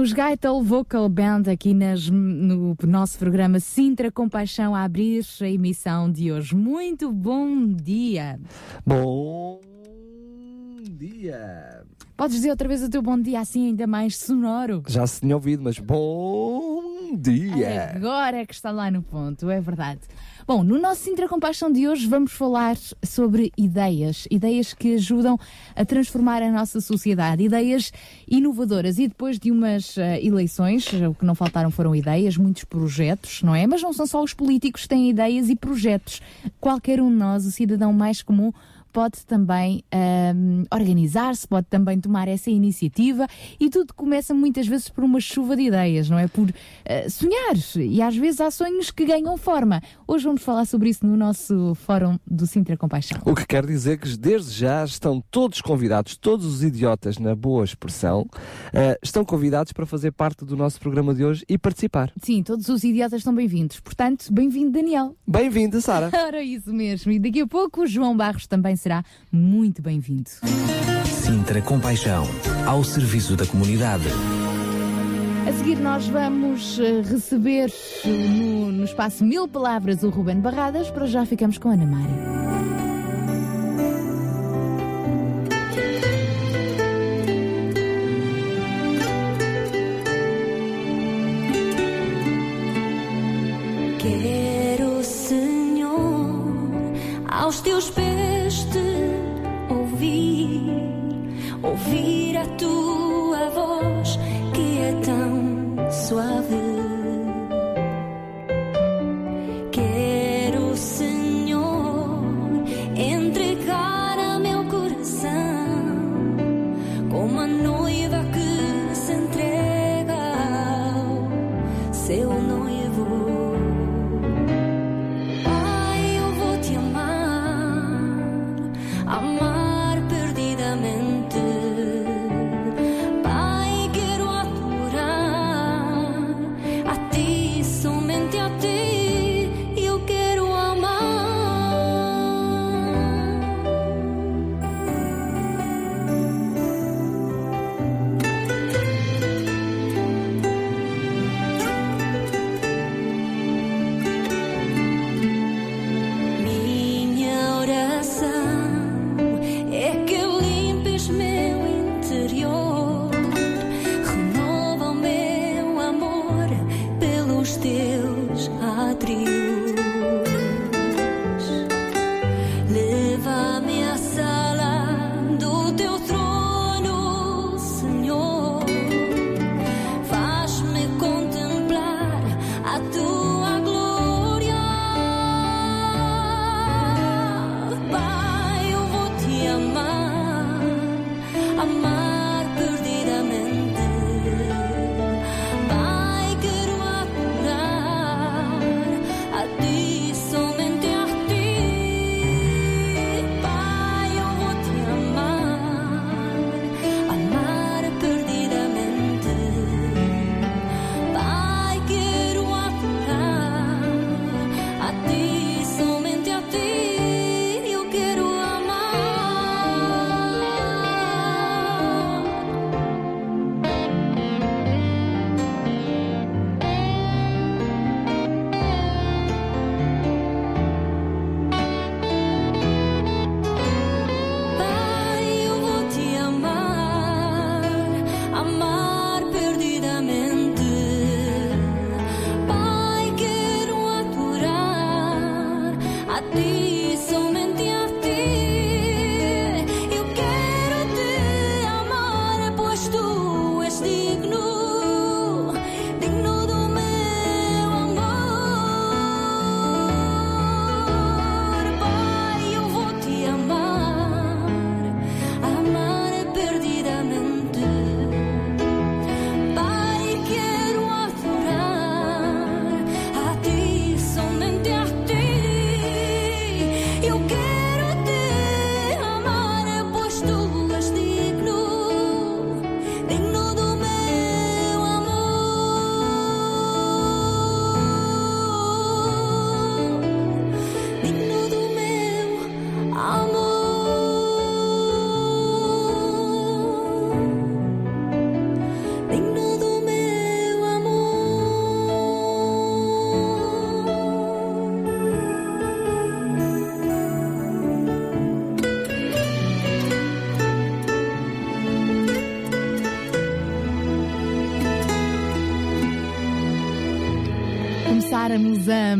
os Gaitel Vocal Band aqui nas- no nosso programa Sintra Compaixão a abrir a emissão de hoje. Muito bom dia! Bom dia! Podes dizer outra vez o teu bom dia assim, ainda mais sonoro? Já se tinha ouvido, mas bom dia! Agora é que está lá no ponto, é verdade. Bom, no nosso Sintra Compaixão de hoje vamos falar sobre ideias, ideias que ajudam a transformar a nossa sociedade, ideias inovadoras. E depois de umas uh, eleições, o que não faltaram foram ideias, muitos projetos, não é? Mas não são só os políticos que têm ideias e projetos. Qualquer um de nós, o cidadão mais comum, pode também um, organizar-se, pode também tomar essa iniciativa e tudo começa muitas vezes por uma chuva de ideias, não é? Por uh, sonhar e às vezes há sonhos que ganham forma. Hoje vamos falar sobre isso no nosso Fórum do Sintra Compaixão. O que quer dizer que desde já estão todos convidados, todos os idiotas na boa expressão, uh, estão convidados para fazer parte do nosso programa de hoje e participar. Sim, todos os idiotas estão bem-vindos. Portanto, bem-vindo Daniel. Bem-vindo, Sara. Ora, isso mesmo. E daqui a pouco o João Barros também será muito bem-vindo. Sintra Compaixão, ao serviço da comunidade. A seguir nós vamos uh, receber no, no, espaço Mil Palavras o Ruben Barradas, para já ficamos com a Ana Mari. Quero, Senhor, aos teus pés ouvir, a tua voz que é tão suave.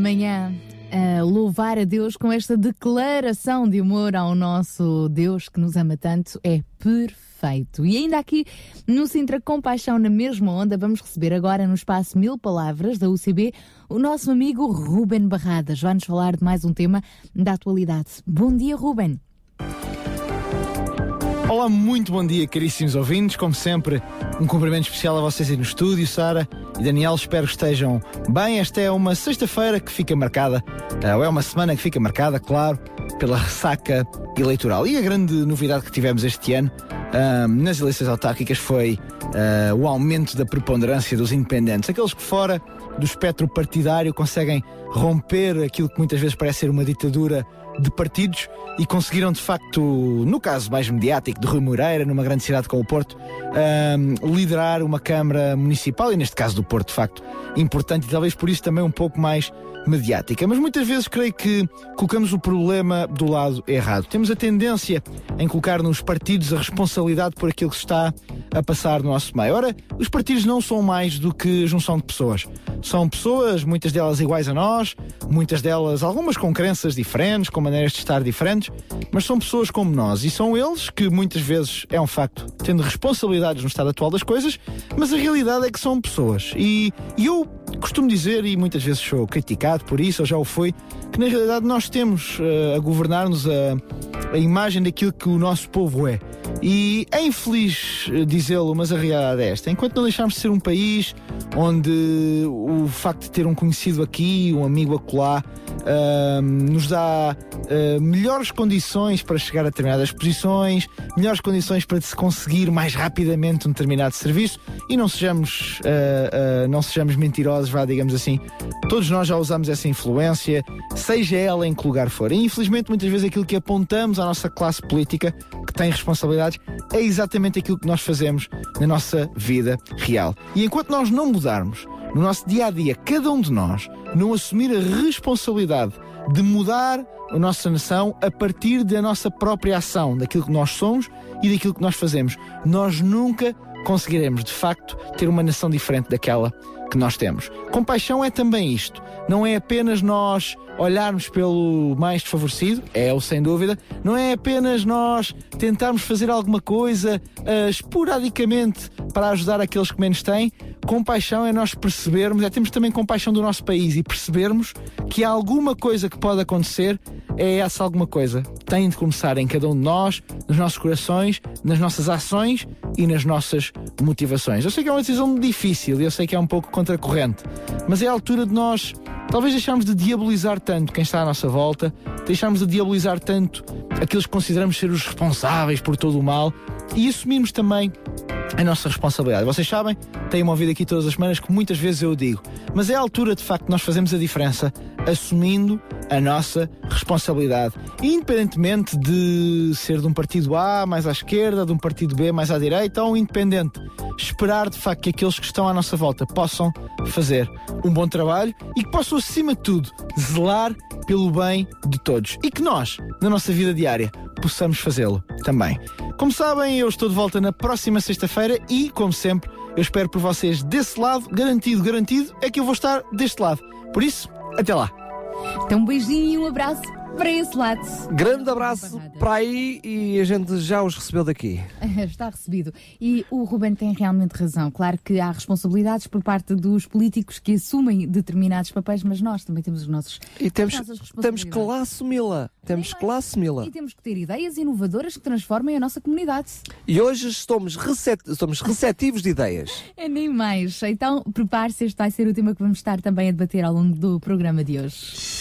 Amanhã a louvar a Deus com esta declaração de amor ao nosso Deus que nos ama tanto é perfeito. E ainda aqui no Sintra Compaixão na mesma onda, vamos receber agora no espaço Mil Palavras da UCB o nosso amigo Ruben Barradas. Vai-nos falar de mais um tema da atualidade. Bom dia, Ruben. Olá, muito bom dia, caríssimos ouvintes. Como sempre, um cumprimento especial a vocês aí no estúdio, Sara e Daniel. Espero que estejam bem. Esta é uma sexta-feira que fica marcada, eh, ou é uma semana que fica marcada, claro, pela ressaca eleitoral. E a grande novidade que tivemos este ano ah, nas eleições autárquicas foi ah, o aumento da preponderância dos independentes, aqueles que fora do espectro partidário conseguem romper aquilo que muitas vezes parece ser uma ditadura de partidos e conseguiram de facto, no caso mais mediático de Rui Moreira, numa grande cidade como o Porto, ahm, liderar uma Câmara Municipal, e neste caso do Porto, de facto, importante e talvez por isso também um pouco mais mediática. Mas muitas vezes creio que colocamos o problema do lado errado. Temos a tendência em colocar nos partidos a responsabilidade por aquilo que se está a passar no nosso meio. Ora, os partidos não são mais do que junção de pessoas. São pessoas, muitas delas iguais a nós, muitas delas, algumas com crenças diferentes, com maneiras de estar diferentes, mas são pessoas como nós. E são eles que muitas vezes, é um facto, tendo responsabilidades no estado atual das coisas, mas a realidade é que são pessoas. E, e eu costumo dizer, e muitas vezes sou criticado por isso, ou já o fui, que na realidade nós temos eh, a governar-nos a, a imagem daquilo que o nosso povo é. E é infeliz eh, dizê-lo, mas a realidade é esta. Enquanto não deixarmos de ser um país onde o facto de ter um conhecido aqui, um amigo acolá, ahm, nos dá ah, melhores condições para chegar a determinadas posições, melhores condições para se conseguir mais rapidamente um determinado serviço e não sejamos, não sejamos mentirosos, vá, digamos assim. Todos nós já usamos essa influência, seja ela em que lugar for. E infelizmente, muitas vezes aquilo que apontamos à nossa classe política, que tem responsabilidades, é exatamente aquilo que nós fazemos na nossa vida real. E enquanto nós não mudarmos no nosso dia a dia, cada um de nós, não assumir a responsabilidade de mudar a nossa nação a partir da nossa própria ação, daquilo que nós somos e daquilo que nós fazemos, nós nunca conseguiremos, de facto, ter uma nação diferente daquela que nós temos. Compaixão é também isto. Não é apenas nós olharmos pelo mais desfavorecido, é o sem dúvida. Não é apenas nós tentarmos fazer alguma coisa ah, esporadicamente para ajudar aqueles que menos têm. Compaixão é nós percebermos, é termos também compaixão do nosso país e percebermos que há alguma coisa que pode acontecer, é essa alguma coisa. Tem de começar em cada um de nós, nos nossos corações, nas nossas ações e nas nossas motivações. Eu sei que é uma decisão difícil, eu sei que é um pouco contracorrente, mas é a altura de nós talvez deixarmos de diabolizar tanto quem está à nossa volta, deixarmos de diabolizar tanto aqueles que consideramos ser os responsáveis por todo o mal e assumirmos também a nossa responsabilidade. Vocês sabem, têm-me ouvido aqui todas as semanas que muitas vezes eu digo, mas é a altura de facto nós fazermos a diferença assumindo a nossa responsabilidade. Independentemente de ser de um partido A mais à esquerda, de um partido B mais à direita ou independente. Esperar de facto que aqueles que estão à nossa volta possam fazer um bom trabalho e que possam, acima de tudo, zelar pelo bem de todos. E que nós, na nossa vida diária, possamos fazê-lo também. Como sabem, eu estou de volta na próxima sexta-feira e, como sempre, eu espero por vocês desse lado, garantido, garantido, é que eu vou estar deste lado. Por isso, até lá. Então, um beijinho e um abraço para esse lado. Grande abraço para aí e a gente já os recebeu daqui. Está recebido. E o Ruben tem realmente razão. Claro que há responsabilidades por parte dos políticos que assumem determinados papéis, mas nós também temos os nossos. E temos, temos que lá assumi-la. Temos que lá assumi-la. E temos que ter ideias inovadoras que transformem a nossa comunidade. E hoje estamos, recet... estamos receptivos de ideias. É nem mais. Então, prepare-se, este vai ser o tema que vamos estar também a debater ao longo do programa de hoje.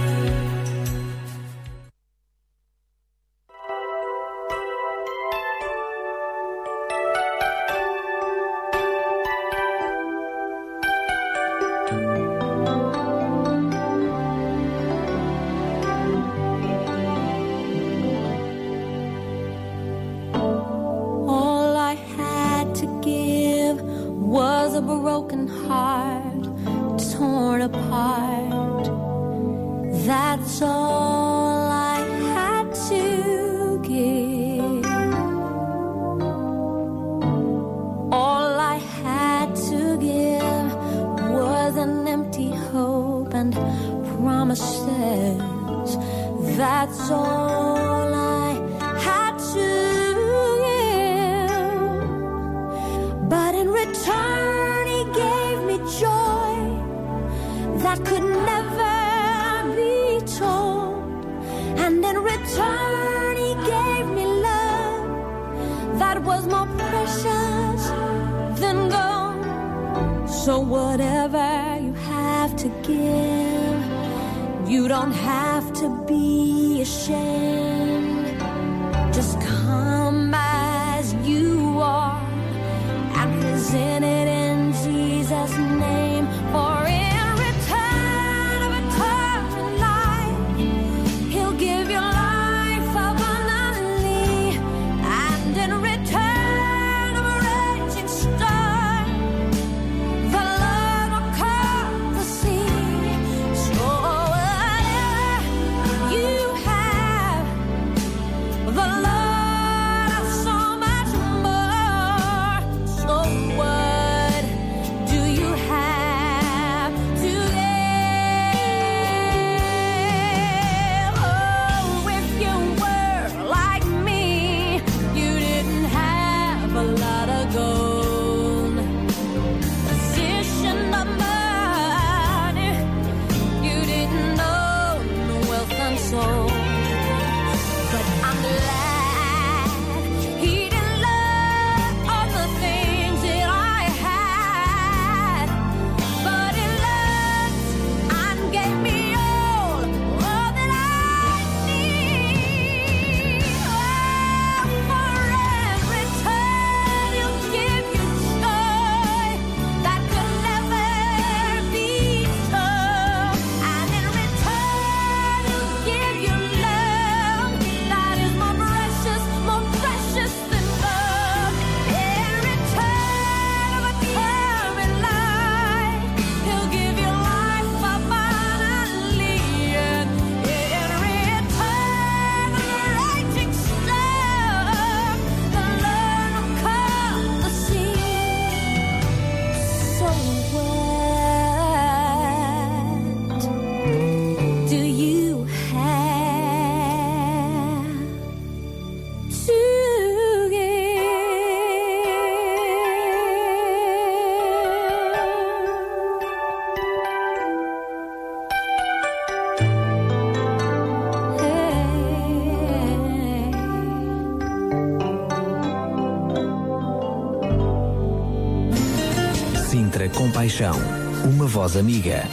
Compaixão, uma voz amiga.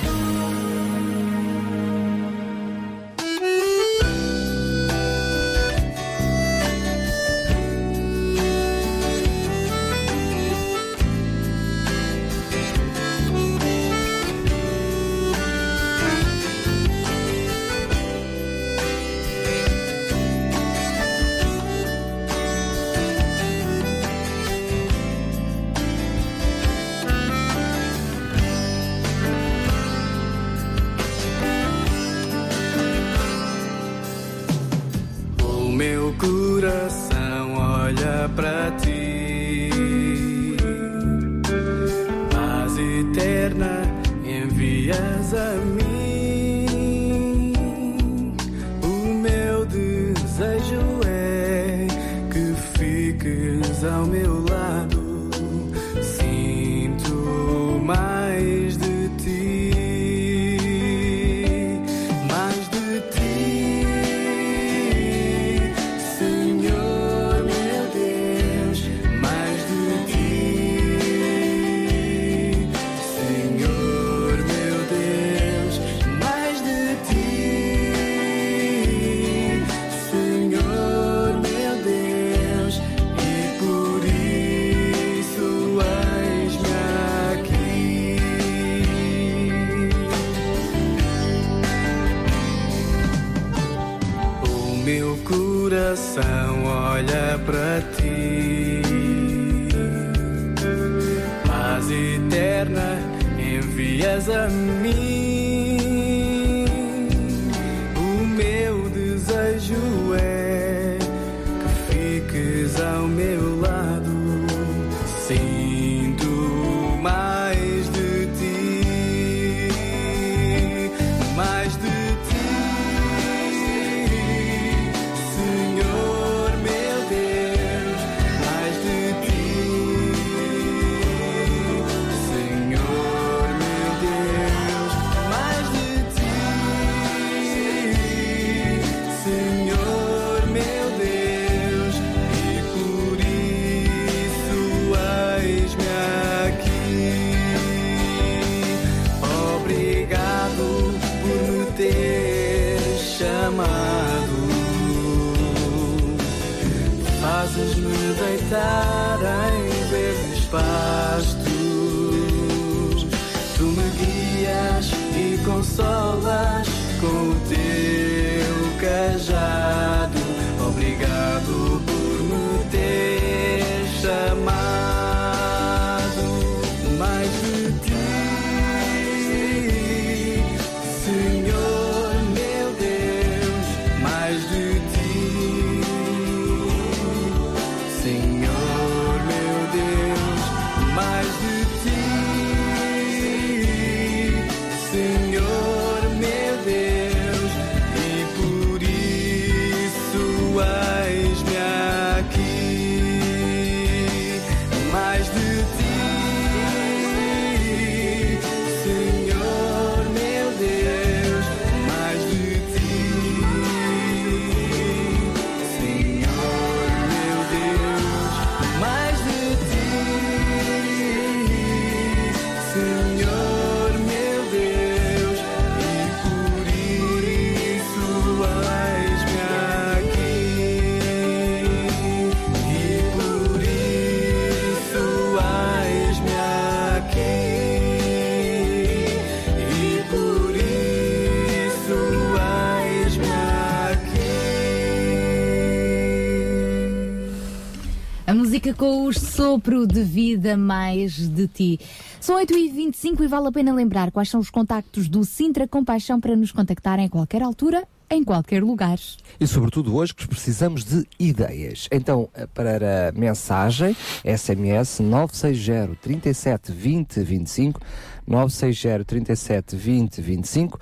Com o sopro de vida mais de ti. São 8h25 e vale a pena lembrar quais são os contactos do Sintra Compaixão para nos contactarem a qualquer altura, em qualquer lugar. E sobretudo hoje que precisamos de ideias. Então, eh, para mensagem, SMS 960 37 20 25, 960 37 20 25,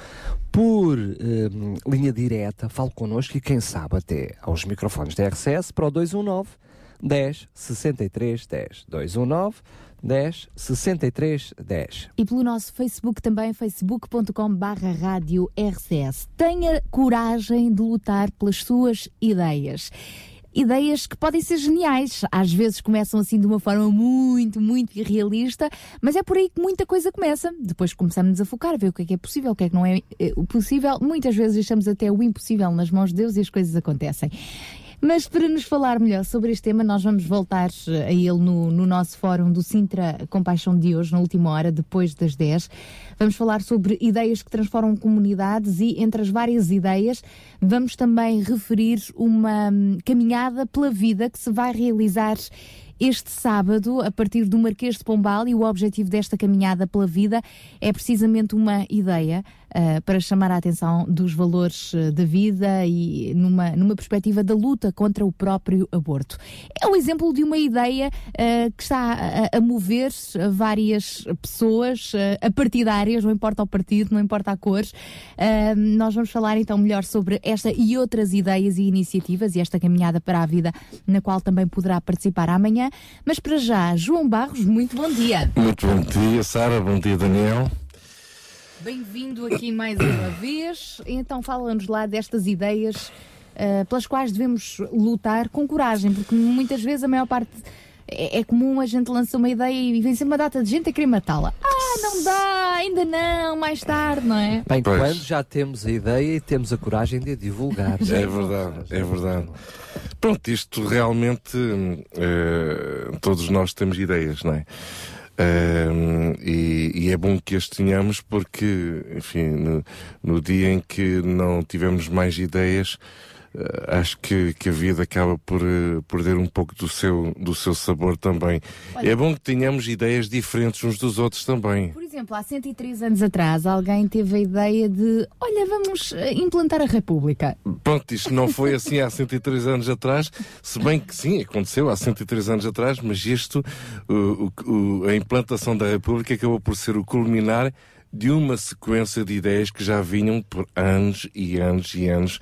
por eh, linha direta, fale connosco e quem sabe até aos microfones da RCS para o 219 10 63 10. 219 10 63 10. E pelo nosso Facebook também, facebook.com barra rádio RCS. Tenha coragem de lutar pelas suas ideias. Ideias que podem ser geniais, às vezes começam assim de uma forma muito, muito irrealista, mas é por aí que muita coisa começa. Depois começamos a focar, a ver o que é que é possível, o que é que não é eh, possível. Muitas vezes deixamos até o impossível nas mãos de Deus e as coisas acontecem. Mas para nos falar melhor sobre este tema, nós vamos voltar eh, a ele no, no nosso fórum do Sintra Compaixão de hoje, na última hora, depois das 10. Vamos falar sobre ideias que transformam comunidades e, entre as várias ideias, vamos também referir uma hum, caminhada pela vida que se vai realizar este sábado, a partir do Marquês de Pombal, e o objetivo desta caminhada pela vida é precisamente uma ideia ah, para chamar a atenção dos valores ah, da vida e numa, numa perspectiva da luta contra o próprio aborto. É um exemplo de uma ideia ah, que está a, a mover várias pessoas ah, apartidárias, não importa o partido, não importa a cor. Ah, nós vamos falar então melhor sobre esta e outras ideias e iniciativas e esta caminhada para a vida, na qual também poderá participar amanhã. Mas para já, João Barros, muito bom dia. Muito bom dia, Sara. Bom dia, Daniel. Bem-vindo aqui mais uma vez. Então, fala-nos lá destas ideias ah, pelas quais devemos lutar com coragem, porque muitas vezes a maior parte. É, é comum a gente lança uma ideia e vem sempre uma data de gente a querer matá-la. Ah, não dá, ainda não, mais tarde, não é? Bem, Pois. quando já temos a ideia e temos a coragem de a divulgar. É verdade, é verdade. Pronto, isto realmente eh, todos nós temos ideias, não é? Hum, e, e é bom que as tenhamos porque, enfim, no, no dia em que não tivemos mais ideias, acho que, que a vida acaba por eh, perder um pouco do seu, do seu sabor também. Olha- É bom que tenhamos ideias diferentes uns dos outros também. Por exemplo, há 103 anos atrás, alguém teve a ideia de: olha, vamos eh, implantar a República. Pronto, isto não foi assim há 103 anos atrás, se bem que sim, aconteceu há 103 anos atrás, mas isto, o- o- a implantação da República acabou por ser o culminar de uma sequência de ideias que já vinham por anos e anos e anos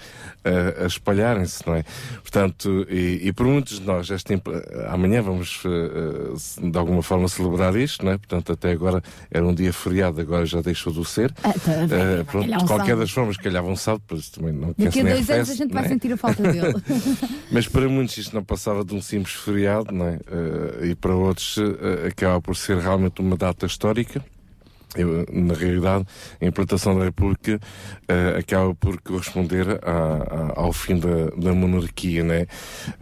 uh, a espalharem-se, não é? Portanto, e, e por muitos de nós, esta, impl- amanhã vamos uh, de alguma forma celebrar isto, não é? Portanto, até agora era um dia feriado, agora já deixou de ser. Ah, tá, Uh, pronto, um qualquer das formas, calhava um sábado, pois também não Daqui a dois anos a gente vai é? sentir a falta dele. Mas para muitos isto não passava de um simples feriado, não é? Eh, e para outros eh, acaba por ser realmente uma data histórica. Eu, na realidade, a implantação da República eh, acaba por corresponder a- a- ao fim da, da monarquia né?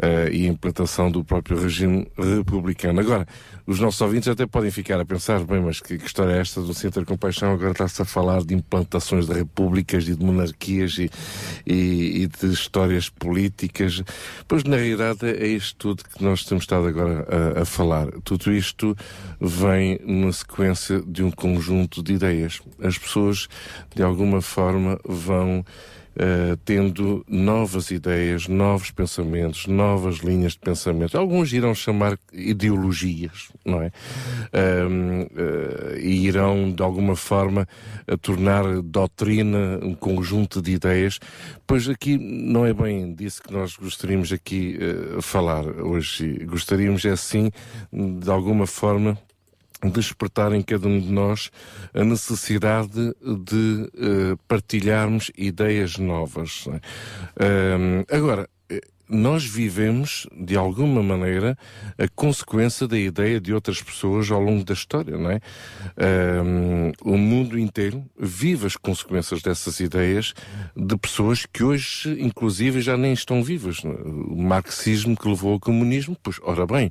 Eh, e a implantação do próprio regime republicano. Agora, os nossos ouvintes até podem ficar a pensar, bem, mas que, que história é esta do Centro de Compaixão? Agora está-se a falar de implantações de repúblicas e de monarquias e, e- e de histórias políticas. Pois, na realidade, é isto tudo que nós temos estado agora a, a falar. Tudo isto vem na sequência de um conjunto de ideias. As pessoas, de alguma forma, vão eh, tendo novas ideias, novos pensamentos, novas linhas de pensamento. Alguns irão chamar ideologias, não é? Ahm, eh, e irão, de alguma forma, tornar doutrina um conjunto de ideias. Pois aqui não é bem disso que nós gostaríamos aqui eh, falar hoje. Gostaríamos, é assim, de alguma forma, despertar em cada um de nós a necessidade de eh, partilharmos ideias novas. Ahm, agora, nós vivemos, de alguma maneira, a consequência da ideia de outras pessoas ao longo da história, não é? Ahm, o mundo inteiro vive as consequências dessas ideias de pessoas que hoje, inclusive, já nem estão vivas. é? O marxismo que levou ao comunismo, pois, ora bem,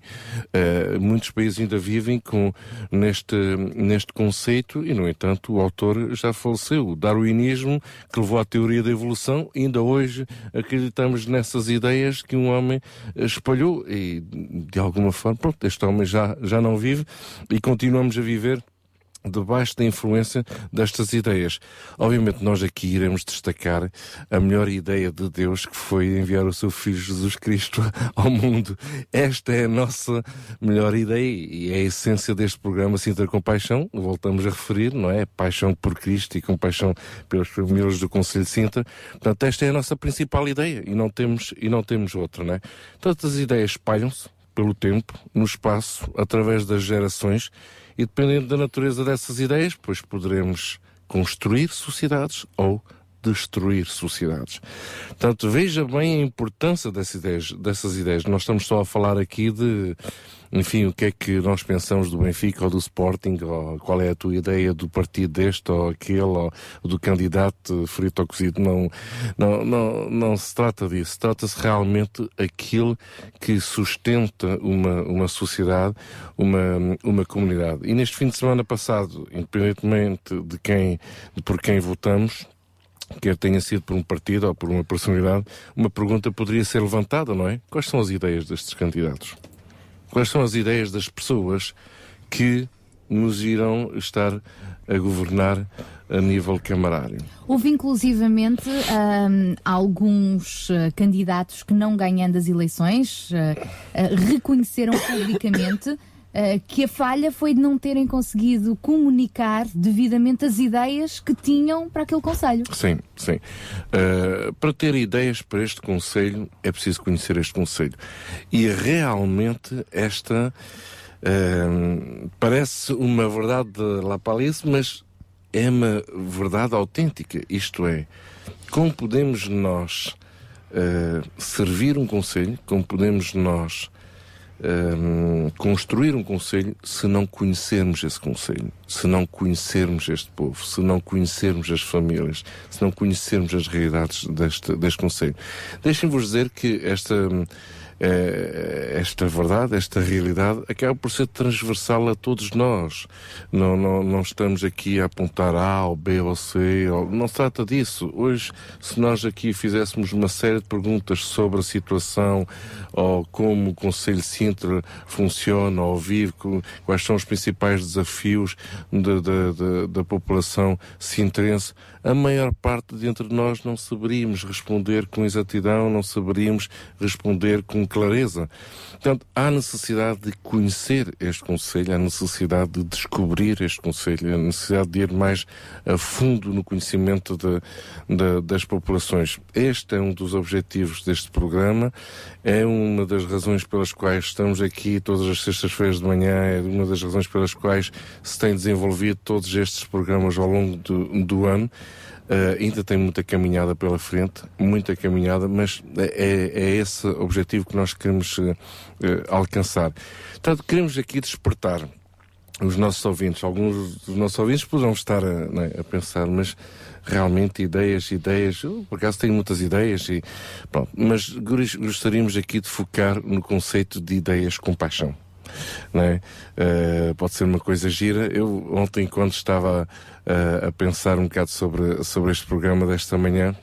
eh, muitos países ainda vivem com, neste, neste conceito e, no entanto, o autor já faleceu. O darwinismo, que levou à teoria da evolução, ainda hoje acreditamos nessas ideias que um homem espalhou e, de alguma forma, pronto, este homem já, já não vive e continuamos a viver debaixo da influência destas ideias. Obviamente nós aqui iremos destacar a melhor ideia de Deus que foi enviar o seu Filho Jesus Cristo ao mundo. Esta é a nossa melhor ideia e é a essência deste programa Sinta Compaixão, voltamos a referir, não é? Paixão por Cristo e compaixão pelas famílias do Conselho de Sintra. Portanto, esta é a nossa principal ideia e não temos, e não temos outra, não é? Portanto, as ideias espalham-se pelo tempo, no espaço, através das gerações e dependendo da natureza dessas ideias, pois poderemos construir sociedades ou destruir sociedades. Portanto, veja bem a importância dessas ideias, dessas ideias. Nós estamos só a falar aqui de, enfim, o que é que nós pensamos do Benfica ou do Sporting, ou qual é a tua ideia do partido deste ou aquele, ou do candidato frito ou cozido. Não, não, não, não se trata disso. Trata-se realmente aquilo que sustenta uma, uma sociedade, uma, uma comunidade. E neste fim de semana passado, independentemente de quem, de por quem votamos, quer tenha sido por um partido ou por uma personalidade, uma pergunta poderia ser levantada, não é? Quais são as ideias destes candidatos? Quais são as ideias das pessoas que nos irão estar a governar a nível camarário? Houve inclusivamente ahm, alguns ah, candidatos que não ganhando as eleições ah, ah, reconheceram publicamente que a falha foi de não terem conseguido comunicar devidamente as ideias que tinham para aquele conselho. Sim, sim. Uh, para ter ideias para este Conselho, é preciso conhecer este Conselho. E realmente esta uh, parece uma verdade de La Palice, mas é uma verdade autêntica. Isto é, como podemos nós uh, servir um Conselho, como podemos nós um, construir um conselho se não conhecermos esse conselho, se não conhecermos este povo, se não conhecermos as famílias, se não conhecermos as realidades deste, deste conselho. Deixem-vos dizer que esta, esta verdade, esta realidade, acaba por ser transversal a todos nós. Não, não, não estamos aqui a apontar A ou B ou C, ou, não se trata disso. Hoje, se nós aqui fizéssemos uma série de perguntas sobre a situação ou como o Conselho Sintra funciona ou vive, quais são os principais desafios da, da, da, da população sintrense, a maior parte de entre nós não saberíamos responder com exatidão, não saberíamos responder com clareza. Portanto, há necessidade de conhecer este Conselho, há necessidade de descobrir este Conselho, há necessidade de ir mais a fundo no conhecimento de- de- das populações. Este é um dos objetivos deste programa, é uma das razões pelas quais estamos aqui todas as sextas-feiras de manhã, é uma das razões pelas quais se tem desenvolvido todos estes programas ao longo do, do ano. Uh, ainda tem muita caminhada pela frente, muita caminhada, mas é, é esse objetivo que nós queremos uh, alcançar. Portanto, queremos aqui despertar os nossos ouvintes, alguns dos nossos ouvintes poderão estar a, não é, a pensar, mas realmente ideias, ideias, eu por acaso tenho muitas ideias, e, pronto, mas gos- gostaríamos aqui de focar no conceito de ideias com paixão. Não é? Eh, pode ser uma coisa gira. Eu ontem, quando estava eh, a pensar um bocado sobre, sobre este programa desta manhã,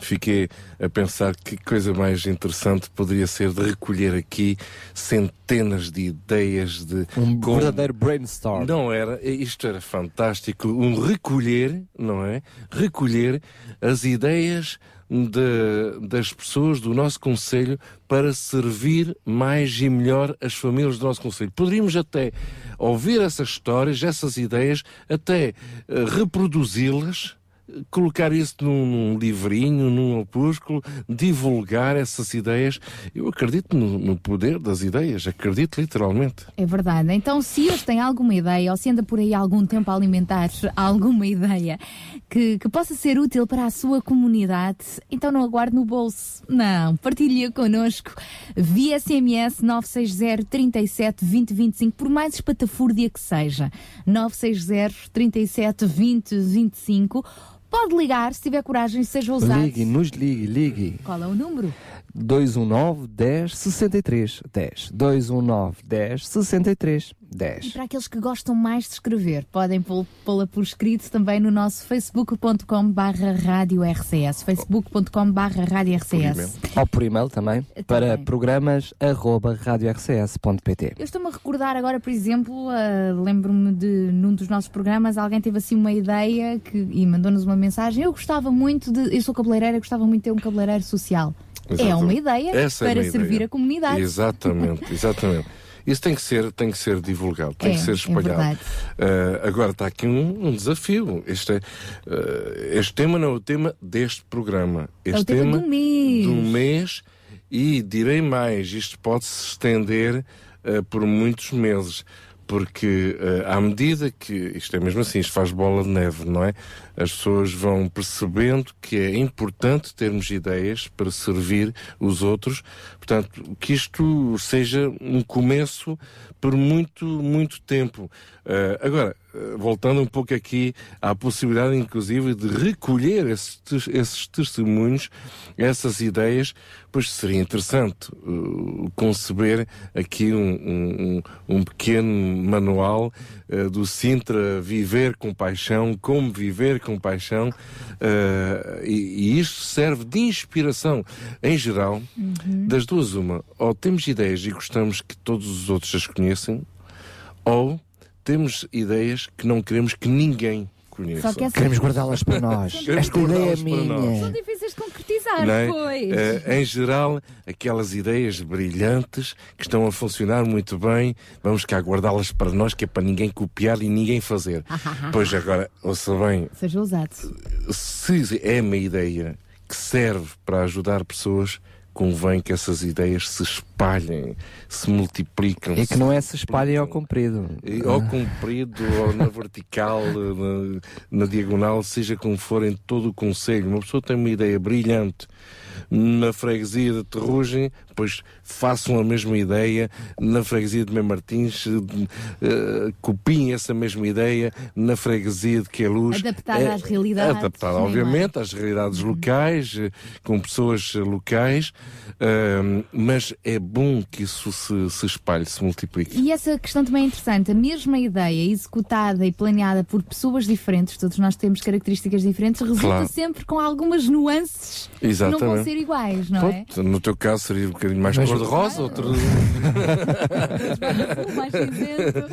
fiquei a pensar que coisa mais interessante poderia ser de recolher aqui centenas de ideias de Um como- verdadeiro brainstorm. não era, isto era fantástico, um recolher, não é? Recolher as ideias de- das pessoas do nosso Conselho para servir mais e melhor as famílias do nosso Conselho. Poderíamos até ouvir essas histórias, essas ideias, até eh, reproduzi-las colocar isso num, num livrinho, num opúsculo, divulgar essas ideias. Eu acredito no, no poder das ideias, acredito literalmente. É verdade. Então, se hoje tem alguma ideia, ou se anda por aí algum tempo a alimentar alguma ideia que, que possa ser útil para a sua comunidade, então não aguarde no bolso. Não, partilhe connosco via SMS 960 37 20 25, por mais espatafúrdia que seja. 960 37 20 25. Pode ligar, se tiver coragem, seja ousado. Ligue, nos ligue, ligue. Qual é o número? 219 10 63 10. 219 10 63 E 10. para aqueles que gostam mais de escrever, podem pô- pô-la por escrito também no nosso facebook.com barra rádio RCS. facebook.com barra rádio RCS. Ou por e-mail também, para Também. programas arroba radiorcs.pt. Eu estou-me a recordar agora, por exemplo, ah, lembro-me de num dos nossos programas alguém teve assim uma ideia que, e mandou-nos uma mensagem. Eu gostava muito de. Eu sou cabeleireira, gostava muito de ter um cabeleireiro social. É Exatamente. uma ideia Essa é para uma servir ideia. a comunidade. Exatamente, exatamente. Isso tem que ser, tem que ser divulgado, tem É, que ser é espalhado. verdade. Eh, agora está aqui um, um desafio. Este, é, eh, este tema não é o tema deste programa. É Este o tema do mês. do mês e direi mais, isto pode-se estender eh, por muitos meses. Porque eh, à medida que isto é mesmo assim, isto faz bola de neve, não é? As pessoas vão percebendo que é importante termos ideias para servir os outros. Portanto, que isto seja um começo por muito, muito tempo. Eh, agora, eh, voltando um pouco aqui à possibilidade, inclusive, de recolher esses, esses testemunhos, essas ideias, pois seria interessante eh, conceber aqui um, um- um- pequeno manual eh, do Sintra Viver com Paixão, como viver com paixão, eh, e, e isto serve de inspiração, em geral, das duas uma, ou temos ideias e gostamos que todos os outros as conheçam, ou temos ideias que não queremos que ninguém conheça. Só que essa- Queremos guardá-las para nós. Esta ideia é nós. São minha. difíceis de concretizar, Não é? pois. Eh, em geral, aquelas ideias brilhantes que estão a funcionar muito bem, vamos cá guardá-las para nós, que é para ninguém copiar e ninguém fazer. pois agora, ouça bem, Seja ousado. se é uma ideia que serve para ajudar pessoas, convém que essas ideias se espalhem, se multipliquem. É que não é se espalhem ao comprido. Ao comprido, ou na vertical, na, na diagonal, seja como for, em todo o conselho. Uma pessoa tem uma ideia brilhante na freguesia de Terrugem, pois façam a mesma ideia na freguesia de Mem Martins, eh, copiem essa mesma ideia na freguesia de Queluz. Adaptada É- às realidades, Adaptada, nem obviamente, às realidades locais, eh, com pessoas eh, locais, ahm, mas é bom que isso se, se espalhe, se multiplique. E essa questão também é interessante. A mesma ideia executada e planeada por pessoas diferentes, todos nós temos características diferentes, resulta Claro. sempre com algumas nuances que não vão Exatamente. ser iguais, não é? Pronto, no teu caso seria um bocadinho mais cor-de-rosa, outro. mais cinzento.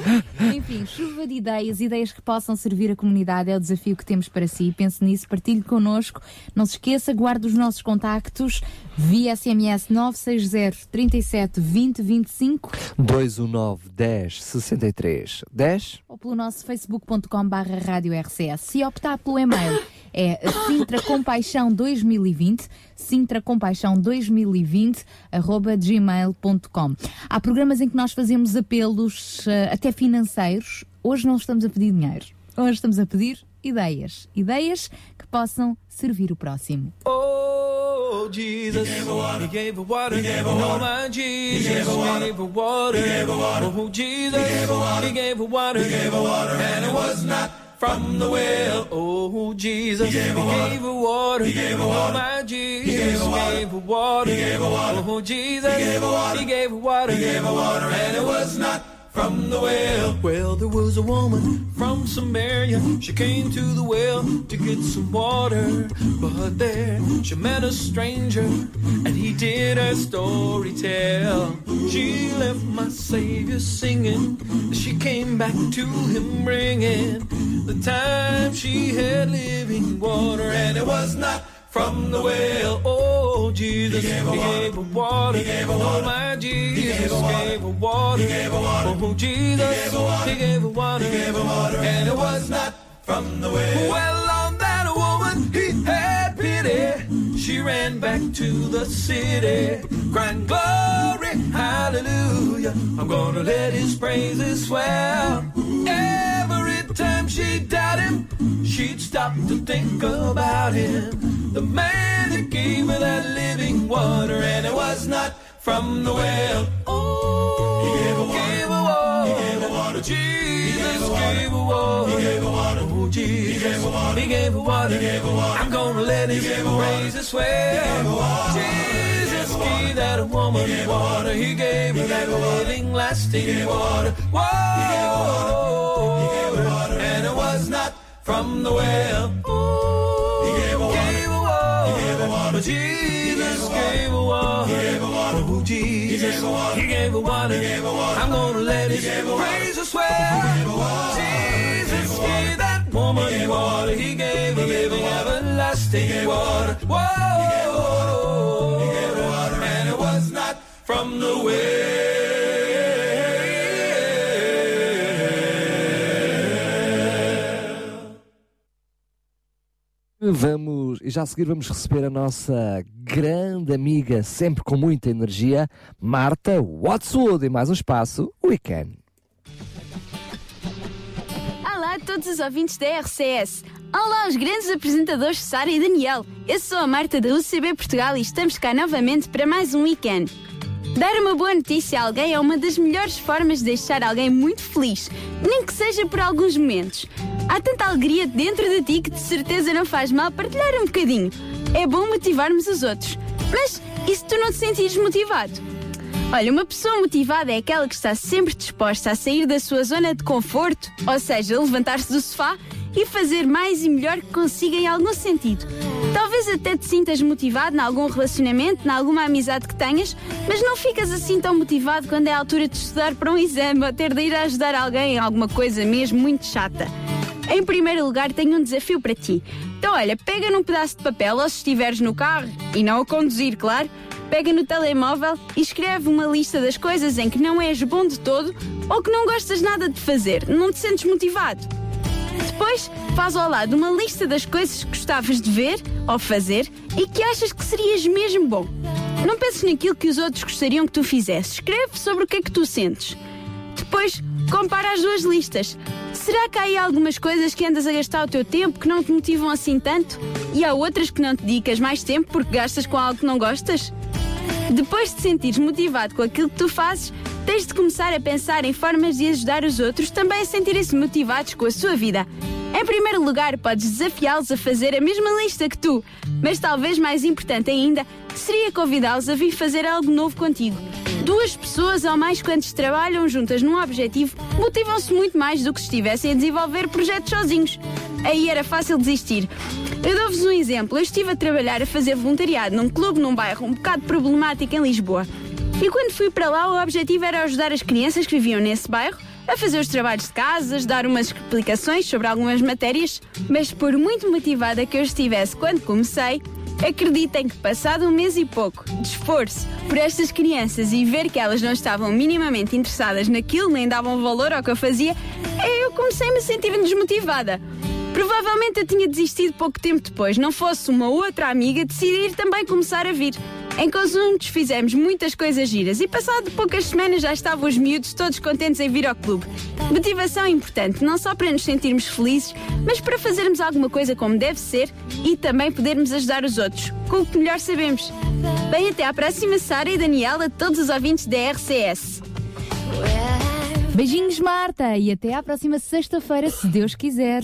Enfim, chuva de ideias, ideias que possam servir a comunidade é o desafio que temos para si. Pense nisso, partilhe connosco. Não se esqueça, guarde os nossos contactos via SMS 960 37 20 25 219 10 63 10. ou pelo nosso facebook.com barra rádio RCS. Se optar pelo e-mail é sintracompaixão 2020 sintracompaixão 2020 arroba gmail.com Há programas em que nós fazemos apelos eh, até financeiros. Hoje não estamos a pedir dinheiro. Hoje estamos a pedir ideias. Ideias que possam servir o próximo. Oh, Oh, Jesus. He gave her water. He gave her water. He gave her water. Oh, my Jesus. He gave her water. He gave her water. He gave her water. Oh, Jesus. He gave her water. He gave her water. He gave her water. And it was not from the well. Oh, Jesus. He gave her water. He gave her water. He gave her water. Oh, my Jesus. He gave her water. He gave her water. He gave her water. Oh, Jesus. He gave her water. He gave her water. He gave her water. And it was not from the well. Well, there was a woman from Samaria. She came to the well to get some water. But there she met a stranger, and he did her story tell. She left my Savior singing. She came back to him bringing the time she had living water, and it was not from the well. Oh, Jesus, he gave her water. He gave her water. Oh, my Jesus, he gave her water. He gave her water. Oh, Jesus, he gave her water. He gave her water. And it was not from the well. Well, on that woman, he had pity. She ran back to the city, crying, Glory, hallelujah. I'm gonna let his praises swell. Every time she doubted him, she'd stop to think about him. The man that gave her that living water, and it was not from the well. Oh, he gave her water. Gave. He gave her water. Jesus gave her water. He gave her water. Oh, Jesus. He gave her water. He gave her water. He gave her water. I'm gonna let him raise his swell. Jesus gave that woman water. He gave her that living, lasting water. Whoa. Was not from the well. He gave her water. Gave water. He gave her water. Jesus gave her water. He gave her water. Oh, Jesus. He gave her water. He gave her water. He gave her water. I'm gonna let his praises swell. Jesus gave that woman water. He gave her living, everlasting water. Whoa. He gave her water. And it was not from the well. Vamos, e já a seguir vamos receber a nossa grande amiga, sempre com muita energia, Marta Wattswood, em mais um espaço, Weekend. Olá a todos os ouvintes da RCS. Olá aos grandes apresentadores Sara e Daniel. Eu sou a Marta da UCB Portugal e estamos cá novamente para mais um weekend. Dar uma boa notícia a alguém é uma das melhores formas de deixar alguém muito feliz, nem que seja por alguns momentos. Há tanta alegria dentro de ti que de certeza não faz mal partilhar um bocadinho. É bom motivarmos os outros. Mas e se tu não te sentires motivado? Olha, uma pessoa motivada é aquela que está sempre disposta a sair da sua zona de conforto, ou seja, levantar-se do sofá e fazer mais e melhor que consiga em algum sentido. Talvez até te sintas motivado em algum relacionamento, em alguma amizade que tenhas, mas não ficas assim tão motivado quando é a altura de estudar para um exame ou ter de ir ajudar alguém em alguma coisa mesmo muito chata. Em primeiro lugar, tenho um desafio para ti. Então, olha, pega num pedaço de papel ou se estiveres no carro, e não a conduzir, claro, pega no telemóvel e escreve uma lista das coisas em que não és bom de todo ou que não gostas nada de fazer, não te sentes motivado. Depois, faz ao lado uma lista das coisas que gostavas de ver ou fazer e que achas que serias mesmo bom. Não penses naquilo que os outros gostariam que tu fizesses. Escreve sobre o que é que tu sentes. Depois, compara as duas listas. Será que há aí algumas coisas que andas a gastar o teu tempo que não te motivam assim tanto? E há outras que não te dedicas mais tempo porque gastas com algo que não gostas? Depois de sentires motivado com aquilo que tu fazes, tens de começar a pensar em formas de ajudar os outros também a sentirem-se motivados com a sua vida. Em primeiro lugar, podes desafiá-los a fazer a mesma lista que tu, mas talvez mais importante ainda seria convidá-los a vir fazer algo novo contigo. Duas pessoas ou mais quantos trabalham juntas num objetivo motivam-se muito mais do que se estivessem a desenvolver projetos sozinhos. Aí era fácil desistir. Eu dou-vos um exemplo. Eu estive a trabalhar a fazer voluntariado num clube num bairro um bocado problemático em Lisboa. E quando fui para lá, o objetivo era ajudar as crianças que viviam nesse bairro a fazer os trabalhos de casa, dar umas explicações sobre algumas matérias. Mas por muito motivada que eu estivesse quando comecei, acreditem que passado um mês e pouco de esforço por estas crianças e ver que elas não estavam minimamente interessadas naquilo, nem davam valor ao que eu fazia, eu comecei-me a sentir desmotivada. Provavelmente eu tinha desistido pouco tempo depois, não fosse uma outra amiga decidir também começar a vir. Em conjuntos fizemos muitas coisas giras e passado poucas semanas já estavam os miúdos todos contentes em vir ao clube. Motivação importante, não só para nos sentirmos felizes, mas para fazermos alguma coisa como deve ser e também podermos ajudar os outros, com o que melhor sabemos. Bem, até à próxima, Sara e Daniela, todos os ouvintes da RCS. Beijinhos, Marta, e até à próxima sexta-feira, se Deus quiser.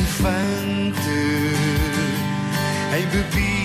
Infante, Hey, baby.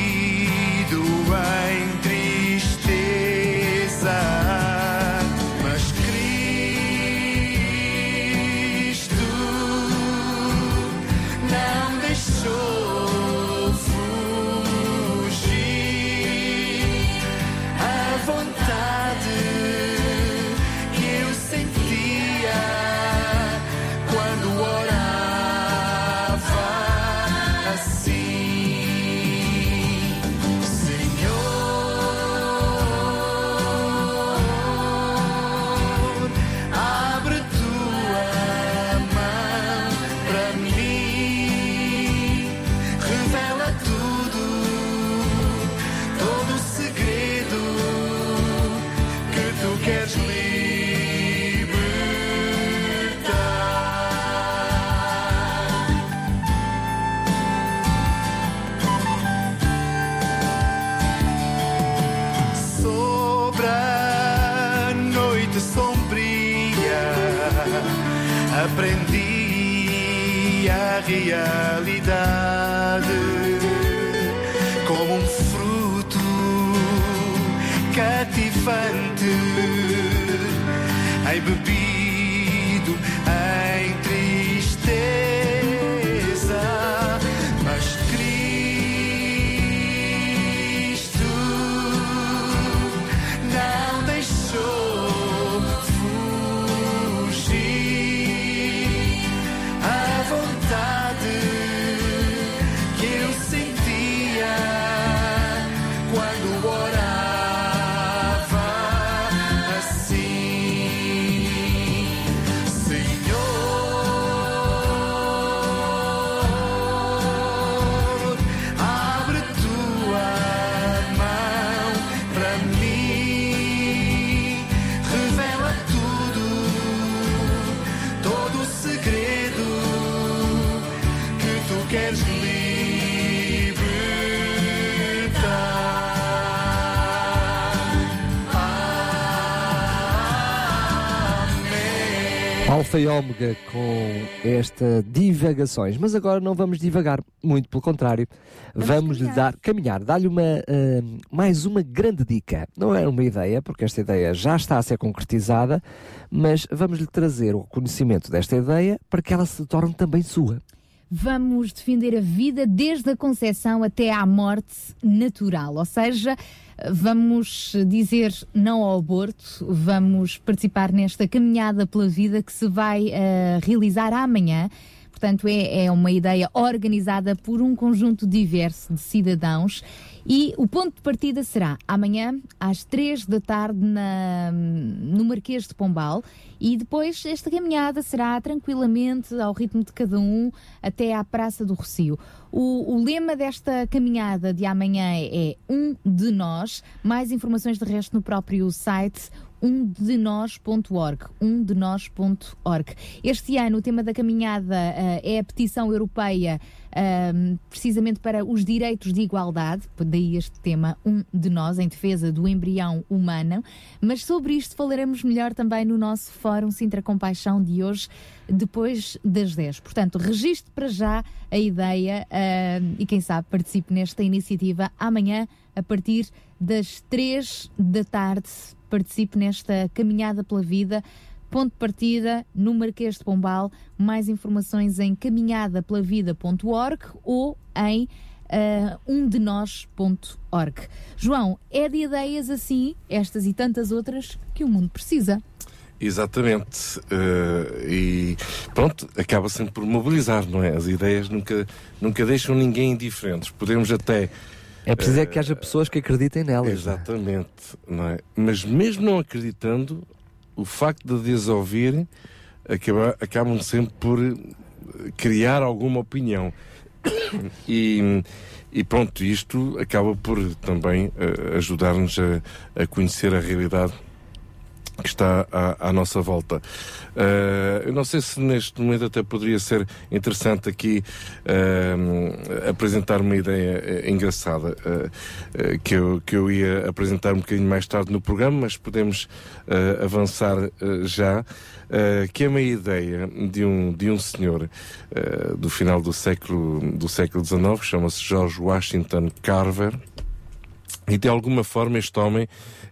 Alfa e Ômega com esta divagações, mas agora não vamos divagar, muito pelo contrário, vamos, lhe dar, caminhar, dar-lhe uma, ah, mais uma grande dica. Não é uma ideia, porque esta ideia já está a ser concretizada, mas vamos lhe trazer o conhecimento desta ideia para que ela se torne também sua. Vamos defender a vida desde a concepção até à morte natural, ou seja, vamos dizer não ao aborto, vamos participar nesta caminhada pela vida que se vai eh, realizar amanhã. Portanto, é, é uma ideia organizada por um conjunto diverso de cidadãos e o ponto de partida será amanhã às três da tarde na, no Marquês de Pombal e depois esta caminhada será tranquilamente ao ritmo de cada um até à Praça do Rocio. O, o lema desta caminhada de amanhã é um de nós. Mais informações de resto no próprio site umdenós.org, umdenós.org. Este ano o tema da caminhada eh, é a petição europeia ehm, precisamente para os direitos de igualdade, daí este tema um de nós em defesa do embrião humano, mas sobre isto falaremos melhor também no nosso Fórum Sintra Compaixão de hoje, depois das 10. Portanto, registre para já a ideia e quem sabe participe nesta iniciativa amanhã a partir das 3 da tarde participe nesta caminhada pela vida. Ponto de partida no Marquês de Pombal. Mais informações em caminhadapelavida.org ou em uh, umdenós.org. João, é de ideias assim, estas e tantas outras, que o mundo precisa. Exatamente. Eh, e pronto, acaba sempre por mobilizar, não é? As ideias nunca, nunca deixam ninguém indiferentes. Podemos até É preciso é que haja pessoas que acreditem nelas. não é? Exatamente, não é? Mas mesmo não acreditando, o facto de as ouvirem acaba, acabam sempre por eh, criar alguma opinião. E, e pronto, isto acaba por também eh, ajudar-nos a, a conhecer a realidade que está à, à nossa volta. Eh, eu não sei se neste momento até poderia ser interessante aqui eh, apresentar uma ideia eh, engraçada eh, que, eu, que eu ia apresentar um bocadinho mais tarde no programa, mas podemos avançar já. que é uma ideia de um, de um senhor do final do século, do século XIX, chama-se George Washington Carver, e de alguma forma este homem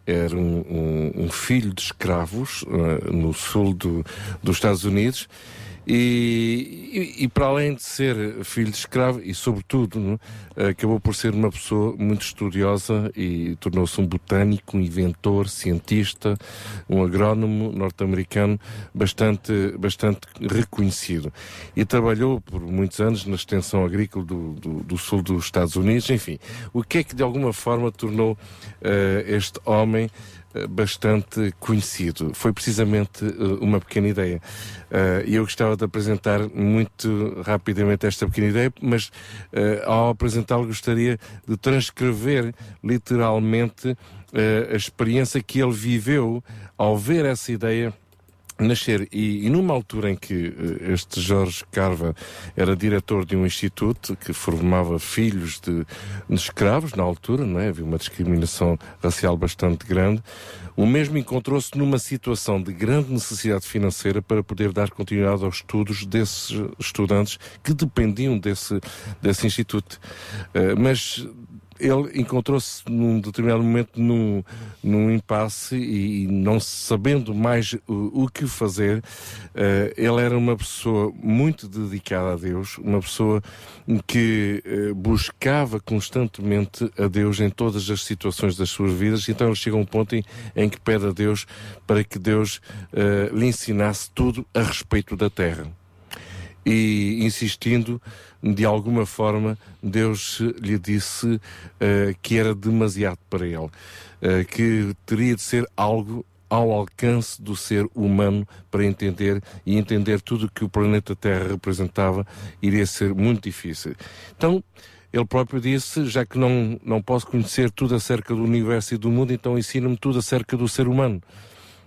era um, um- um filho de escravos eh, no sul do- dos Estados Unidos e, e- para além de ser filho de escravo e sobretudo é, acabou por ser uma pessoa muito estudiosa e tornou-se um botânico, um inventor, cientista, um agrónomo norte-americano bastante, bastante reconhecido. E trabalhou por muitos anos na extensão agrícola do, do- do sul dos Estados Unidos. Enfim, o que é que de alguma forma tornou eh, este homem bastante conhecido? Foi precisamente eh, uma pequena ideia. Eh, E eu gostava de apresentar muito rapidamente esta pequena ideia, mas eh, ao apresentá-lo gostaria de transcrever literalmente a experiência que ele viveu ao ver essa ideia nascer e, e numa altura em que eh, este Jorge Carva era diretor de um instituto que formava filhos de, de escravos na altura, não é? Havia uma discriminação racial bastante grande. O mesmo encontrou-se numa situação de grande necessidade financeira para poder dar continuidade aos estudos desses estudantes que dependiam desse, desse instituto. Eh, mas ele encontrou-se num determinado momento num, num impasse e, não sabendo mais o, o que fazer, eh, ele era uma pessoa muito dedicada a Deus, uma pessoa que eh, buscava constantemente a Deus em todas as situações das suas vidas, então ele chega a um ponto em, em que pede a Deus para que Deus eh, lhe ensinasse tudo a respeito da terra e insistindo, de alguma forma, Deus lhe disse eh, que era demasiado para ele, eh, que teria de ser algo ao alcance do ser humano para entender e entender tudo o que o planeta Terra representava iria ser muito difícil. Então, ele próprio disse, já que não, não posso conhecer tudo acerca do universo e do mundo, então ensina-me tudo acerca do ser humano.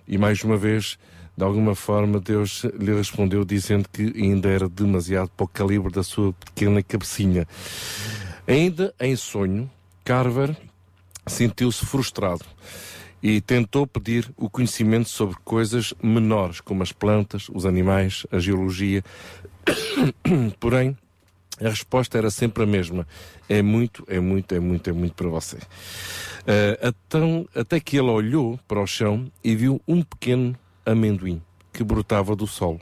E mais uma vez, de alguma forma, Deus lhe respondeu dizendo que ainda era demasiado para o calibre da sua pequena cabecinha. Ainda em sonho, Carver sentiu-se frustrado e tentou pedir o conhecimento sobre coisas menores, como as plantas, os animais, a geologia. Porém, a resposta era sempre a mesma. É muito, é muito, é muito, é muito para você. Ah, então, até que ele olhou para o chão e viu um pequeno amendoim que brotava do solo.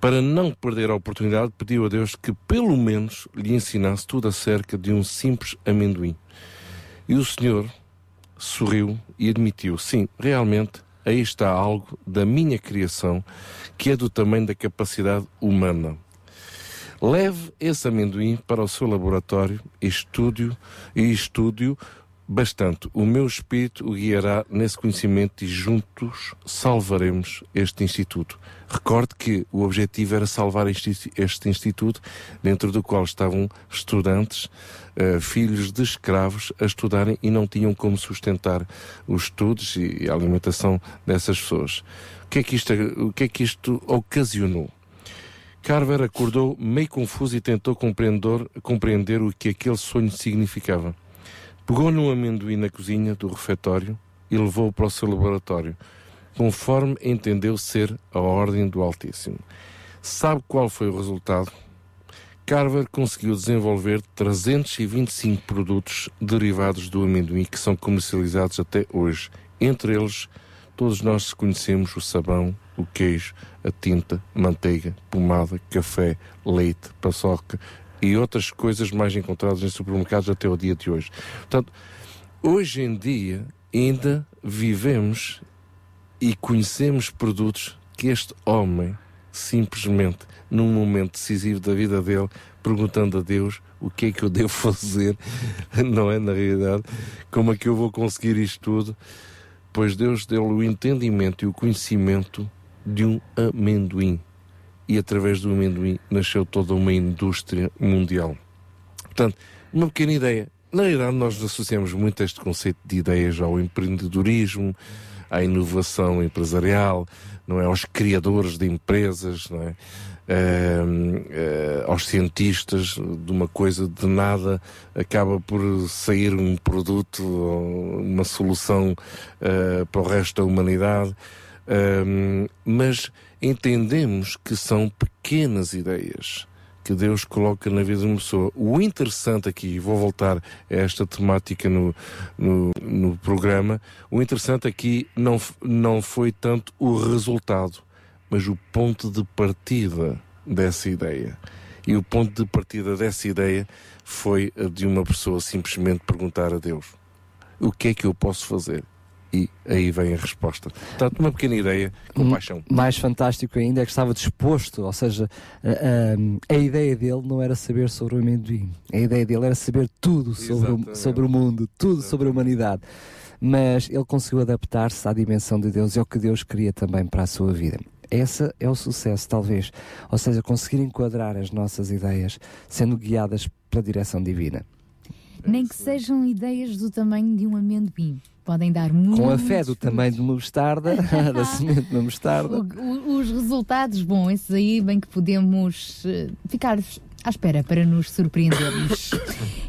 Para não perder a oportunidade, pediu a Deus que pelo menos lhe ensinasse tudo acerca de um simples amendoim. E o Senhor sorriu e admitiu: sim, realmente, aí está algo da minha criação que é do tamanho da capacidade humana. Leve esse amendoim para o seu laboratório e e estude bastante. O meu espírito o guiará nesse conhecimento e juntos salvaremos este instituto. Recorde que o objetivo era salvar este, instituto, dentro do qual estavam estudantes, eh, filhos de escravos, a estudarem e não tinham como sustentar os estudos e a alimentação dessas pessoas. O que é que isto, o que é que isto ocasionou? Carver acordou meio confuso e tentou compreender o que aquele sonho significava. Pegou num amendoim na cozinha do refeitório e levou-o para o seu laboratório, conforme entendeu ser a ordem do Altíssimo. Sabe qual foi o resultado? Carver conseguiu desenvolver 325 produtos derivados do amendoim que são comercializados até hoje. Entre eles, todos nós conhecemos o sabão, o queijo, a tinta, manteiga, pomada, café, leite, paçoca e outras coisas mais encontradas em supermercados até o dia de hoje. Portanto, hoje em dia ainda vivemos e conhecemos produtos que este homem simplesmente num momento decisivo da vida dele perguntando a Deus o que é que eu devo fazer, não é? Na realidade, como é que eu vou conseguir isto tudo? Pois Deus deu-lhe o entendimento e o conhecimento de um amendoim. E através do amendoim nasceu toda uma indústria mundial. Portanto, uma pequena ideia. Na realidade, nós associamos muito este conceito de ideias ao empreendedorismo, à inovação empresarial, não é? aos criadores de empresas, não é? Eh, eh, aos cientistas de uma coisa de nada acaba por sair um produto, uma solução eh, para o resto da humanidade. Um, mas entendemos que são pequenas ideias que Deus coloca na vida de uma pessoa. O interessante aqui, vou voltar a esta temática no, no, no programa, o interessante aqui não, não foi tanto o resultado, mas o ponto de partida dessa ideia. E o ponto de partida dessa ideia foi a de uma pessoa simplesmente perguntar a Deus: o que é que eu posso fazer? E aí vem a resposta. Portanto, uma pequena ideia, com M- paixão. Mais fantástico ainda é que estava disposto, ou seja, a, a- a ideia dele não era saber sobre o amendoim, a ideia dele era saber tudo sobre o, Exatamente. sobre o mundo, tudo sobre a humanidade. Mas ele conseguiu adaptar-se à dimensão de Deus e ao que Deus queria também para a sua vida. Esse é o sucesso, talvez. Ou seja, conseguir enquadrar as nossas ideias sendo guiadas pela direção divina. Nem que sejam ideias do tamanho de um amendoim. Podem dar muito. Com a fé do tamanho de uma mostarda, da semente de uma mostarda. O- o- os resultados, bom, esses aí bem que podemos eh, ficar à espera para nos surpreendermos.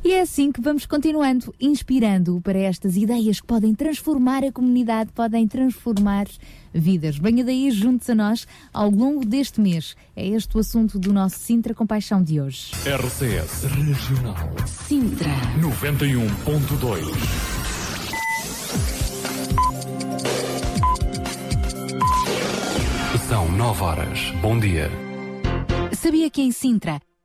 e é assim que vamos continuando, inspirando para estas ideias que podem transformar a comunidade, podem transformar vidas. Venha daí juntos a nós ao longo deste mês. É este o assunto do nosso Sintra Compaixão de hoje. RCS Regional Sintra. 91.2. São 9 horas. Bom dia. Sabia que em Sintra,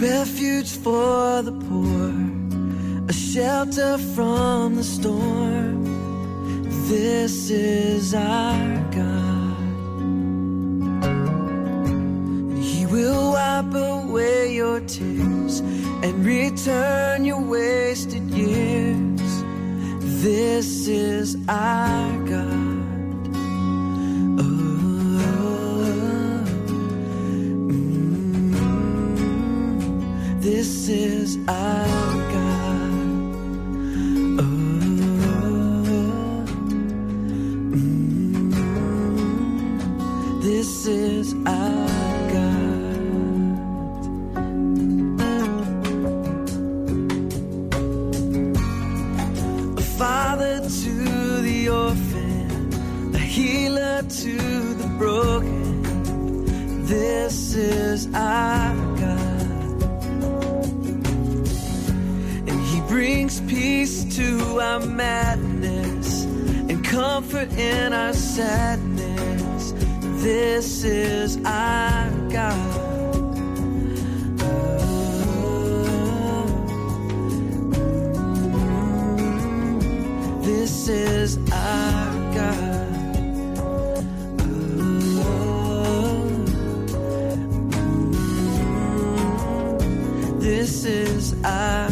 Refuge for the poor, a shelter from the storm. This is our God. He will wipe away your tears and return your wasted years. This is our God. This is our God. Comfort in our sadness. This is our God. This is our God. This is our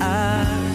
eyes.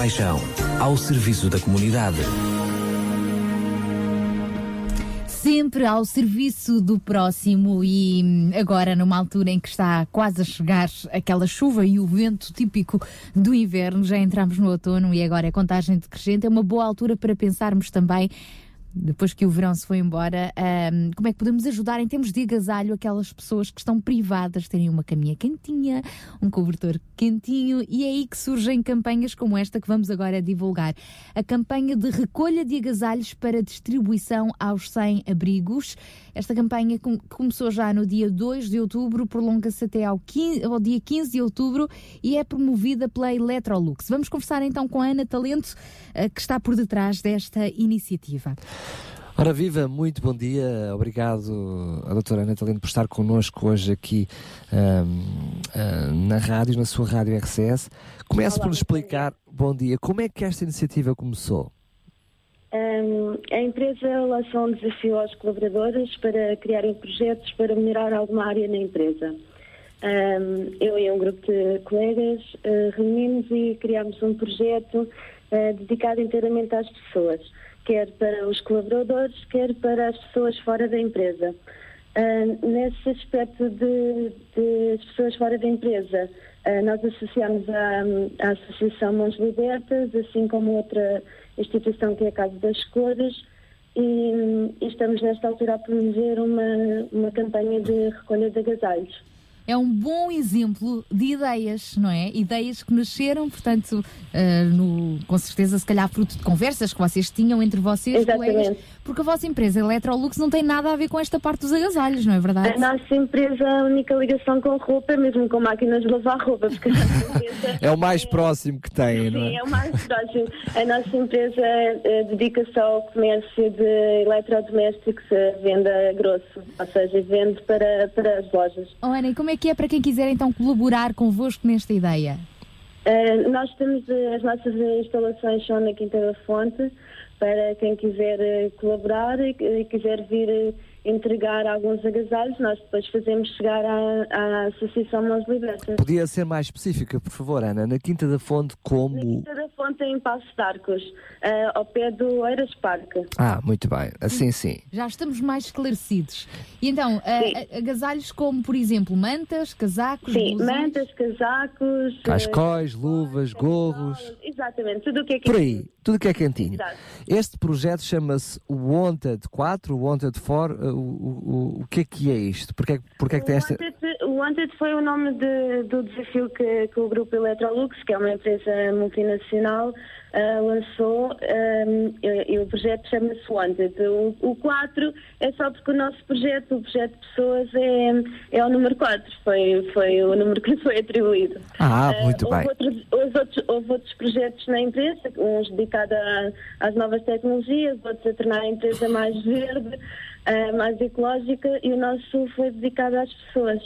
Compaixão, ao serviço da comunidade. Sempre ao serviço do próximo e agora numa altura em que está quase a chegar aquela chuva e o vento típico do inverno, já entramos no outono e agora é contagem decrescente, é uma boa altura para pensarmos também depois que o verão se foi embora, hum, como é que podemos ajudar em termos de agasalho aquelas pessoas que estão privadas de terem uma caminha quentinha, um cobertor quentinho e é aí que surgem campanhas como esta que vamos agora divulgar. A campanha de recolha de agasalhos para distribuição aos 100 abrigos. Esta campanha com- começou já no dia 2 de outubro, prolonga-se até ao, 15 ao dia 15 de outubro e é promovida pela Electrolux. Vamos conversar então com a Ana Talento, eh, que está por detrás desta iniciativa. Ora viva, muito bom dia. Obrigado a doutora Ana Talento por estar connosco hoje aqui ahm, ah, na rádio, na sua rádio RCS. Comece por nos explicar, bom dia, como é que esta iniciativa começou? Hum, a empresa lançou um desafio aos colaboradores para criarem projetos para melhorar alguma área na empresa. Hum, eu e um grupo de colegas eh, reunimos e criámos um projeto eh, dedicado inteiramente às pessoas, quer para os colaboradores, quer para as pessoas fora da empresa. Hum, nesse aspecto de, de as pessoas fora da empresa, nós associamos à, à Associação Mãos Libertas, assim como outra instituição que é a Casa das Cores, e, e estamos nesta altura a promover uma, uma campanha de recolha de agasalhos. É um bom exemplo de ideias, não é? Ideias que nasceram, portanto, eh, no- com certeza, se calhar, fruto de conversas que vocês tinham entre vocês, Exatamente. colegas, porque a vossa empresa Electrolux não tem nada a ver com esta parte dos agasalhos, não é verdade? A nossa empresa, a única ligação com roupa é mesmo com máquinas de lavar roupa, porque a nossa empresa É o mais próximo que tem, não Sim, é? é o mais próximo. A nossa empresa eh, dedica-se ao comércio de eletrodomésticos, a venda grosso, ou seja, vende para, para as lojas. Oh, Ana, e como é que é para quem quiser então colaborar convosco nesta ideia? Eh, nós temos eh, as nossas instalações são na Quinta da Fonte, para quem quiser eh, colaborar e, quiser vir entregar alguns agasalhos, nós depois fazemos chegar à, à Associação Mãos Libertas. Podia ser mais específica, por favor, Ana, na Quinta da Fonte, como. Quinta da Fonte em Passos de Arcos, eh, ao pé do Eiras Parque. Ah, muito bem, assim sim. Já estamos mais esclarecidos. E então, a- agasalhos como, por exemplo, mantas, casacos, Sim, blusões? mantas, casacos. Cascóis, luvas, gorros, Exatamente, tudo o que é que por aí, tudo que é quentinho. Exato. Este projeto chama-se Wanted 4, Wanted 4. Uh, O, o, o que é que é isto? Porquê, é- porquê é que tem esta. O Wanted foi o nome de- do desafio que, que o grupo Electrolux, que é uma empresa multinacional, ah, lançou ahm, e, e o projeto chama-se Wanted. O, o 4 é só porque o nosso projeto, o projeto de pessoas, é, é o número 4, foi, foi o número que foi atribuído. Ah, muito houve bem. Outros, houve, outros, houve outros projetos na empresa, uns dedicados às novas tecnologias, outros a tornar a empresa mais verde, ah, mais ecológica, e o nosso foi dedicado às pessoas.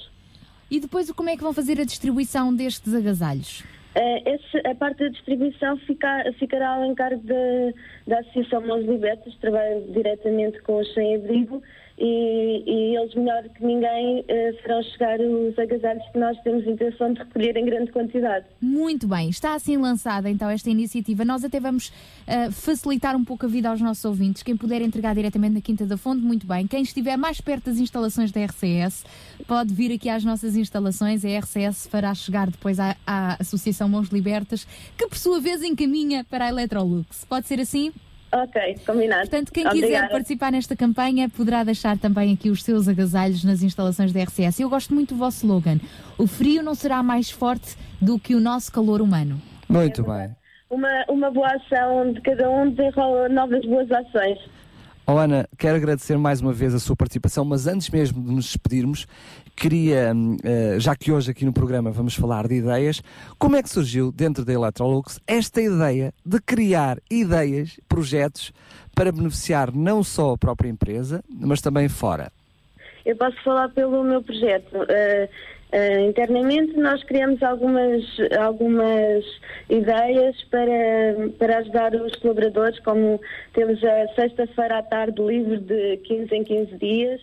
E depois como é que vão fazer a distribuição destes agasalhos? Eh, esse- a parte da distribuição fica- ficará ao encargo da, da Associação Mãos Libertas, trabalha diretamente com os sem-abrigo e, e eles, melhor que ninguém, eh, farão chegar os agasalhos que nós temos intenção de recolher em grande quantidade. Muito bem, está assim lançada então esta iniciativa. Nós até vamos ah, facilitar um pouco a vida aos nossos ouvintes. Quem puder entregar diretamente na Quinta da Fonte, muito bem. Quem estiver mais perto das instalações da RCS, pode vir aqui às nossas instalações. A RCS fará chegar depois à, à Associação Mãos Libertas, que por sua vez encaminha para a Electrolux. Pode ser assim? Ok, combinado. Portanto, quem quiser Obrigada. participar nesta campanha poderá deixar também aqui os seus agasalhos nas instalações da RCS. Eu gosto muito do vosso slogan. O frio não será mais forte do que o nosso calor humano. Muito bem. Uma, uma boa ação de cada um desenrola novas boas ações. Oh, Ana, quero agradecer mais uma vez a sua participação, mas antes mesmo de nos despedirmos, queria, hum, eh, já que hoje aqui no programa vamos falar de ideias, como é que surgiu dentro da Electrolux esta ideia de criar ideias, projetos para beneficiar não só a própria empresa, mas também fora? Eu posso falar pelo meu projeto. Eh, internamente nós criamos algumas, algumas ideias para, para ajudar os colaboradores, como temos a sexta-feira à tarde livre de 15 em 15 dias.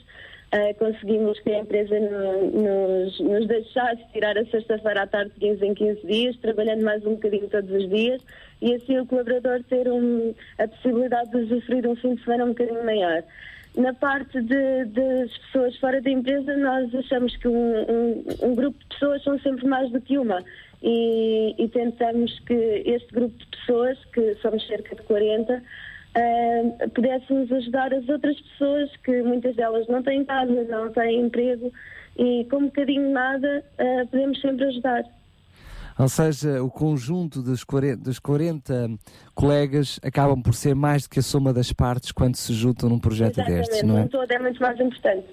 Eh, conseguimos que a empresa no- nos, nos deixasse tirar a sexta-feira à tarde de 15 em 15 dias, trabalhando mais um bocadinho todos os dias, e assim o colaborador ter um- a possibilidade de usufruir um fim de semana um bocadinho maior. Na parte de- das pessoas fora da empresa, nós achamos que um, um- um grupo de pessoas são sempre mais do que uma. E, e tentamos que este grupo de pessoas, que somos cerca de 40, ah, pudéssemos ajudar as outras pessoas que muitas delas não têm casa, não têm emprego e com um bocadinho nada ah, podemos sempre ajudar. Ou seja, o conjunto dos 40, dos 40 colegas acabam por ser mais do que a soma das partes quando se juntam num projeto destes, Exatamente, não é? um todo é muito mais importante.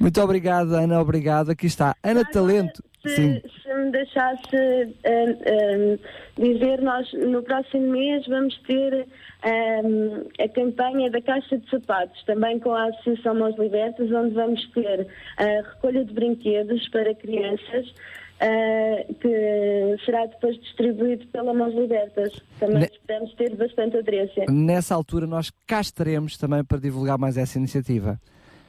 Muito obrigado, Ana, obrigado. Aqui está, Ana Talento. Sim. Se, se me deixasse ah, ah, dizer, nós no próximo mês vamos ter ah, a campanha da Caixa de Sapatos, também com a Associação Mãos Libertas, onde vamos ter a recolha de brinquedos para crianças. Ah, que será depois distribuído pela Mãos Libertas. Também Ne- esperamos ter bastante aderência. Nessa altura nós cá estaremos também para divulgar mais essa iniciativa.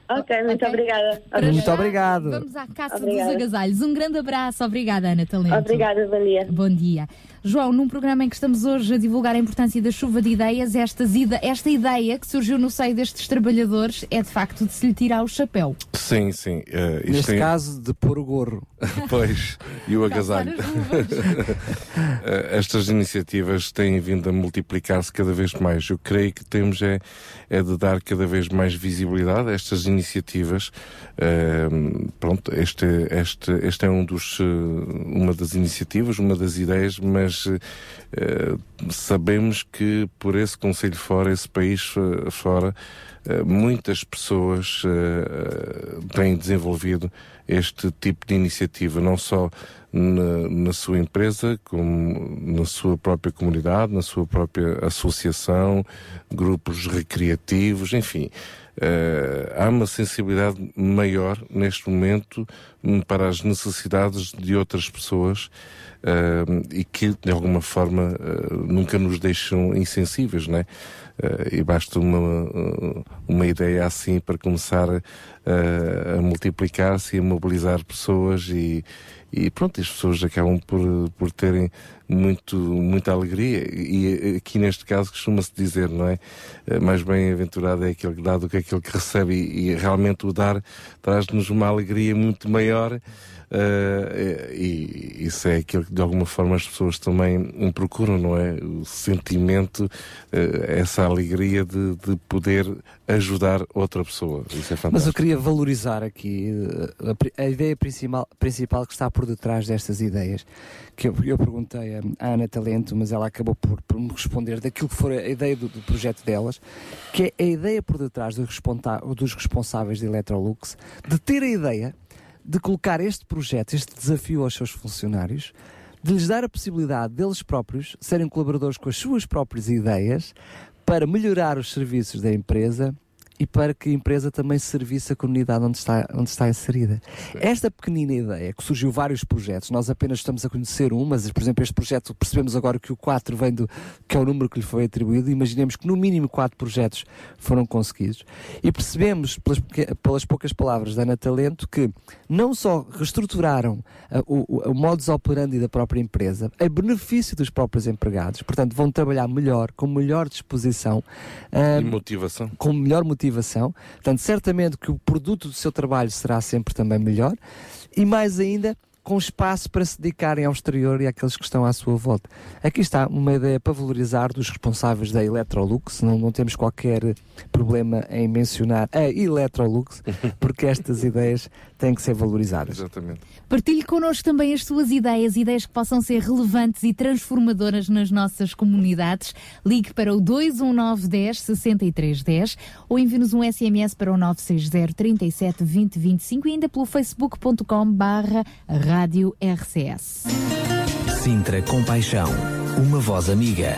Ok, muito obrigada. Muito obrigado. Vamos à caça Obrigada. dos agasalhos. Um grande abraço. Obrigada, Ana Talento. Obrigada, bom dia. Bom dia. João, num programa em que estamos hoje a divulgar a importância da chuva de ideias, estas ida- esta ideia que surgiu no seio destes trabalhadores é de facto de se lhe tirar o chapéu. Sim, sim. isto Neste tem- caso, de pôr o gorro. pois, e o agasalho. Eh, Estas iniciativas têm vindo a multiplicar-se cada vez mais. Eu creio que temos é, é de dar cada vez mais visibilidade a estas iniciativas. Eh, pronto, este, este, este é um dos, eh, uma das iniciativas, uma das ideias, mas eh, sabemos que por esse Conselho fora, esse país fora, eh, muitas pessoas têm desenvolvido este tipo de iniciativa, não só na, na sua empresa, como na sua própria comunidade, na sua própria associação, grupos recreativos, enfim. Eh, há uma sensibilidade maior neste momento hum, para as necessidades de outras pessoas eh, e que de alguma forma eh, nunca nos deixam insensíveis, não é? E basta uma, uma ideia assim para começar eh, a multiplicar-se e a mobilizar pessoas e, e pronto, as pessoas acabam por, por terem muito, muita alegria. E aqui neste caso costuma-se dizer, não é? Eh, Mais bem-aventurado é aquele que dá do que aquele que recebe. E, e realmente o dar traz-nos uma alegria muito maior eh, e isso é aquilo que de alguma forma as pessoas também procuram, não é? O sentimento, eh, essa alegria de, de poder ajudar outra pessoa. Isso é fantástico. Mas eu queria valorizar aqui eh, a, a ideia principal, principal que está por detrás destas ideias. Que eu, eu perguntei à Ana Talento, mas ela acabou por, por me responder daquilo que for a ideia do, do projeto delas, que é a ideia por detrás dos, dos responsáveis de Electrolux de ter a ideia de colocar este projeto, este desafio aos seus funcionários, de lhes dar a possibilidade deles próprios serem colaboradores com as suas próprias ideias para melhorar os serviços da empresa e para que a empresa também servisse a comunidade onde está, onde está inserida. Esta pequenina ideia, que surgiu vários projetos, nós apenas estamos a conhecer um, mas, por exemplo, este projeto, percebemos agora que o 4 vem do, que é o número que lhe foi atribuído, imaginemos que no mínimo 4 projetos foram conseguidos, e percebemos, pelas, pelas poucas palavras da Ana Talento, que não só reestruturaram ah, o, o, o modus operandi da própria empresa, a benefício dos próprios empregados, portanto, vão trabalhar melhor, com melhor disposição, ah, E motivação. com melhor motivação. Portanto, certamente que o produto do seu trabalho será sempre também melhor. E mais ainda com espaço para se dedicarem ao exterior e àqueles que estão à sua volta. Aqui está uma ideia para valorizar dos responsáveis da Electrolux, não, não temos qualquer problema em mencionar a Electrolux, porque estas ideias têm que ser valorizadas. Exatamente. Partilhe connosco também as suas ideias, ideias que possam ser relevantes e transformadoras nas nossas comunidades. Ligue para o 219 10 63 10 ou envie-nos um SMS para o 960 37 20 25 e ainda pelo facebook.com barra rádio RCS. Sintra Compaixão, uma voz amiga.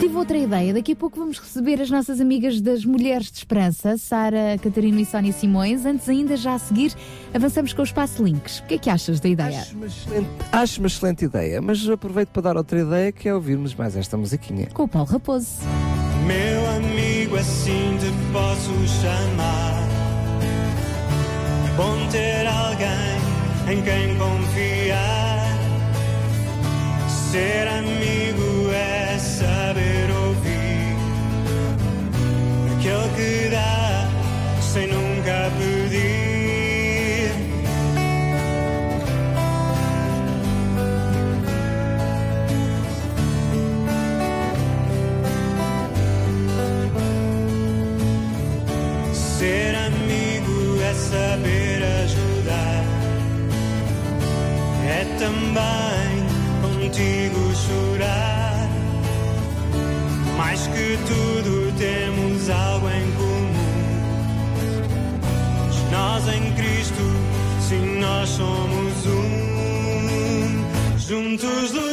Tive outra ideia. Daqui a pouco vamos receber as nossas amigas das Mulheres de Esperança, Sara, Catarina e Sónia Simões. Antes ainda, já a seguir, avançamos com o Espaço Links. O que é que achas da ideia? Acho uma excelente, acho uma excelente ideia, mas aproveito para dar outra ideia que é ouvirmos mais esta musiquinha. Com o Paulo Raposo. Meu amigo, assim te posso chamar. Bom ter alguém em quem confiar. Ser amigo também contigo chorar. Mais que tudo temos algo em comum. Nós em Cristo, sim, nós somos um. Juntos lutamos.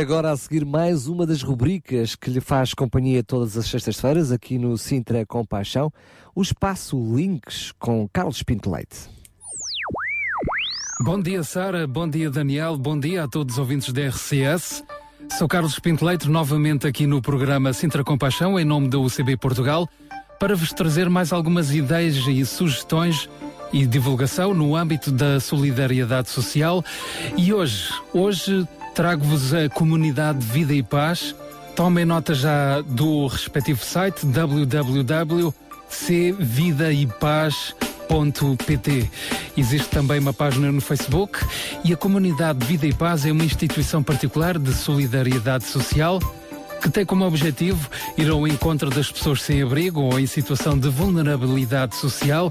Agora a seguir mais uma das rubricas que lhe faz companhia todas as sextas-feiras aqui no Sintra Compaixão, o Espaço Links com Carlos Pinto Leite. Bom dia, Sara. Bom dia, Daniel. Bom dia a todos os ouvintes da RCS. Sou Carlos Pinto Leite, novamente aqui no programa Sintra Compaixão, em nome da UCB Portugal, para vos trazer mais algumas ideias e sugestões e divulgação no âmbito da solidariedade social. E hoje, hoje trago-vos a comunidade Vida e Paz. Tomem nota já do respectivo site www.cvidaepaz.pt. Existe também uma página no Facebook e a comunidade Vida e Paz é uma instituição particular de solidariedade social que tem como objetivo ir ao encontro das pessoas sem abrigo ou em situação de vulnerabilidade social,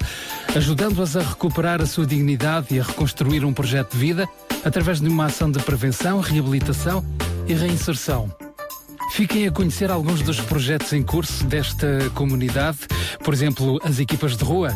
ajudando-as a recuperar a sua dignidade e a reconstruir um projeto de vida através de uma ação de prevenção, reabilitação e reinserção. Fiquem a conhecer alguns dos projetos em curso desta comunidade, por exemplo, as equipas de rua,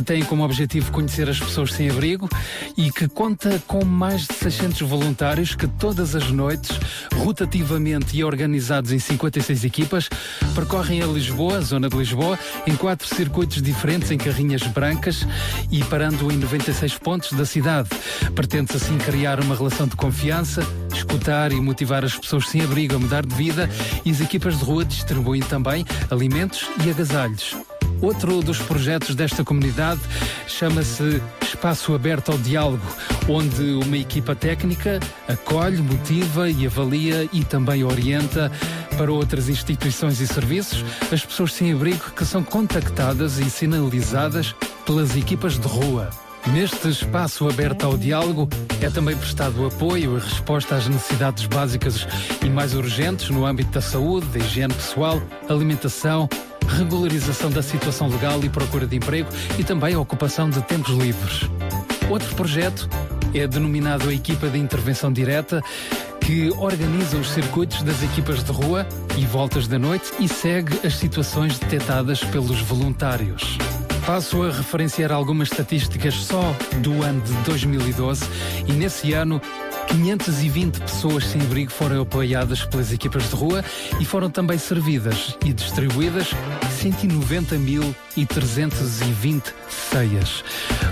que têm como objetivo conhecer as pessoas sem abrigo e que conta com mais de 600 voluntários que todas as noites, rotativamente e organizados em 56 equipas, percorrem a Lisboa, zona de Lisboa, em quatro circuitos diferentes em carrinhas brancas e parando em 96 pontos da cidade. Pretende-se assim criar uma relação de confiança, escutar e motivar as pessoas sem abrigo a mudar de vida e as equipas de rua distribuem também alimentos e agasalhos. Outro dos projetos desta comunidade chama-se Espaço Aberto ao Diálogo, onde uma equipa técnica acolhe, motiva e avalia e também orienta para outras instituições e serviços as pessoas sem abrigo que são contactadas e sinalizadas pelas equipas de rua. Neste espaço aberto ao diálogo é também prestado apoio e resposta às necessidades básicas e mais urgentes no âmbito da saúde, da higiene pessoal, alimentação, regularização da situação legal e procura de emprego e também a ocupação de tempos livres. Outro projeto é denominado a Equipa de Intervenção Direta, que organiza os circuitos das equipas de rua e voltas da noite e segue as situações detectadas pelos voluntários. Passo a referenciar algumas estatísticas só do ano de 2012 e nesse ano 520 pessoas sem abrigo foram apoiadas pelas equipas de rua e foram também servidas e distribuídas 190.320 ceias.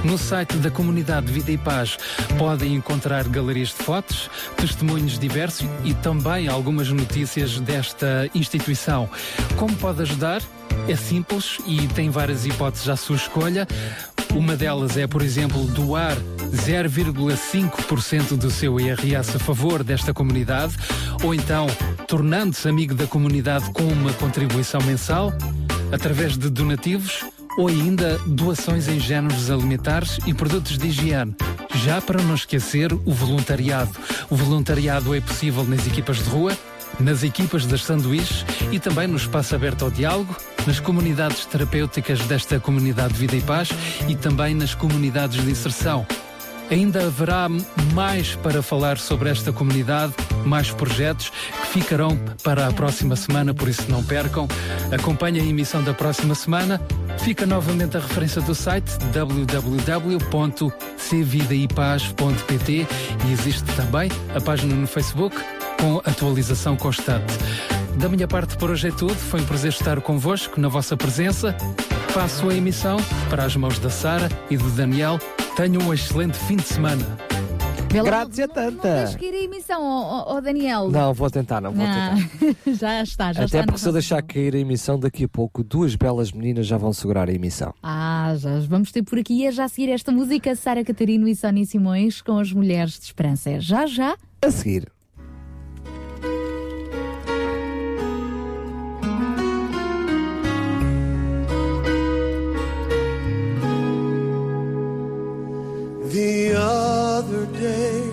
No site da comunidade Vida e Paz podem encontrar galerias de fotos, testemunhos diversos e também algumas notícias desta instituição. Como pode ajudar? É simples e tem várias hipóteses à sua escolha. Uma delas é, por exemplo, doar 0,5% do seu IRS a favor desta comunidade, ou então tornando-se amigo da comunidade com uma contribuição mensal, através de donativos ou ainda doações em géneros alimentares e produtos de higiene. Já para não esquecer o voluntariado. O voluntariado é possível nas equipas de rua, nas equipas das sanduíches e também no espaço aberto ao diálogo, nas comunidades terapêuticas desta comunidade Vida e Paz e também nas comunidades de inserção. Ainda haverá mais para falar sobre esta comunidade, mais projetos que ficarão para a próxima semana, por isso não percam. Acompanhem a emissão da próxima semana. Fica novamente a referência do site www.cvidaipaz.pt e existe também a página no Facebook com atualização constante. Da minha parte por hoje é tudo. Foi um prazer estar convosco na vossa presença. Passo a emissão para as mãos da Sara e do Daniel. Tenham um excelente fim de semana. Graças a tanta. Tens que ir à emissão, ó ó, Daniel. Não, vou tentar, não vou tentar. Não. já está, já Até está. porque se eu deixar cair a emissão, daqui a pouco duas belas meninas já vão segurar a emissão. Ah, já vamos ter por aqui. É já a seguir esta música, Sara Catarino e Sónia Simões com as Mulheres de Esperança. É já, já. A seguir. The other day,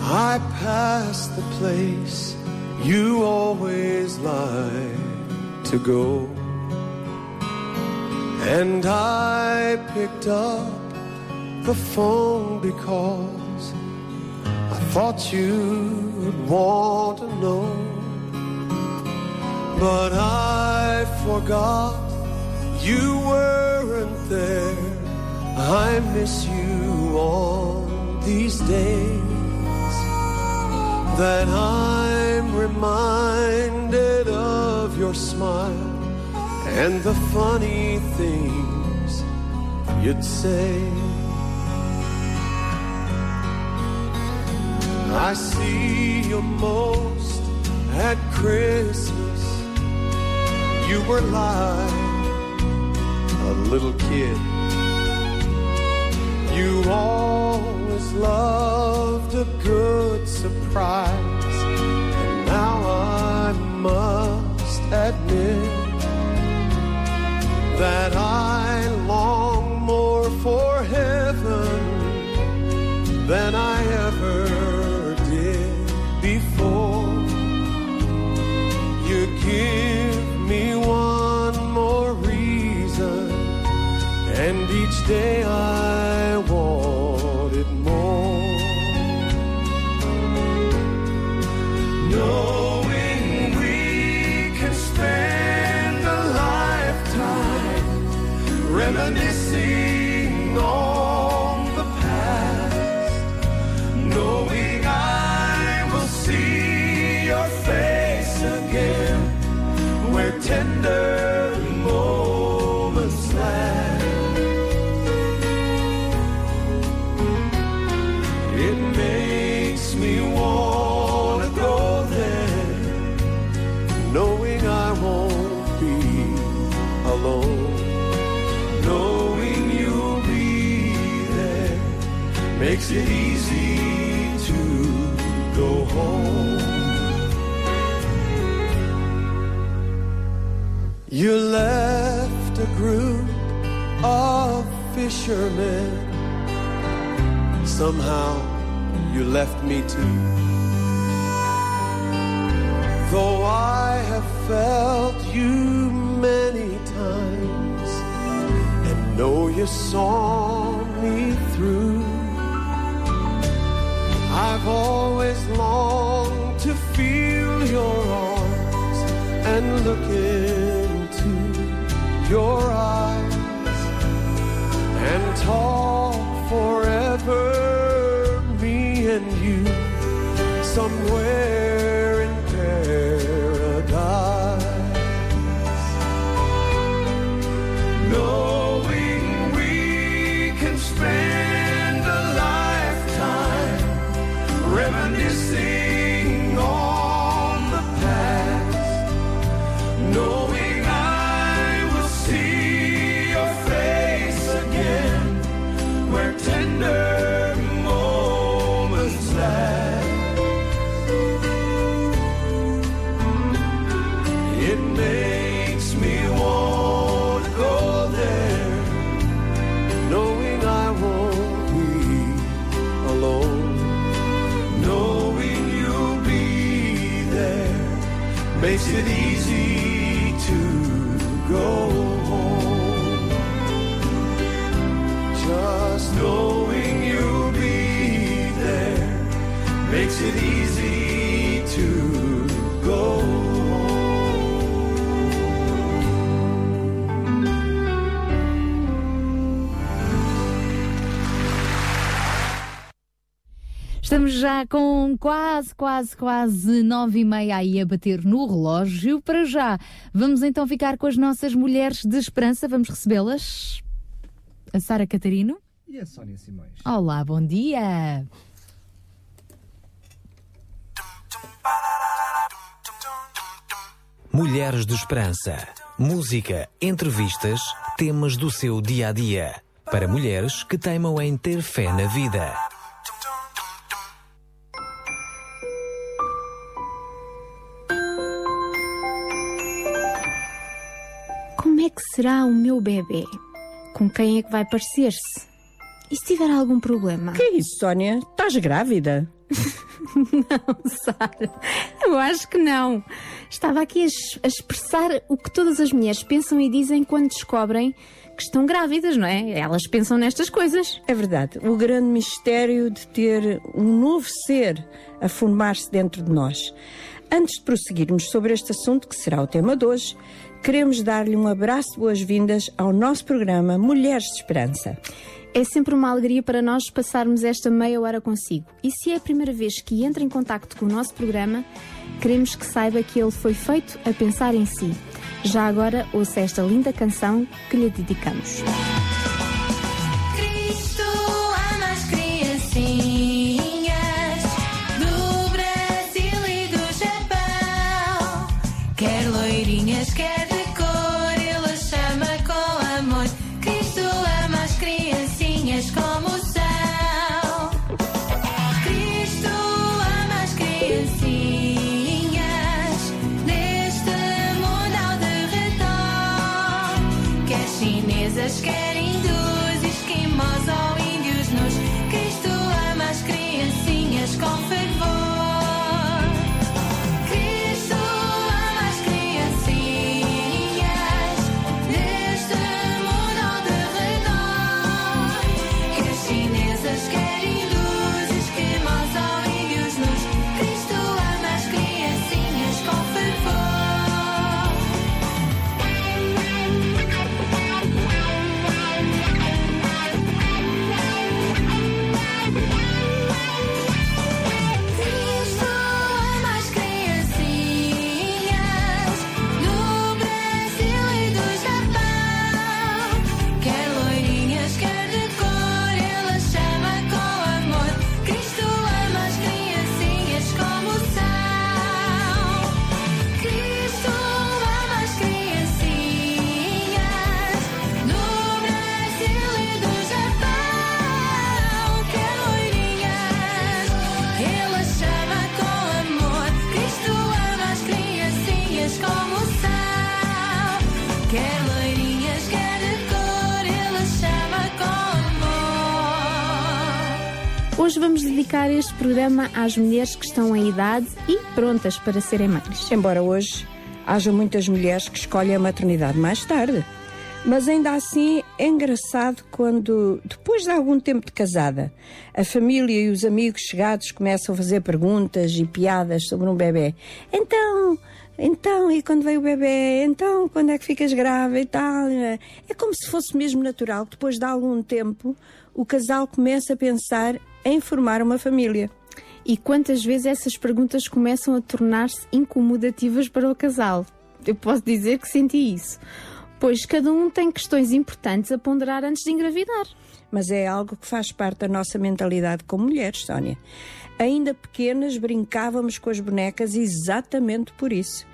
I passed the place you always like to go. And I picked up the phone because I thought you'd want to know. But I forgot you weren't there. I miss you all these days. that I'm reminded of your smile and the funny things you'd say. I see you most at Christmas. You were like a little kid. You always loved a good surprise. And now I must admit that I long more for heaven than I ever did before. You give me one more reason, and each day I reminisce makes it easy to go home. You left a group of fishermen. Somehow you left me too. Though I have felt you many times and know you saw me through. I've always longed to feel your arms and look into your eyes and talk forever, me and you, somewhere já com quase, quase, quase nove e meia aí a bater no relógio. Para já, vamos então ficar com as nossas mulheres de esperança. Vamos recebê-las. A Sara Catarino. E a Sónia Simões. Olá, bom dia. Mulheres de Esperança. Música, entrevistas, temas do seu dia a dia. Para mulheres que teimam em ter fé na vida. É que será o meu bebê? Com quem é que vai parecer-se? E se tiver algum problema? Que é isso, Sónia? Estás grávida? não, Sara. Eu acho que não. Estava aqui a, es- a expressar o que todas as mulheres pensam e dizem quando descobrem que estão grávidas, não é? Elas pensam nestas coisas. É verdade. O grande mistério de ter um novo ser a formar-se dentro de nós. Antes de prosseguirmos sobre este assunto, que será o tema de hoje, queremos dar-lhe um abraço de boas-vindas ao nosso programa Mulheres de Esperança. É sempre uma alegria para nós passarmos esta meia hora consigo. E se é a primeira vez que entra em contacto com o nosso programa, queremos que saiba que ele foi feito a pensar em si. Já agora, ouça esta linda canção que lhe dedicamos. Cristo Hoje vamos dedicar este programa às mulheres que estão em idade e prontas para serem mães. Embora hoje haja muitas mulheres que escolhem a maternidade mais tarde. Mas ainda assim é engraçado quando, depois de algum tempo de casada, a família e os amigos chegados começam a fazer perguntas e piadas sobre um bebê. Então, então, e quando veio o bebê? Então, quando é que ficas grávida e tal? É como se fosse mesmo natural que depois de algum tempo o casal começa a pensar em formar uma família. E quantas vezes essas perguntas começam a tornar-se incomodativas para o casal? Eu posso dizer que senti isso. Pois cada um tem questões importantes a ponderar antes de engravidar. Mas é algo que faz parte da nossa mentalidade como mulheres, Sónia. Ainda pequenas brincávamos com as bonecas exatamente por isso.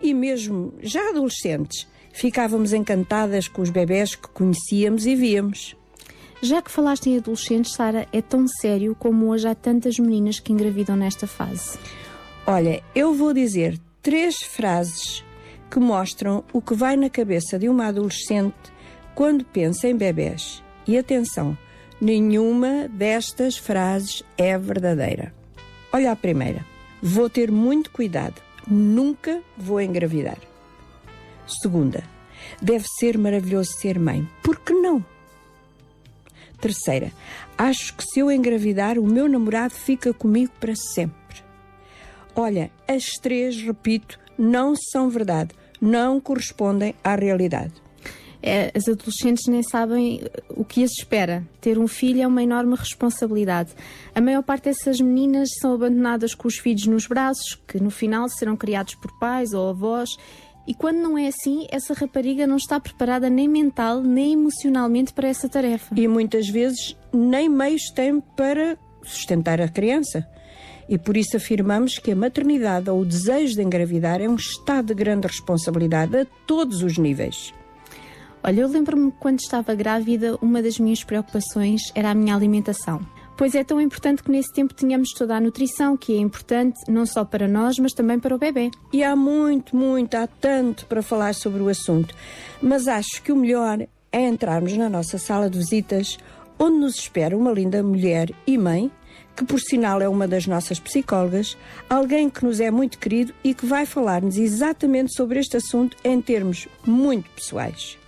E mesmo já adolescentes, ficávamos encantadas com os bebés que conhecíamos e víamos. Já que falaste em adolescentes, Sara, é tão sério como hoje há tantas meninas que engravidam nesta fase. Olha, eu vou dizer três frases que mostram o que vai na cabeça de uma adolescente quando pensa em bebés. E atenção, nenhuma destas frases é verdadeira. Olha a primeira. Vou ter muito cuidado. Nunca vou engravidar. Segunda. Deve ser maravilhoso ser mãe. Por que não? Terceira. Acho que se eu engravidar, o meu namorado fica comigo para sempre. Olha, as três, repito, não são verdade. Não correspondem à realidade. É, as adolescentes nem sabem o que as espera. Ter um filho é uma enorme responsabilidade. A maior parte dessas meninas são abandonadas com os filhos nos braços, que no final serão criados por pais ou avós. E quando não é assim, essa rapariga não está preparada nem mental nem emocionalmente para essa tarefa. E muitas vezes nem meios tem para sustentar a criança. E por isso afirmamos que a maternidade ou o desejo de engravidar é um estado de grande responsabilidade a todos os níveis. Olha, eu lembro-me que quando estava grávida, uma das minhas preocupações era a minha alimentação. Pois é tão importante que nesse tempo tenhamos toda a nutrição, que é importante não só para nós, mas também para o bebê. E há muito, muito, há tanto para falar sobre o assunto. Mas acho que o melhor é entrarmos na nossa sala de visitas, onde nos espera uma linda mulher e mãe, que por sinal é uma das nossas psicólogas, alguém que nos é muito querido e que vai falar-nos exatamente sobre este assunto em termos muito pessoais.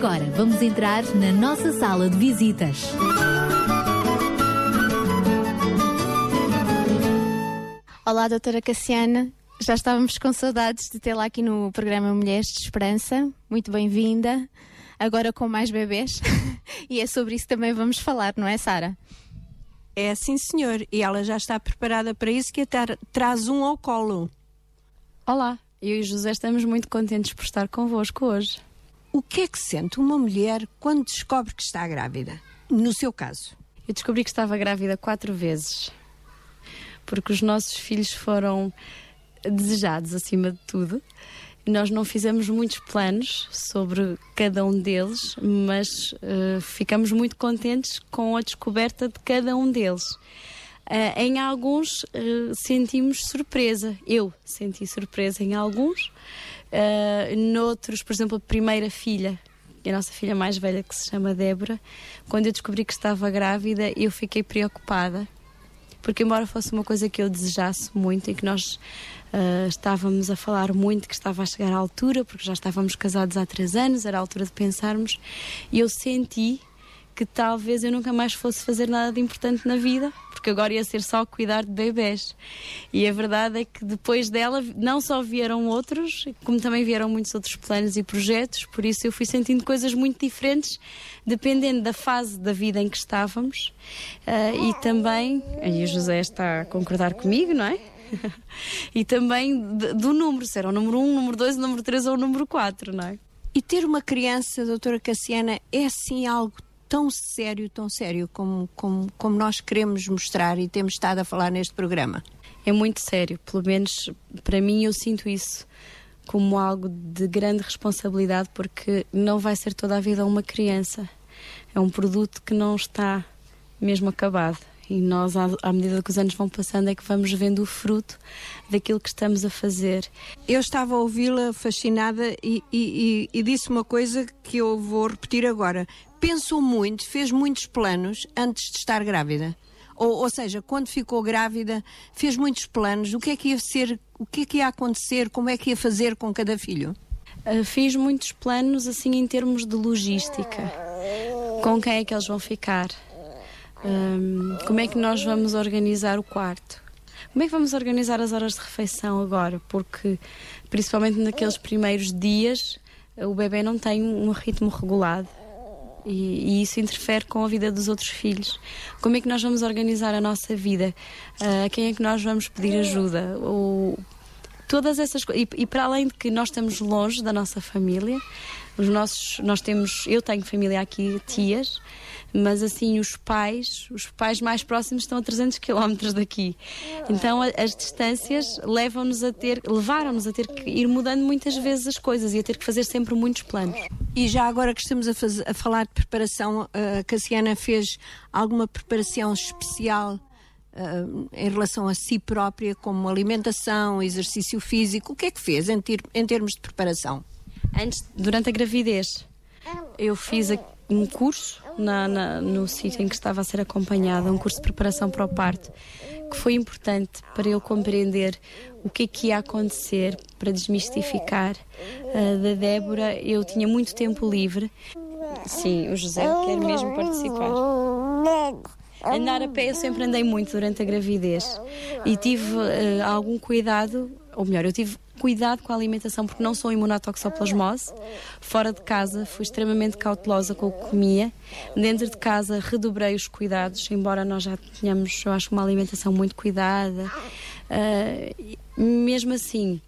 Agora vamos entrar na nossa sala de visitas. Olá, doutora Cassiana. Já estávamos com saudades de tê-la aqui no programa Mulheres de Esperança. Muito bem-vinda. agora com mais bebês. e é sobre isso também vamos falar, não é, Sara? É sim, senhor. E ela já está preparada para isso, que até traz um ao colo. Olá, eu e o José estamos muito contentes por estar convosco hoje. O que é que sente uma mulher quando descobre que está grávida? No seu caso. Eu descobri que estava grávida quatro vezes. Porque os nossos filhos foram desejados acima de tudo. Nós não fizemos muitos planos sobre cada um deles, mas uh, ficamos muito contentes com a descoberta de cada um deles. Uh, em alguns uh, sentimos surpresa. Eu senti surpresa em alguns. Uh, noutros, por exemplo, a primeira filha, a nossa filha mais velha, que se chama Débora, quando eu descobri que estava grávida, eu fiquei preocupada. Porque, embora fosse uma coisa que eu desejasse muito e que nós uh, estávamos a falar muito, que estava a chegar à altura, porque já estávamos casados há três anos, era a altura de pensarmos, e eu senti que talvez eu nunca mais fosse fazer nada de importante na vida, porque agora ia ser só cuidar de bebés. E a verdade é que depois dela não só vieram outros, como também vieram muitos outros planos e projetos, por isso eu fui sentindo coisas muito diferentes, dependendo da fase da vida em que estávamos. Uh, e também, aí o José está a concordar comigo, não é? e também do número, se era o número 1, um, o número 2, o número 3 ou o número 4, não é? E ter uma criança, doutora Cassiana, é sim algo tão sério, tão sério como, como, como nós queremos mostrar e temos estado a falar neste programa? É muito sério, pelo menos para mim eu sinto isso como algo de grande responsabilidade porque não vai ser toda a vida uma criança. É um produto que não está mesmo acabado. E nós, à, medida que os anos vão passando, é que vamos vendo o fruto daquilo que estamos a fazer. Eu estava a ouvi-la fascinada e, e, e, e disse uma coisa que eu vou repetir agora. Pensou muito, fez muitos planos antes de estar grávida. Ou, ou, seja, quando ficou grávida, fez muitos planos. O que é que ia ser, o que é que ia acontecer, como é que ia fazer com cada filho? Uh, fiz muitos planos assim em termos de logística. Com quem é que eles vão ficar? Como é que nós vamos organizar o quarto? Como é que vamos organizar as horas de refeição agora? Porque, principalmente naqueles primeiros dias, o bebê não tem um ritmo regulado. E, e, isso interfere com a vida dos outros filhos. Como é que nós vamos organizar a nossa vida? Uh, a quem é que nós vamos pedir ajuda? Ou, todas essas coisas. E, e, para além de que nós estamos longe da nossa família, os nossos, nós temos, eu tenho família aqui, tias, mas assim os pais, os pais mais próximos estão a 300 quilómetros daqui. Então as distâncias levam-nos a ter, levaram-nos a ter que ir mudando muitas vezes as coisas e a ter que fazer sempre muitos planos. E já agora que estamos a, fazer, a falar de preparação, a Cassiana fez alguma preparação especial Uh, em relação a si própria, como alimentação, exercício físico, o que é que fez em, ter, em termos de preparação? Antes, durante a gravidez, eu fiz um curso na, na, no sítio em que estava a ser acompanhada, um curso de preparação para o parto, que foi importante para eu compreender o que é que ia acontecer, para desmistificar. Uh, da Débora, eu tinha muito tempo livre. Sim, o José quer mesmo participar. Andar a pé eu sempre andei muito durante a gravidez e tive uh, algum cuidado, ou melhor, eu tive cuidado com a alimentação porque não sou imune à toxoplasmose. Fora de casa fui extremamente cautelosa com o que comia. Dentro de casa redobrei os cuidados, embora nós já tenhamos, eu acho, uma alimentação muito cuidada. Uh, mesmo assim,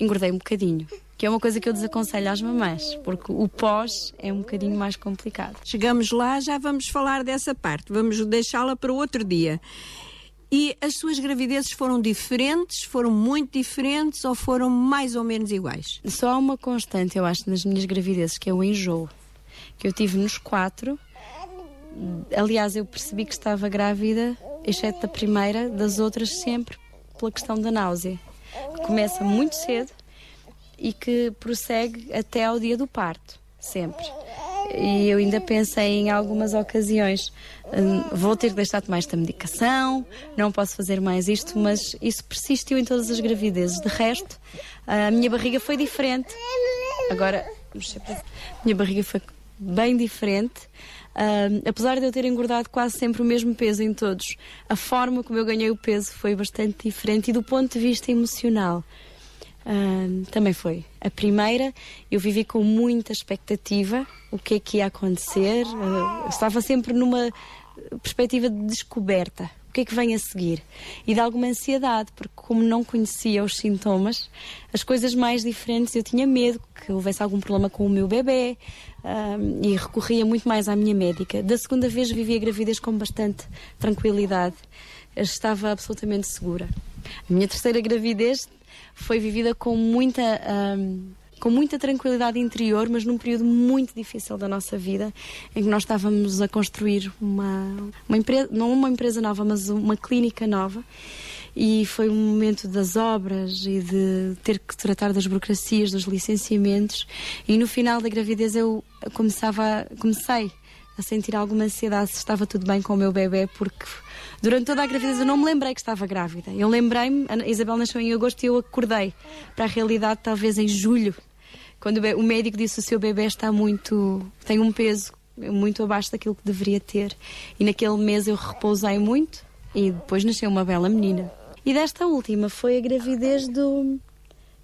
engordei um bocadinho que é uma coisa que eu desaconselho às mamães, porque o pós é um bocadinho mais complicado. Chegamos lá, já vamos falar dessa parte, vamos deixá-la para outro dia. E as suas gravidezes foram diferentes, foram muito diferentes ou foram mais ou menos iguais? Só há uma constante, eu acho, nas minhas gravidezes, que é o enjoo, que eu tive nos quatro. Aliás, eu percebi que estava grávida, exceto da primeira, das outras sempre pela questão da náusea. Começa muito cedo e que prossegue até ao dia do parto, sempre. E eu ainda pensei em algumas ocasiões, vou ter que deixar de tomar esta medicação, não posso fazer mais isto, mas isso persistiu em todas as gravidezes. De resto, a minha barriga foi diferente. Agora, minha barriga foi bem diferente. Uh, apesar de eu ter engordado quase sempre o mesmo peso em todos, a forma como eu ganhei o peso foi bastante diferente e do ponto de vista emocional ah, também foi. A primeira, eu vivi com muita expectativa o que é que ia acontecer. Ah, estava sempre numa perspectiva de descoberta. O que é que vem a seguir? E de alguma ansiedade, porque como não conhecia os sintomas, as coisas mais diferentes, eu tinha medo que houvesse algum problema com o meu bebê ah, e recorria muito mais à minha médica. Da segunda vez vivi a gravidez com bastante tranquilidade. Eu estava absolutamente segura. A minha terceira gravidez foi vivida com muita, ahm, com muita tranquilidade interior, mas num período muito difícil da nossa vida, em que nós estávamos a construir uma, uma empresa, não uma empresa nova, mas uma clínica nova. E foi um momento das obras e de ter que tratar das burocracias, dos licenciamentos. E no final da gravidez eu começava, comecei a sentir alguma ansiedade se estava tudo bem com o meu bebê, porque durante toda a gravidez eu não me lembrei que estava grávida. Eu lembrei-me, a Isabel nasceu em agosto e eu acordei para a realidade talvez em julho, quando o médico disse o seu bebê está muito. tem um peso muito abaixo daquilo que deveria ter. E naquele mês eu repousei muito e depois nasceu uma bela menina. E desta última foi a gravidez do.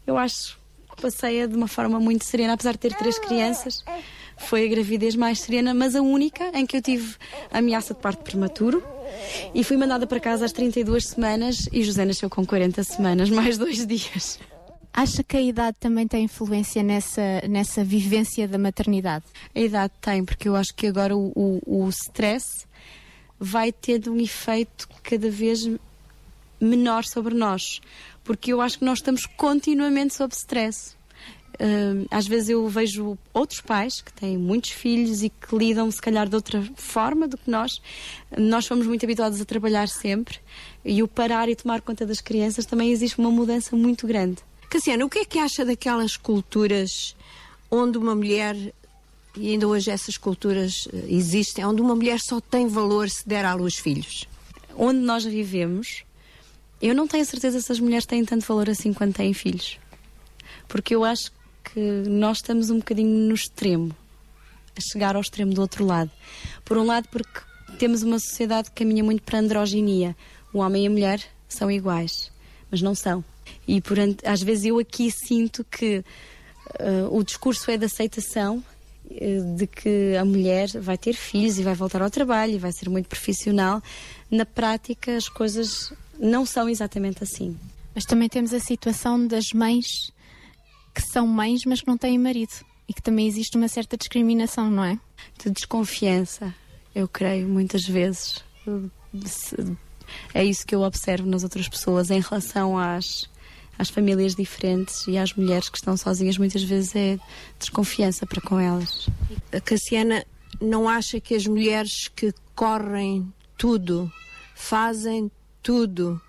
Eu acho que passei-a de uma forma muito serena, apesar de ter três crianças. Foi a gravidez mais serena, mas a única em que eu tive ameaça de parto prematuro. E fui mandada para casa às 32 semanas e José nasceu com 40 semanas, mais dois dias. Acha que a idade também tem influência nessa, nessa vivência da maternidade? A idade tem, porque eu acho que agora o, o, o stress vai tendo um efeito cada vez menor sobre nós. Porque eu acho que nós estamos continuamente sob stress. Hum, às vezes eu vejo outros pais que têm muitos filhos e que lidam, se calhar, de outra forma do que nós. Nós fomos muito habituados a trabalhar sempre e o parar e tomar conta das crianças também existe uma mudança muito grande. Cassiana, o que é que acha daquelas culturas onde uma mulher, e ainda hoje essas culturas eh, existem, onde uma mulher só tem valor se der à luz filhos? Onde nós vivemos, eu não tenho certeza se as mulheres têm tanto valor assim quando têm filhos. Porque eu acho que nós estamos um bocadinho no extremo, a chegar ao extremo do outro lado. Por um lado, porque temos uma sociedade que caminha muito para a androginia. O homem e a mulher são iguais, mas não são. E por, às vezes eu aqui sinto que eh, o discurso é de aceitação eh, de que a mulher vai ter filhos e vai voltar ao trabalho e vai ser muito profissional. Na prática, as coisas não são exatamente assim. Mas também temos a situação das mães que são mães, mas que não têm marido. E que também existe uma certa discriminação, não é? De desconfiança, eu creio, muitas vezes. É isso que eu observo nas outras pessoas em relação às, às famílias diferentes e às mulheres que estão sozinhas, muitas vezes é desconfiança para com elas. A Cassiana não acha que as mulheres que correm tudo, fazem tudo,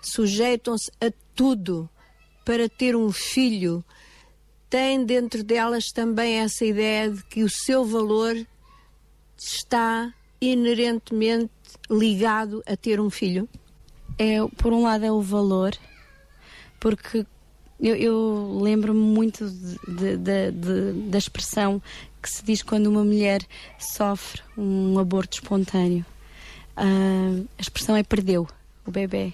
sujeitam-se a tudo para ter um filho, têm dentro delas também essa ideia de que o seu valor está inerentemente ligado a ter um filho? É, por um lado é o valor, porque eu, eu lembro-me muito de- de- de- da expressão que se diz quando uma mulher sofre um aborto espontâneo. Ah, a expressão é perdeu o bebê.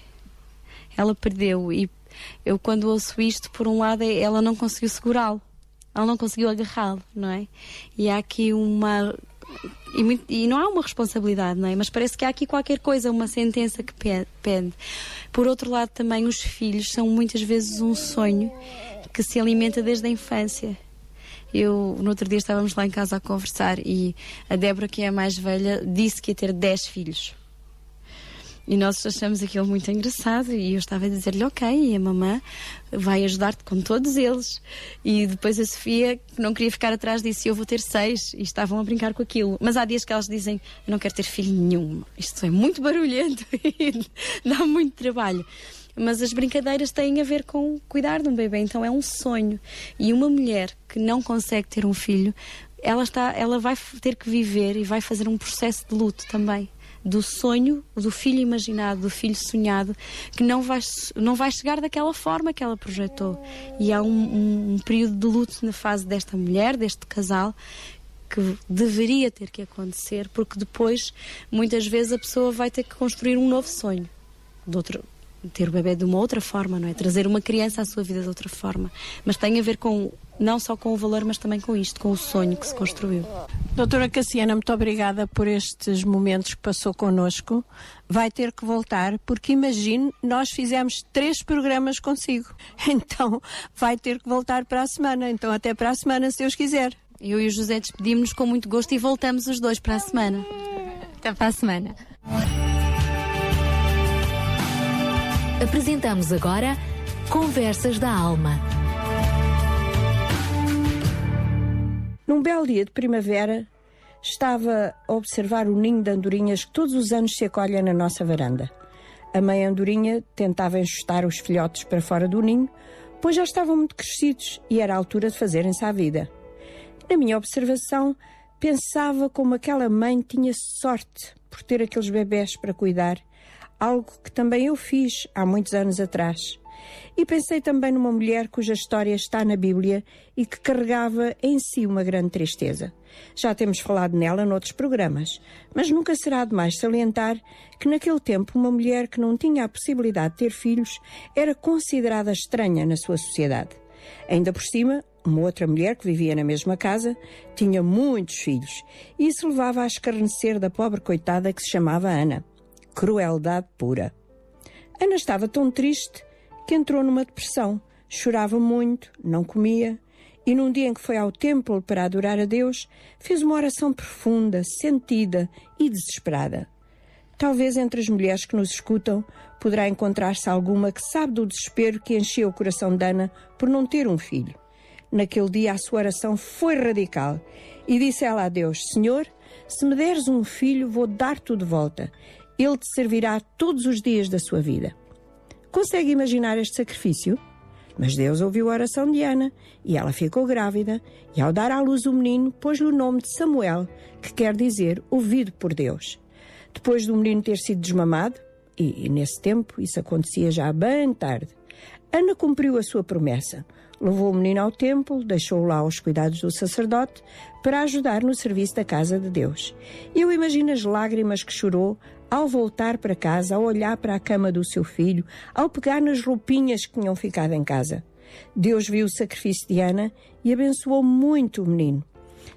Ela perdeu e eu quando ouço isto, por um lado, ela não conseguiu segurá-lo. Ela não conseguiu agarrá-lo, não é? E há aqui uma e, e não há uma responsabilidade, não é? Mas parece que há aqui qualquer coisa, uma sentença que pe- pende. Por outro lado, também os filhos são muitas vezes um sonho que se alimenta desde a infância. Eu, no outro dia, estávamos lá em casa a conversar e a Débora, que é a mais velha, disse que ia ter 10 filhos. E nós achamos aquilo muito engraçado e eu estava a dizer-lhe, ok, e a mamã vai ajudar-te com todos eles. E depois a Sofia, que não queria ficar atrás, disse, eu vou ter seis. E estavam a brincar com aquilo. Mas há dias que elas dizem, eu não quero ter filho nenhum. Isto é muito barulhento e dá muito trabalho. Mas as brincadeiras têm a ver com cuidar de um bebê, então é um sonho. E uma mulher que não consegue ter um filho, ela, está, ela vai ter que viver e vai fazer um processo de luto também. Do sonho, do filho imaginado, do filho sonhado, que não vai, não vai chegar daquela forma que ela projetou. E há um, um- um período de luto na fase desta mulher, deste casal, que deveria ter que acontecer, porque depois, muitas vezes, a pessoa vai ter que construir um novo sonho. De outro, ter o bebê de uma outra forma, não é? Trazer uma criança à sua vida de outra forma. Mas tem a ver com, não só com o valor, mas também com isto, com o sonho que se construiu. Doutora Cassiana, muito obrigada por estes momentos que passou connosco. Vai ter que voltar, porque imagine, nós fizemos três programas consigo. Então, vai ter que voltar para a semana. Então, até para a semana, se Deus quiser. Eu e o José despedimos-nos com muito gosto e voltamos os dois para a semana. Até para a semana. Apresentamos agora Conversas da Alma. Num belo dia de primavera, estava a observar o ninho de andorinhas que todos os anos se acolhe na nossa varanda. A mãe andorinha tentava enxutar os filhotes para fora do ninho, pois já estavam muito crescidos e era a altura de fazerem-se à vida. Na minha observação, pensava como aquela mãe tinha sorte por ter aqueles bebés para cuidar, algo que também eu fiz há muitos anos atrás. E pensei também numa mulher cuja história está na Bíblia e que carregava em si uma grande tristeza. Já temos falado nela noutros programas, mas nunca será demais salientar que naquele tempo uma mulher que não tinha a possibilidade de ter filhos era considerada estranha na sua sociedade. Ainda por cima, uma outra mulher que vivia na mesma casa tinha muitos filhos e isso levava a escarnecer da pobre coitada que se chamava Ana. Crueldade pura. Ana estava tão triste que entrou numa depressão. Chorava muito, não comia, e num dia em que foi ao templo para adorar a Deus, fez uma oração profunda, sentida e desesperada. Talvez entre as mulheres que nos escutam poderá encontrar-se alguma que sabe do desespero que encheu o coração de Ana por não ter um filho. Naquele dia a sua oração foi radical e disse ela a Deus: Senhor, se me deres um filho, vou dar-te de volta. Ele te servirá todos os dias da sua vida. Consegue imaginar este sacrifício? Mas Deus ouviu a oração de Ana e ela ficou grávida, e ao dar à luz o menino, pôs-lhe o nome de Samuel, que quer dizer ouvido por Deus. Depois do menino ter sido desmamado, e, e nesse tempo isso acontecia já bem tarde, Ana cumpriu a sua promessa. Levou o menino ao templo, deixou-o lá aos cuidados do sacerdote para ajudar no serviço da casa de Deus. Eu imagino as lágrimas que chorou ao voltar para casa, ao olhar para a cama do seu filho, ao pegar nas roupinhas que tinham ficado em casa. Deus viu o sacrifício de Ana e abençoou muito o menino.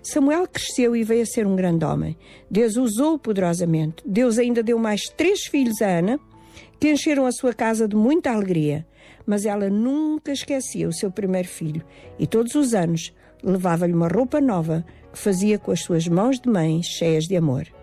Samuel cresceu e veio a ser um grande homem. Deus usou-o poderosamente. Deus ainda deu mais três filhos a Ana, que encheram a sua casa de muita alegria. Mas ela nunca esquecia o seu primeiro filho e todos os anos levava-lhe uma roupa nova que fazia com as suas mãos de mãe cheias de amor.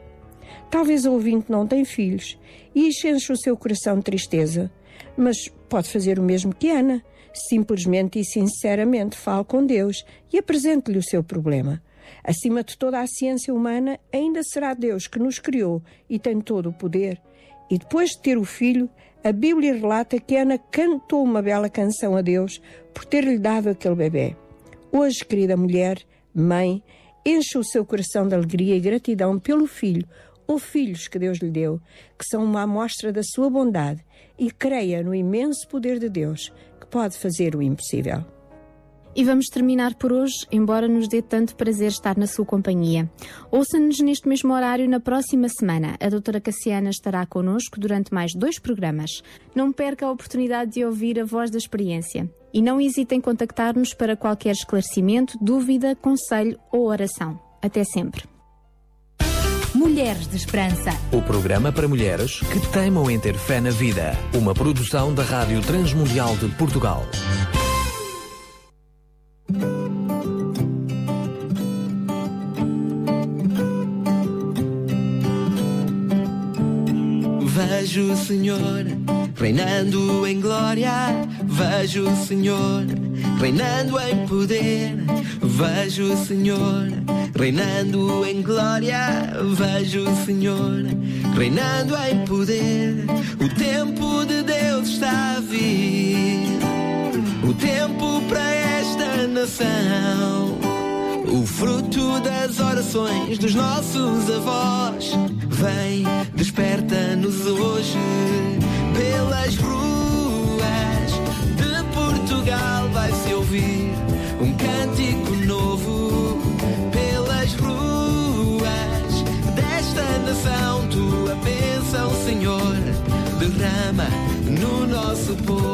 Talvez o ouvinte não tem filhos e isso enche o seu coração de tristeza, mas pode fazer o mesmo que Ana. Simplesmente e sinceramente fale com Deus e apresente-lhe o seu problema. Acima de toda a ciência humana, ainda será Deus que nos criou e tem todo o poder. E depois de ter o filho, a Bíblia relata que Ana cantou uma bela canção a Deus por ter-lhe dado aquele bebê. Hoje, querida mulher, mãe, enche o seu coração de alegria e gratidão pelo filho ou filhos que Deus lhe deu, que são uma amostra da sua bondade, e creia no imenso poder de Deus, que pode fazer o impossível. E vamos terminar por hoje, embora nos dê tanto prazer estar na sua companhia. Ouça-nos neste mesmo horário na próxima semana. A doutora Cassiana estará connosco durante mais dois programas. Não perca a oportunidade de ouvir a voz da experiência. E não hesite em contactar-nos para qualquer esclarecimento, dúvida, conselho ou oração. Até sempre. Mulheres de Esperança. O programa para mulheres que teimam em ter fé na vida. Uma produção da Rádio Transmundial de Portugal. Vejo o Senhor reinando em glória. Vejo o Senhor reinando em poder. Vejo o Senhor reinando em glória. Vejo o Senhor reinando em poder. O tempo de Deus está a vir. O tempo para esta nação. O fruto das orações dos nossos avós. Vem, desperta-nos hoje pelas ruas de Portugal. Vai-se ouvir um cântico novo pelas ruas desta nação. Tua bênção, Senhor, derrama no nosso povo.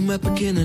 Uma pequena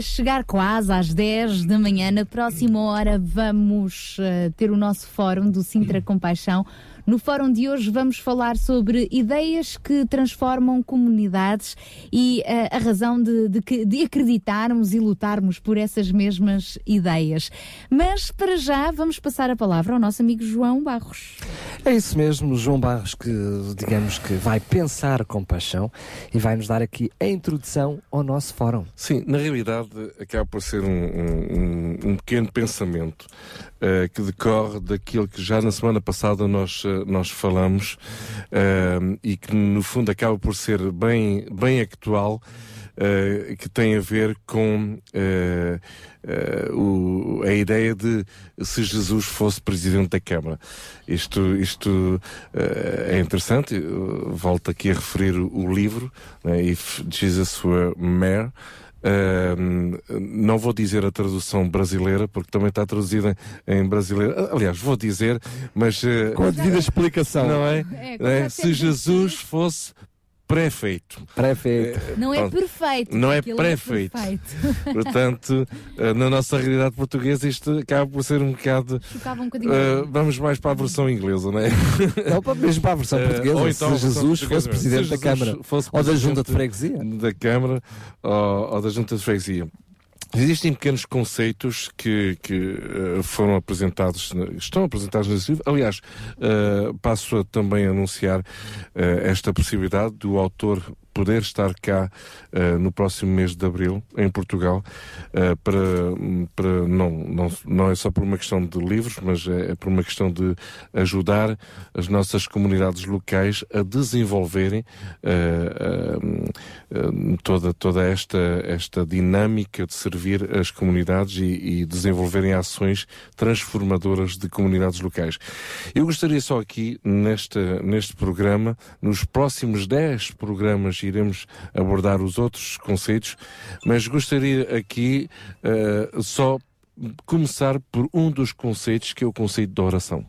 chegar quase às 10 da manhã. Na próxima hora vamos eh, ter o nosso fórum do Sintra Compaixão. No fórum de hoje vamos falar sobre ideias que transformam comunidades e eh, a razão de, de que- de acreditarmos e lutarmos por essas mesmas ideias. Mas para já vamos passar a palavra ao nosso amigo João Barros. É isso mesmo, João Barros, que digamos que vai pensar com paixão e vai nos dar aqui a introdução ao nosso fórum. Sim, na realidade acaba por ser um, um- um- pequeno pensamento eh, que decorre daquilo que já na semana passada nós, eh, nós falamos eh, e que no fundo acaba por ser bem, bem actual. eh, que tem a ver com eh, o- a ideia de se Jesus fosse presidente da Câmara. Isto, isto é interessante, eu volto aqui a referir o, o livro, né, If Jesus Were Mayor. Não vou dizer a tradução brasileira, porque também está traduzida em brasileiro. Aliás, vou dizer, mas. eh, Com a devida explicação. Não é? É, Né? Se Jesus fosse prefeito. Prefeito. Não é perfeito. Não é prefeito. perfeito. Portanto, eh, na nossa realidade portuguesa, isto acaba por ser um bocado. Chocava um bocadinho. eh, vamos mais para a versão inglesa, não é? Não, para- mesmo para a versão Eh, portuguesa, ou se então versão Jesus fosse presidente se da Câmara fosse ou da Junta de Freguesia. Da Câmara ou, ou da Junta de Freguesia. Existem pequenos conceitos que, que eh, foram apresentados, estão apresentados nesse livro. Aliás, eh, passo a também anunciar eh, esta possibilidade do autor poder estar cá eh, no próximo mês de abril, em Portugal, eh, para, para não, não, não é só por uma questão de livros, mas é, é por uma questão de ajudar as nossas comunidades locais a desenvolverem eh, toda, toda esta, esta dinâmica de servir as comunidades e, e desenvolverem ações transformadoras de comunidades locais. Eu gostaria só aqui, nesta, neste programa, nos próximos 10 programas iremos abordar os outros conceitos, mas gostaria aqui eh, só começar por um dos conceitos que é o conceito da oração.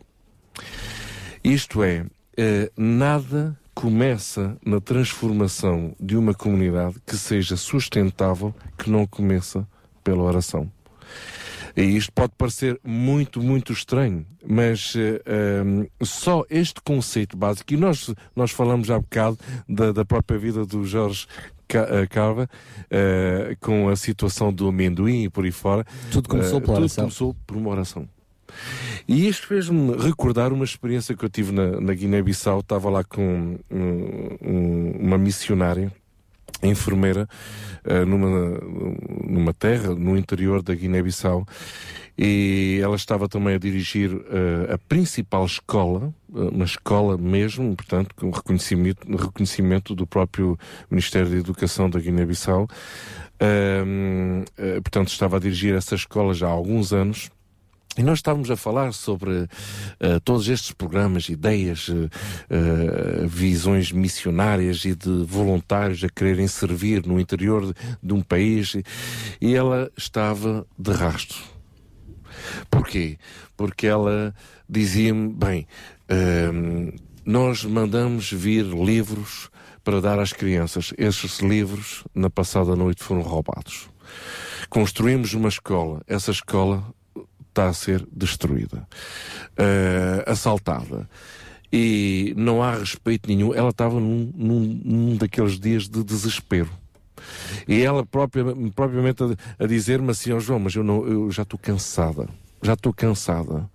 Isto é, eh, nada começa na transformação de uma comunidade que seja sustentável que não começa pela oração. E isto pode parecer muito, muito estranho, mas eh, ehm, só este conceito básico, e nós, nós falamos há bocado da, da própria vida do Jorge Ca- eh, Cava, eh, com a situação do amendoim e por aí fora. Tudo começou Eh, pela tudo oração. começou por uma oração. E isto fez-me recordar uma experiência que eu tive na, na Guiné-Bissau. Estava lá com um- um- uma missionária, enfermeira, eh, numa, numa terra no interior da Guiné-Bissau. E ela estava também a dirigir eh, a principal escola, eh, uma escola mesmo, portanto, com reconhecimento, reconhecimento do próprio Ministério da Educação da Guiné-Bissau. Ahm, eh, portanto, estava a dirigir essa escola já há alguns anos. E nós estávamos a falar sobre eh, todos estes programas, ideias, eh, visões missionárias e de voluntários a quererem servir no interior de, de um país. E, e ela estava de rastro. Porquê? Porque ela dizia-me, bem, nós mandamos vir livros para dar às crianças. Esses livros, na passada noite, foram roubados. Construímos uma escola. Essa escola está a ser destruída, eh, assaltada. E não há respeito nenhum. Ela estava num, num, num daqueles dias de desespero. E ela própria, propriamente a, a dizer-me assim, ó João, mas eu, não, eu já estou cansada. Já estou cansada.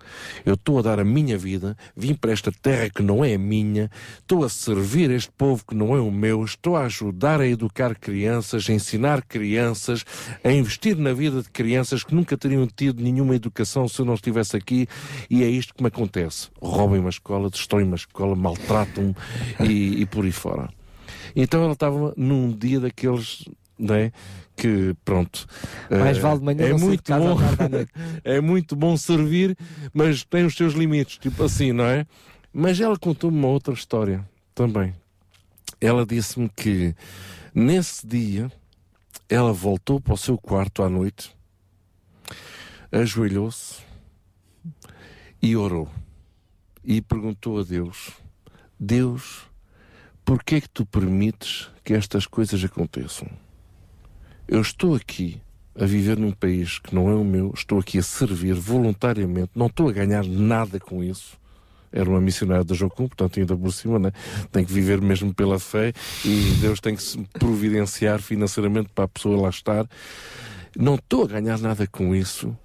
Eu estou a dar a minha vida, vim para esta terra que não é minha, estou a servir este povo que não é o meu, estou a ajudar a educar crianças, a ensinar crianças, a investir na vida de crianças que nunca teriam tido nenhuma educação se eu não estivesse aqui, e é isto que me acontece. Roubem uma escola, destroem uma escola, maltratam-me e, e por aí fora. Então ela estava num dia daqueles, né? Que pronto. Mais eh, vale de manhã é muito bom, é muito bom servir, mas tem os seus limites, tipo assim, não é? Mas ela contou-me uma outra história também. Ela disse-me que nesse dia ela voltou para o seu quarto à noite, ajoelhou-se e orou. E perguntou a Deus: Deus, por que é que tu permites que estas coisas aconteçam? Eu estou aqui a viver num país que não é o meu, estou aqui a servir voluntariamente, não estou a ganhar nada com isso. Era uma missionária da Jocum, portanto, ainda por cima, né? tem que viver mesmo pela fé e Deus tem que se providenciar financeiramente para a pessoa lá estar. Não estou a ganhar nada com isso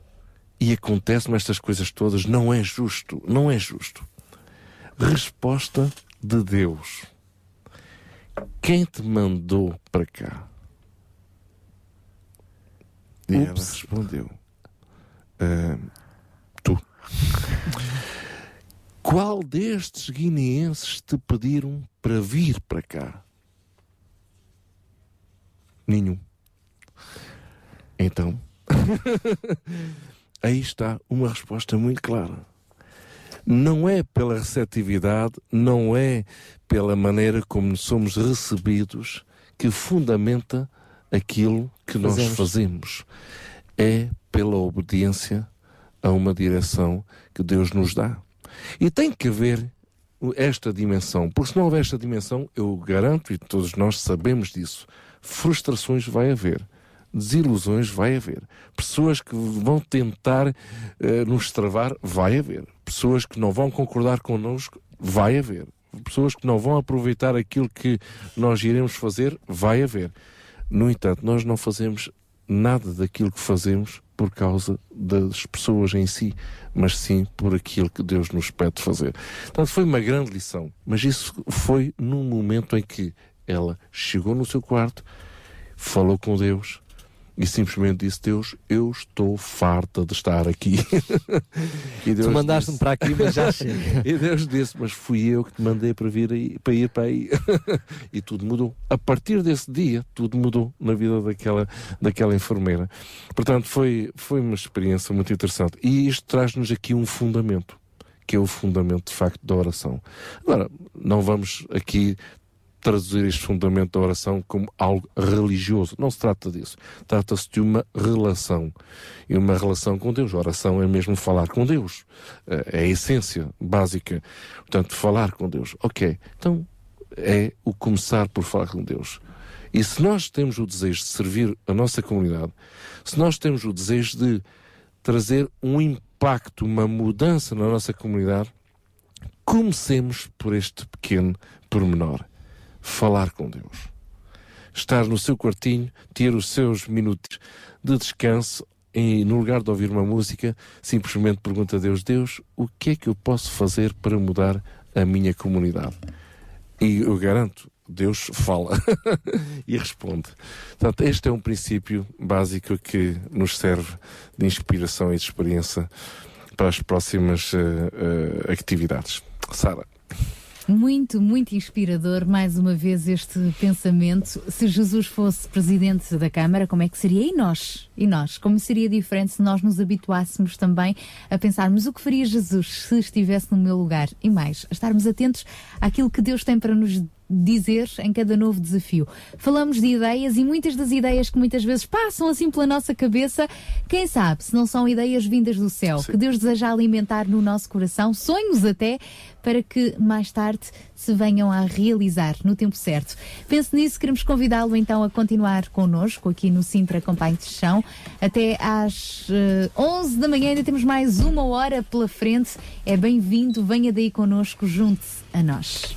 e acontecem estas coisas todas. Não é justo, não é justo. Resposta de Deus. Quem te mandou para cá? E ela Ups. respondeu: "Ah, Tu. Qual destes guineenses te pediram para vir para cá? Nenhum. Então, aí está uma resposta muito clara. Não é pela receptividade, não é pela maneira como somos recebidos que fundamenta aquilo que nós Fazemos. fazemos. É pela obediência a uma direção que Deus nos dá. E tem que haver esta dimensão, porque se não houver esta dimensão, eu garanto, e todos nós sabemos disso, frustrações vai haver. Desilusões vai haver. Pessoas que vão tentar eh, nos travar, vai haver. Pessoas que não vão concordar connosco, vai haver. Pessoas que não vão aproveitar aquilo que nós iremos fazer, vai haver. No entanto, nós não fazemos nada daquilo que fazemos por causa das pessoas em si, mas sim por aquilo que Deus nos pede fazer. Portanto, foi uma grande lição, mas isso foi num momento em que ela chegou no seu quarto, falou com Deus e simplesmente disse: Deus, eu estou farta de estar aqui. e Tu mandaste-me para aqui, mas já chega. e Deus disse: Mas fui eu que te mandei para, vir aí, para ir para aí. e tudo mudou. A partir desse dia, tudo mudou na vida daquela, daquela enfermeira. Portanto, foi, foi uma experiência muito interessante. E isto traz-nos aqui um fundamento, que é o fundamento de facto da oração. Agora, não vamos aqui traduzir este fundamento da oração como algo religioso. Não se trata disso. Trata-se de uma relação. E uma relação com Deus. A oração é mesmo falar com Deus. Eh, É a essência básica. Portanto, falar com Deus. Ok. Então, é o começar por falar com Deus. E se nós temos o desejo de servir a nossa comunidade, se nós temos o desejo de trazer um impacto, uma mudança na nossa comunidade, comecemos por este pequeno pormenor. Falar com Deus. Estar no seu quartinho, ter os seus minutos de descanso e no lugar de ouvir uma música, simplesmente pergunta a Deus, Deus, o que é que eu posso fazer para mudar a minha comunidade? E eu garanto, Deus fala e responde. Portanto, este é um princípio básico que nos serve de inspiração e de experiência para as próximas eh, eh, atividades. Sara. Muito, muito inspirador, mais uma vez, este pensamento. Se Jesus fosse presidente da Câmara, como é que seria? E nós? E nós? Como seria diferente se nós nos habituássemos também a pensarmos o que faria Jesus se estivesse no meu lugar? E mais, a estarmos atentos àquilo que Deus tem para nos dizer em cada novo desafio. Falamos de ideias e muitas das ideias que muitas vezes passam assim pela nossa cabeça, quem sabe se não são ideias vindas do céu, que Deus deseja alimentar no nosso coração, sonhos até, para que mais tarde se venham a realizar no tempo certo. Pense nisso, queremos convidá-lo então a continuar connosco aqui no Sintra Companhe de Chão até às eh, 11 da manhã, ainda temos mais uma hora pela frente. É bem-vindo, venha daí connosco, junte-se a nós.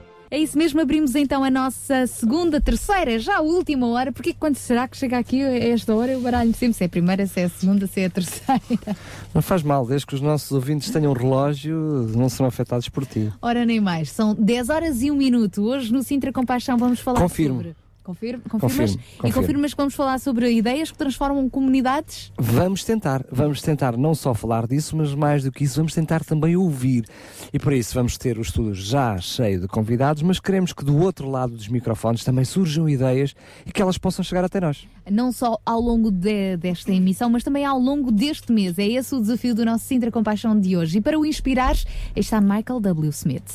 É isso mesmo, abrimos então a nossa segunda, terceira, já a última hora, porque quando será que chega aqui a esta hora eu baralho sempre se é a primeira, se é a segunda, se é a terceira. Não faz mal, desde que os nossos ouvintes tenham um relógio, não serão afetados por ti. Ora, nem mais, são 10 horas e um minuto. Hoje no Sintra Compaixão vamos falar Confirmo. sobre. Confirma, confirmas? Confirmo, E confirmo. confirmas que vamos falar sobre ideias que transformam comunidades? Vamos tentar, vamos tentar não só falar disso, mas mais do que isso, vamos tentar também ouvir. E por isso vamos ter o estúdio já cheio de convidados, mas queremos que do outro lado dos microfones também surjam ideias e que elas possam chegar até nós. Não só ao longo de- desta emissão, mas também ao longo deste mês. É esse o desafio do nosso Sintra Compaixão de hoje. E para o inspirar, está Michael W. Smith.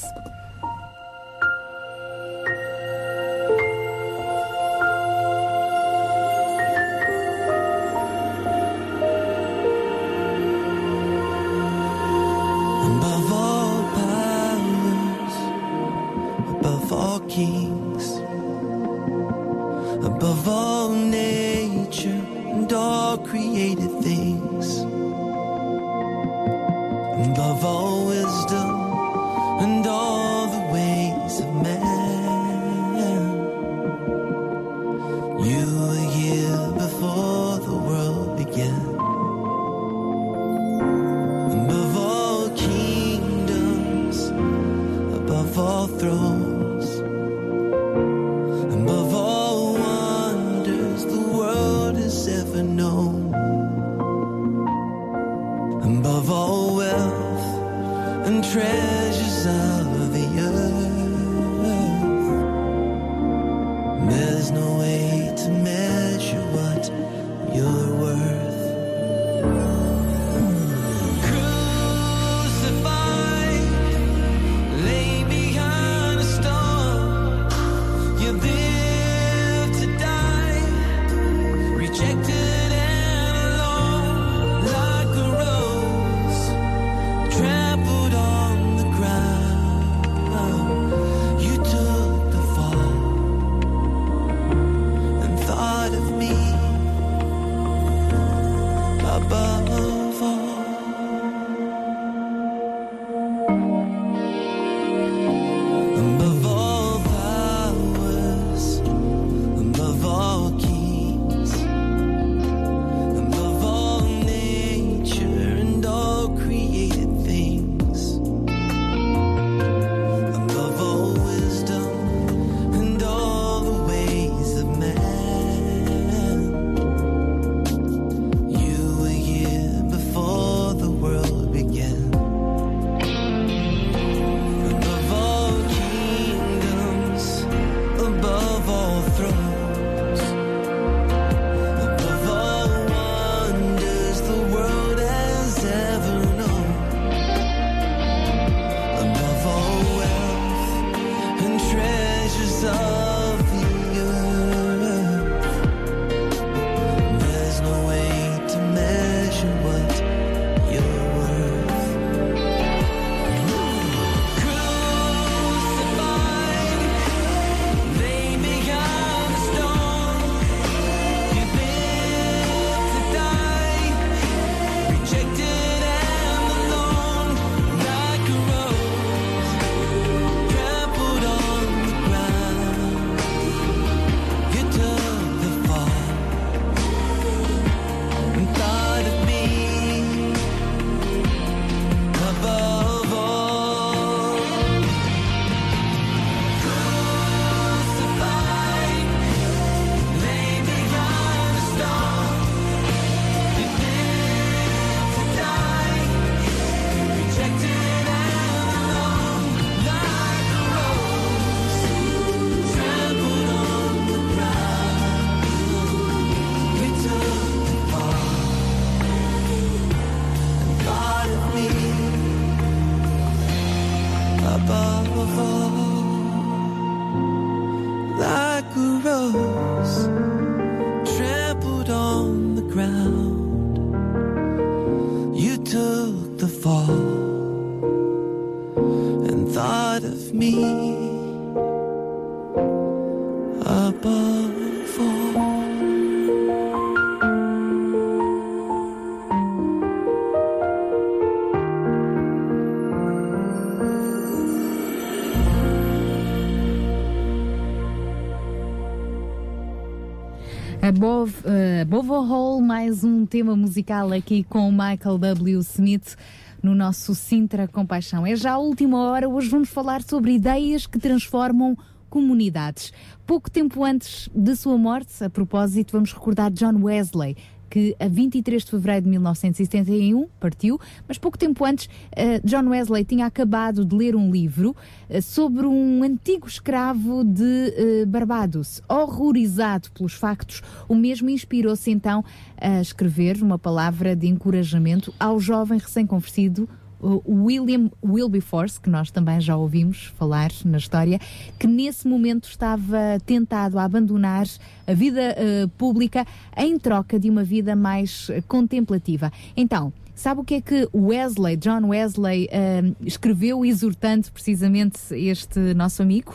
Kings, above all nature and all created things, above all wisdom and all tema musical aqui com Michael W. Smith no nosso Sintra Compaixão. É já a última hora, hoje vamos falar sobre ideias que transformam comunidades. Pouco tempo antes de sua morte, a propósito, vamos recordar John Wesley, que a 23 de fevereiro de 1971 partiu, mas pouco tempo antes, eh, John Wesley tinha acabado de ler um livro eh, sobre um antigo escravo de eh, Barbados. Horrorizado pelos factos, o mesmo inspirou-se então a escrever uma palavra de encorajamento ao jovem recém-convertido William Wilberforce, que nós também já ouvimos falar na história, que nesse momento estava tentado a abandonar a vida eh, pública em troca de uma vida mais eh, contemplativa. Então, sabe o que é que Wesley, John Wesley, eh, escreveu exortando precisamente este nosso amigo?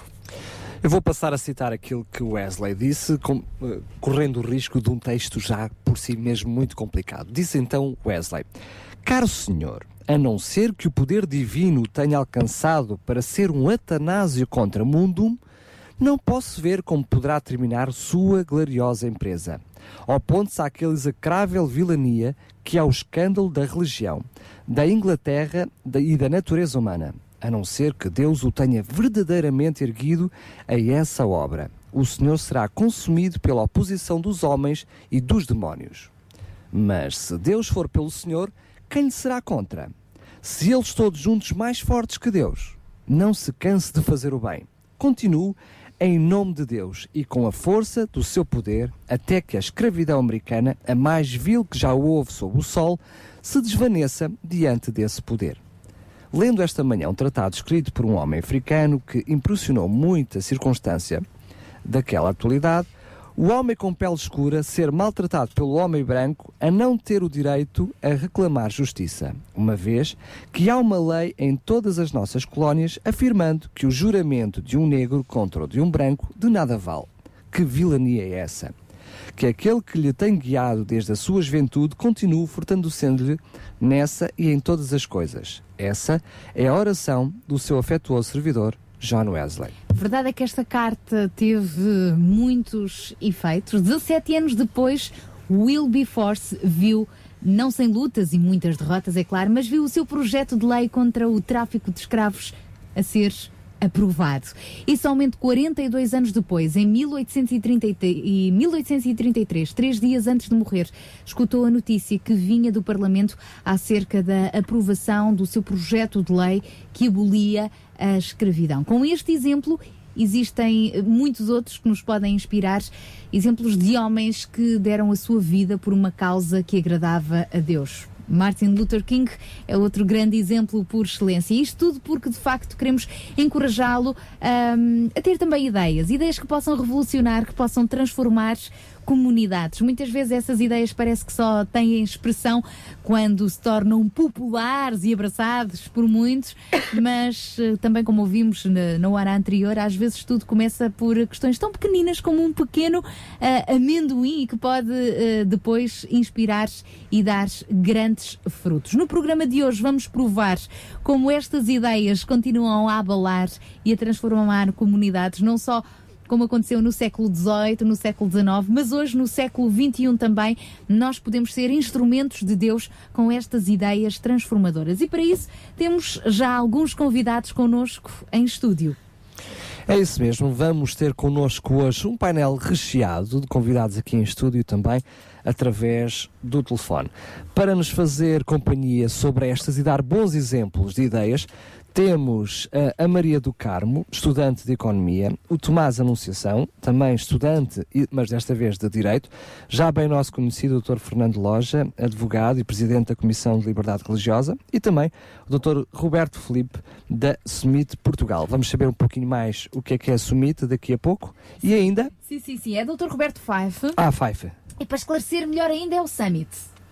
Eu vou passar a citar aquilo que Wesley disse, com- correndo o risco de um texto já por si mesmo muito complicado. Disse então Wesley: Caro senhor, a não ser que o poder divino tenha alcançado para ser um atanásio contra mundum, não posso ver como poderá terminar sua gloriosa empresa. Oponte-se àquele execrável vilania que é o escândalo da religião, da Inglaterra e da natureza humana, a não ser que Deus o tenha verdadeiramente erguido a essa obra. O Senhor será consumido pela oposição dos homens e dos demónios. Mas se Deus for pelo Senhor, quem lhe será contra? Se eles todos juntos mais fortes que Deus, não se canse de fazer o bem. Continue em nome de Deus e com a força do seu poder, até que a escravidão americana, a mais vil que já houve sob o sol, se desvaneça diante desse poder. Lendo esta manhã um tratado escrito por um homem africano que impressionou muito a circunstância daquela atualidade, o homem com pele escura ser maltratado pelo homem branco a não ter o direito a reclamar justiça, uma vez que há uma lei em todas as nossas colónias afirmando que o juramento de um negro contra o de um branco de nada vale. Que vilania é essa? Que aquele que lhe tem guiado desde a sua juventude continue fortalecendo-lhe nessa e em todas as coisas. Essa é a oração do seu afetuoso servidor, John Wesley. A verdade é que esta carta teve muitos efeitos. 17 anos depois, Wilberforce viu, não sem lutas e muitas derrotas, é claro, mas viu o seu projeto de lei contra o tráfico de escravos a ser aprovado. E somente 42 anos depois, em 1830 e 1833, três dias antes de morrer, escutou a notícia que vinha do Parlamento acerca da aprovação do seu projeto de lei que abolia a escravidão. Com este exemplo, existem muitos outros que nos podem inspirar, exemplos de homens que deram a sua vida por uma causa que agradava a Deus. Martin Luther King é outro grande exemplo por excelência. Isto tudo porque, de facto, queremos encorajá-lo ahm, a ter também ideias. Ideias que possam revolucionar, que possam transformar comunidades. Muitas vezes essas ideias parece que só têm expressão quando se tornam populares e abraçados por muitos, mas eh, também como ouvimos na, na hora anterior, às vezes tudo começa por questões tão pequeninas como um pequeno eh, amendoim que pode eh, depois inspirar e dar grandes frutos. No programa de hoje vamos provar como estas ideias continuam a abalar e a transformar comunidades, não só como aconteceu no século XVIII, no século XIX, mas hoje no século XXI também, nós podemos ser instrumentos de Deus com estas ideias transformadoras. E para isso temos já alguns convidados connosco em estúdio. É isso mesmo, vamos ter connosco hoje um painel recheado de convidados aqui em estúdio também, através do telefone. Para nos fazer companhia sobre estas e dar bons exemplos de ideias, temos a, Maria do Carmo, estudante de Economia, o Tomás Anunciação, também estudante, mas desta vez de Direito, já bem nosso conhecido o Dr. Fernando Loja, advogado e presidente da Comissão de Liberdade Religiosa, e também o Dr. Roberto Felipe, da Sumit Portugal. Vamos saber um pouquinho mais o que é que é a Sumit daqui a pouco. E ainda, Sim, sim, sim. É Dr. Roberto Fife. a Fife. E para esclarecer melhor ainda é o Summit.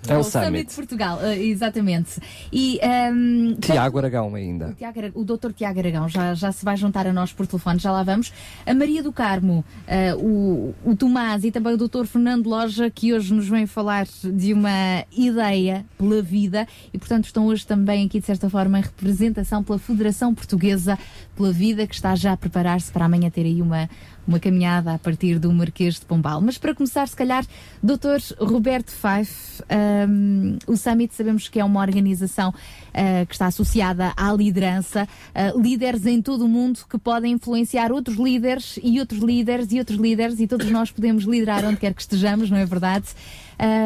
É o o Summit. de Portugal, eh, exatamente. E ehm, Tiago Aragão ainda. O, Tiago o Dr. Tiago Aragão já, já se vai juntar a nós por telefone, já lá vamos. A Maria do Carmo, eh, o, o Tomás e também o Dr. Fernando Loja, que hoje nos vem falar de uma ideia pela vida e, portanto, estão hoje também aqui, de certa forma, em representação pela Federação Portuguesa pela Vida, que está já a preparar-se para amanhã ter aí uma, uma caminhada a partir do Marquês de Pombal. Mas para começar, se calhar, Dr. Roberto Fife, um, o Summit sabemos que é uma organização uh, que está associada à liderança, uh, líderes em todo o mundo que podem influenciar outros líderes e outros líderes e outros líderes e todos nós podemos liderar onde quer que estejamos, não é verdade?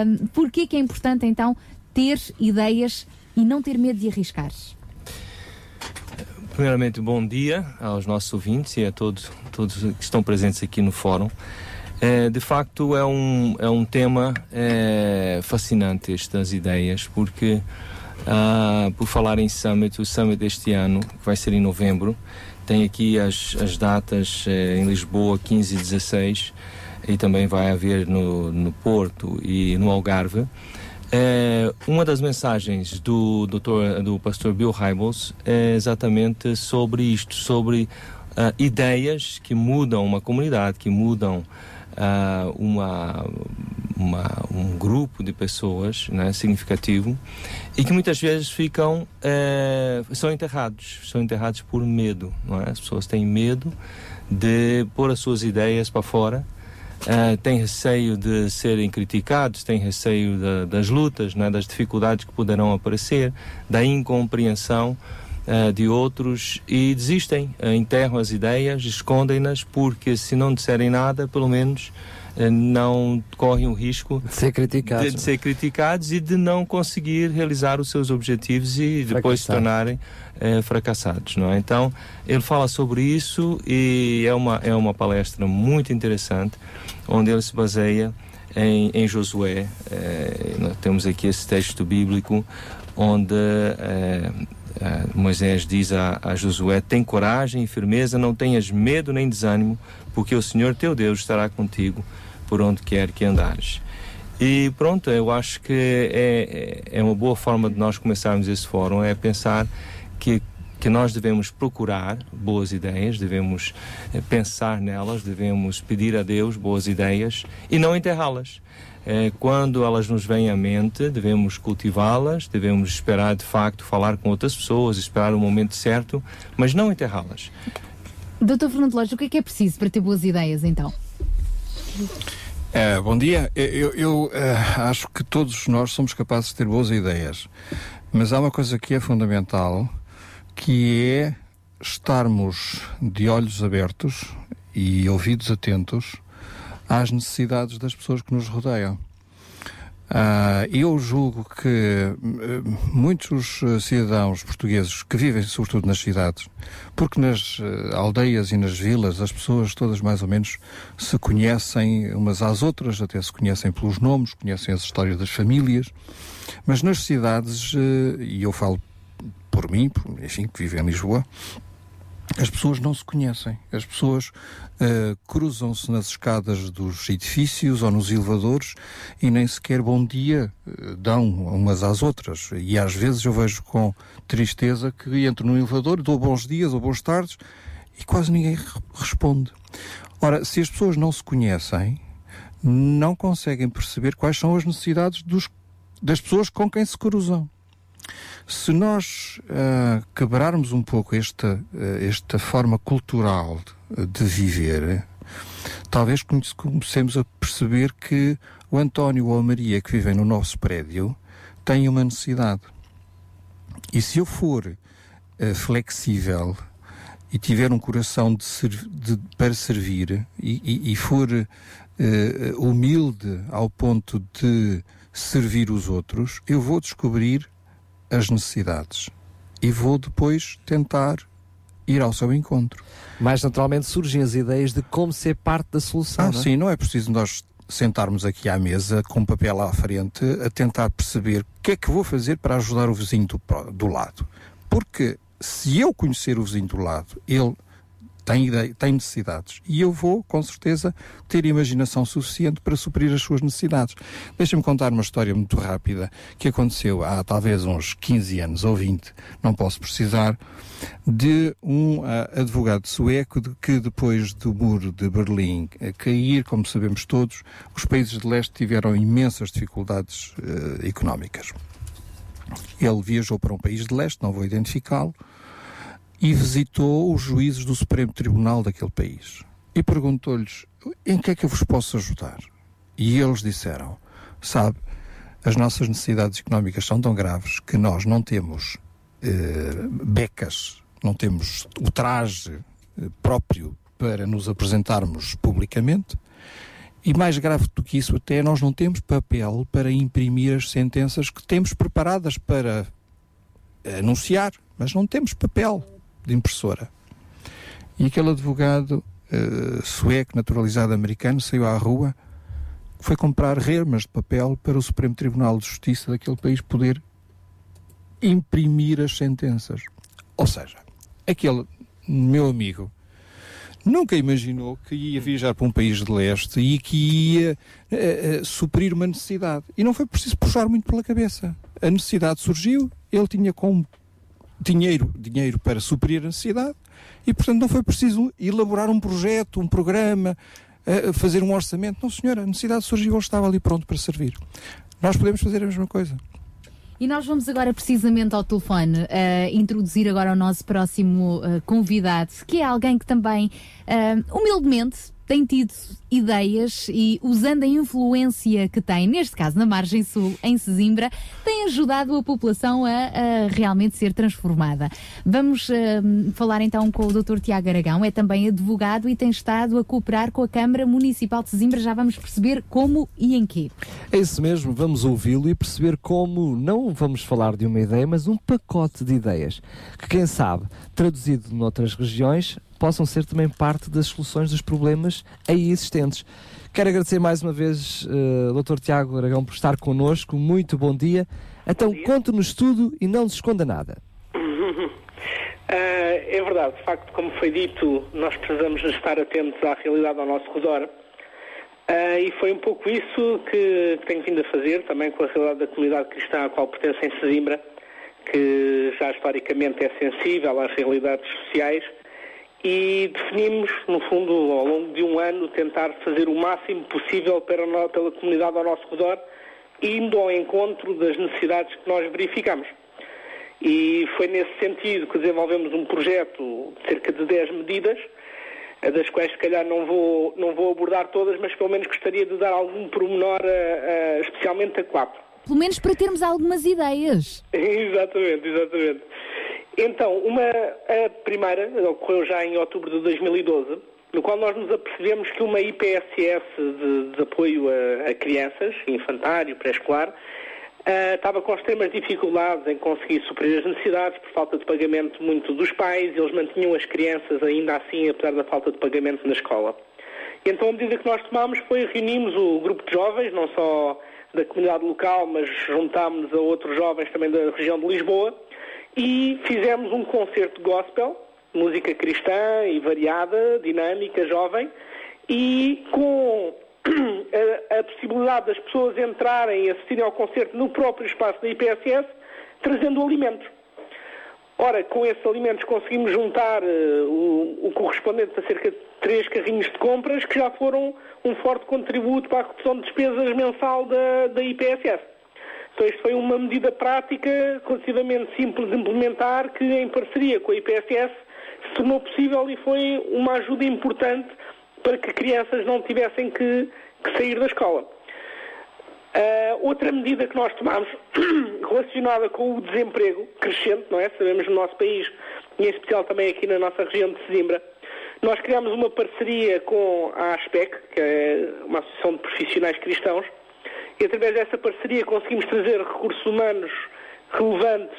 Um, que é importante então ter ideias e não ter medo de arriscar? Primeiramente, bom dia aos nossos ouvintes e a todos, todos que estão presentes aqui no fórum. É, de facto, é um, é um tema é, fascinante estas ideias, porque, ah, por falar em Summit, o Summit deste ano, que vai ser em novembro, tem aqui as, as datas eh, em Lisboa, 15 e 16, e também vai haver no, no Porto e no Algarve. É, uma das mensagens do, doutor, do pastor Bill Hybels é exatamente sobre isto, sobre ah, ideias que mudam uma comunidade, que mudam ah, uma, uma- um grupo de pessoas né, significativo e que muitas vezes ficam eh, são enterrados são enterrados por medo não é? as pessoas têm medo de pôr as suas ideias para fora eh, têm receio de serem criticados têm receio da- das lutas né, das dificuldades que poderão aparecer da incompreensão eh, de outros e desistem, eh, enterram as ideias, escondem-nas, porque se não disserem nada, pelo menos eh, não correm o risco de ser criticados, de, de ser criticados e de não conseguir realizar os seus objetivos e depois se tornarem eh, fracassados, não é? Então ele fala sobre isso e é uma é uma palestra muito interessante onde ele se baseia em, em Josué. Eh, nós temos aqui esse texto bíblico onde eh, Moisés diz a, a Josué: Tem coragem e firmeza, não tenhas medo nem desânimo, porque o Senhor teu Deus estará contigo por onde quer que andares. E pronto, eu acho que é é uma boa forma de nós começarmos esse fórum, é pensar que, que nós devemos procurar boas ideias, devemos eh, pensar nelas, devemos pedir a Deus boas ideias e não enterrá-las. Eh, quando elas nos vêm à mente, devemos cultivá-las, devemos esperar de facto falar com outras pessoas, esperar o momento certo, mas não enterrá-las. Dr. Fernando Loja, o que é que é preciso para ter boas ideias então? É, bom dia. Eu, eu, eh, acho que todos nós somos capazes de ter boas ideias, mas há uma coisa que é fundamental, que é estarmos de olhos abertos e ouvidos atentos às necessidades das pessoas que nos rodeiam. Ah, eu julgo que eh, muitos eh, cidadãos portugueses que vivem sobretudo nas cidades, porque nas eh, aldeias e nas vilas as pessoas todas mais ou menos se conhecem umas às outras, até se conhecem pelos nomes, conhecem as histórias das famílias, mas nas cidades, e eu falo por mim, por- enfim, que vivo em Lisboa, as pessoas não se conhecem. As pessoas eh, cruzam-se nas escadas dos edifícios ou nos elevadores e nem sequer bom dia eh, dão umas às outras. E às vezes eu vejo com tristeza que entro no elevador, dou bons dias ou boas tardes e quase ninguém re- responde. Ora, se as pessoas não se conhecem, não conseguem perceber quais são as necessidades dos, das pessoas com quem se cruzam. Se nós ah, quebrarmos um pouco esta, ah, esta forma cultural de, viver, talvez comecemos a perceber que o António ou a Maria que vivem no nosso prédio têm uma necessidade. E se eu for ah, flexível e tiver um coração de serv- de- para servir e, e- e for humilde ao ponto de servir os outros, eu vou descobrir as necessidades. e vou depois tentar ir ao seu encontro. Mais naturalmente surgem as ideias de como ser parte da solução. Ah, não é? sim, não é preciso nós sentarmos aqui à mesa com um papel à frente a tentar perceber o que é que vou fazer para ajudar o vizinho do, do lado. Porque se eu conhecer o vizinho do lado, ele tem, ideia, tem necessidades e eu vou, com certeza, ter imaginação suficiente para suprir as suas necessidades. Deixa-me contar uma história muito rápida que aconteceu há talvez uns 15 anos ou 20, não posso precisar, de um ah, advogado sueco de que depois do muro de Berlim eh, cair, como sabemos todos, os países de leste tiveram imensas dificuldades eh, económicas. Ele viajou para um país de leste, não vou identificá-lo, e visitou os juízes do Supremo Tribunal daquele país. E perguntou-lhes: em que é que eu vos posso ajudar? E eles disseram: sabe, as nossas necessidades económicas são tão graves que nós não temos eh, becas, não temos o traje eh, próprio para nos apresentarmos publicamente. E mais grave do que isso, até nós não temos papel para imprimir as sentenças que temos preparadas para anunciar, mas não temos papel de impressora. E aquele advogado eh, sueco, naturalizado americano, saiu à rua, foi comprar remas de papel para o Supremo Tribunal de Justiça daquele país poder imprimir as sentenças. Ou seja, aquele meu amigo nunca imaginou que ia viajar para um país de leste e que ia eh, eh, suprir uma necessidade. E não foi preciso puxar muito pela cabeça. A necessidade surgiu, ele tinha como dinheiro, dinheiro para suprir a necessidade e, portanto, não foi preciso elaborar um projeto, um programa, eh, fazer um orçamento. Não, senhora, a necessidade surgiu, ele estava ali pronto para servir. Nós podemos fazer a mesma coisa. E nós vamos agora precisamente ao telefone eh, introduzir agora o nosso próximo eh, convidado, que é alguém que também eh, humildemente tem tido ideias e usando a influência que tem, neste caso na margem sul, em Sesimbra, tem ajudado a população a, a realmente ser transformada. Vamos eh, falar então com o Dr. Tiago Aragão, é também advogado e tem estado a cooperar com a Câmara Municipal de Sesimbra. Já vamos perceber como e em quê. É isso mesmo, vamos ouvi-lo e perceber como não vamos falar de uma ideia, mas um pacote de ideias que, quem sabe, traduzido noutras regiões, possam ser também parte das soluções dos problemas aí existentes. Quero agradecer mais uma vez, uh, Dr. Tiago Aragão, por estar connosco. Muito bom dia. Então, conte-nos tudo e não nos esconda nada. Ah, é verdade, de facto, como foi dito, nós precisamos estar atentos à realidade ao nosso redor. Ah, e foi um pouco isso que, que tenho vindo a fazer, também com a realidade da comunidade cristã à qual pertence em Sesimbra, que já historicamente é sensível às realidades sociais, e definimos, no fundo, ao longo de um ano, tentar fazer o máximo possível para no- pela comunidade ao nosso redor, indo ao encontro das necessidades que nós verificamos. E foi nesse sentido que desenvolvemos um projeto de cerca de 10 medidas, das quais se calhar não vou, não vou abordar todas, mas pelo menos gostaria de dar algum pormenor, a- a- especialmente a quatro. Pelo menos para termos algumas ideias. exatamente, exatamente. Então, uma, a primeira ocorreu já em outubro de 2012, no qual nós nos apercebemos que uma IPSS de, de apoio a, a crianças, infantário, pré-escolar, ah, estava com extremas dificuldades em conseguir suprir as necessidades por falta de pagamento muito dos pais, eles mantinham as crianças ainda assim, apesar da falta de pagamento na escola. E então a medida que nós tomámos foi reunimos o grupo de jovens, não só da comunidade local, mas juntámos a outros jovens também da região de Lisboa e fizemos um concerto gospel, música cristã e variada, dinâmica, jovem, e com a, a possibilidade das pessoas entrarem e assistirem ao concerto no próprio espaço da IPSS, trazendo alimentos. Ora, com esses alimentos conseguimos juntar eh, o, o correspondente a cerca de três carrinhos de compras que já foram um forte contributo para a redução de despesas mensal da, da IPSS. Então isto foi uma medida prática relativamente simples de implementar que em parceria com a IPSS se tornou possível e foi uma ajuda importante para que crianças não tivessem que, que sair da escola. Ah, outra medida que nós tomamos relacionada com o desemprego crescente, não é? Sabemos no nosso país e em especial também aqui na nossa região de Sesimbra, nós criamos uma parceria com a ASPEC, que é uma associação de profissionais cristãos, e através dessa parceria conseguimos trazer recursos humanos relevantes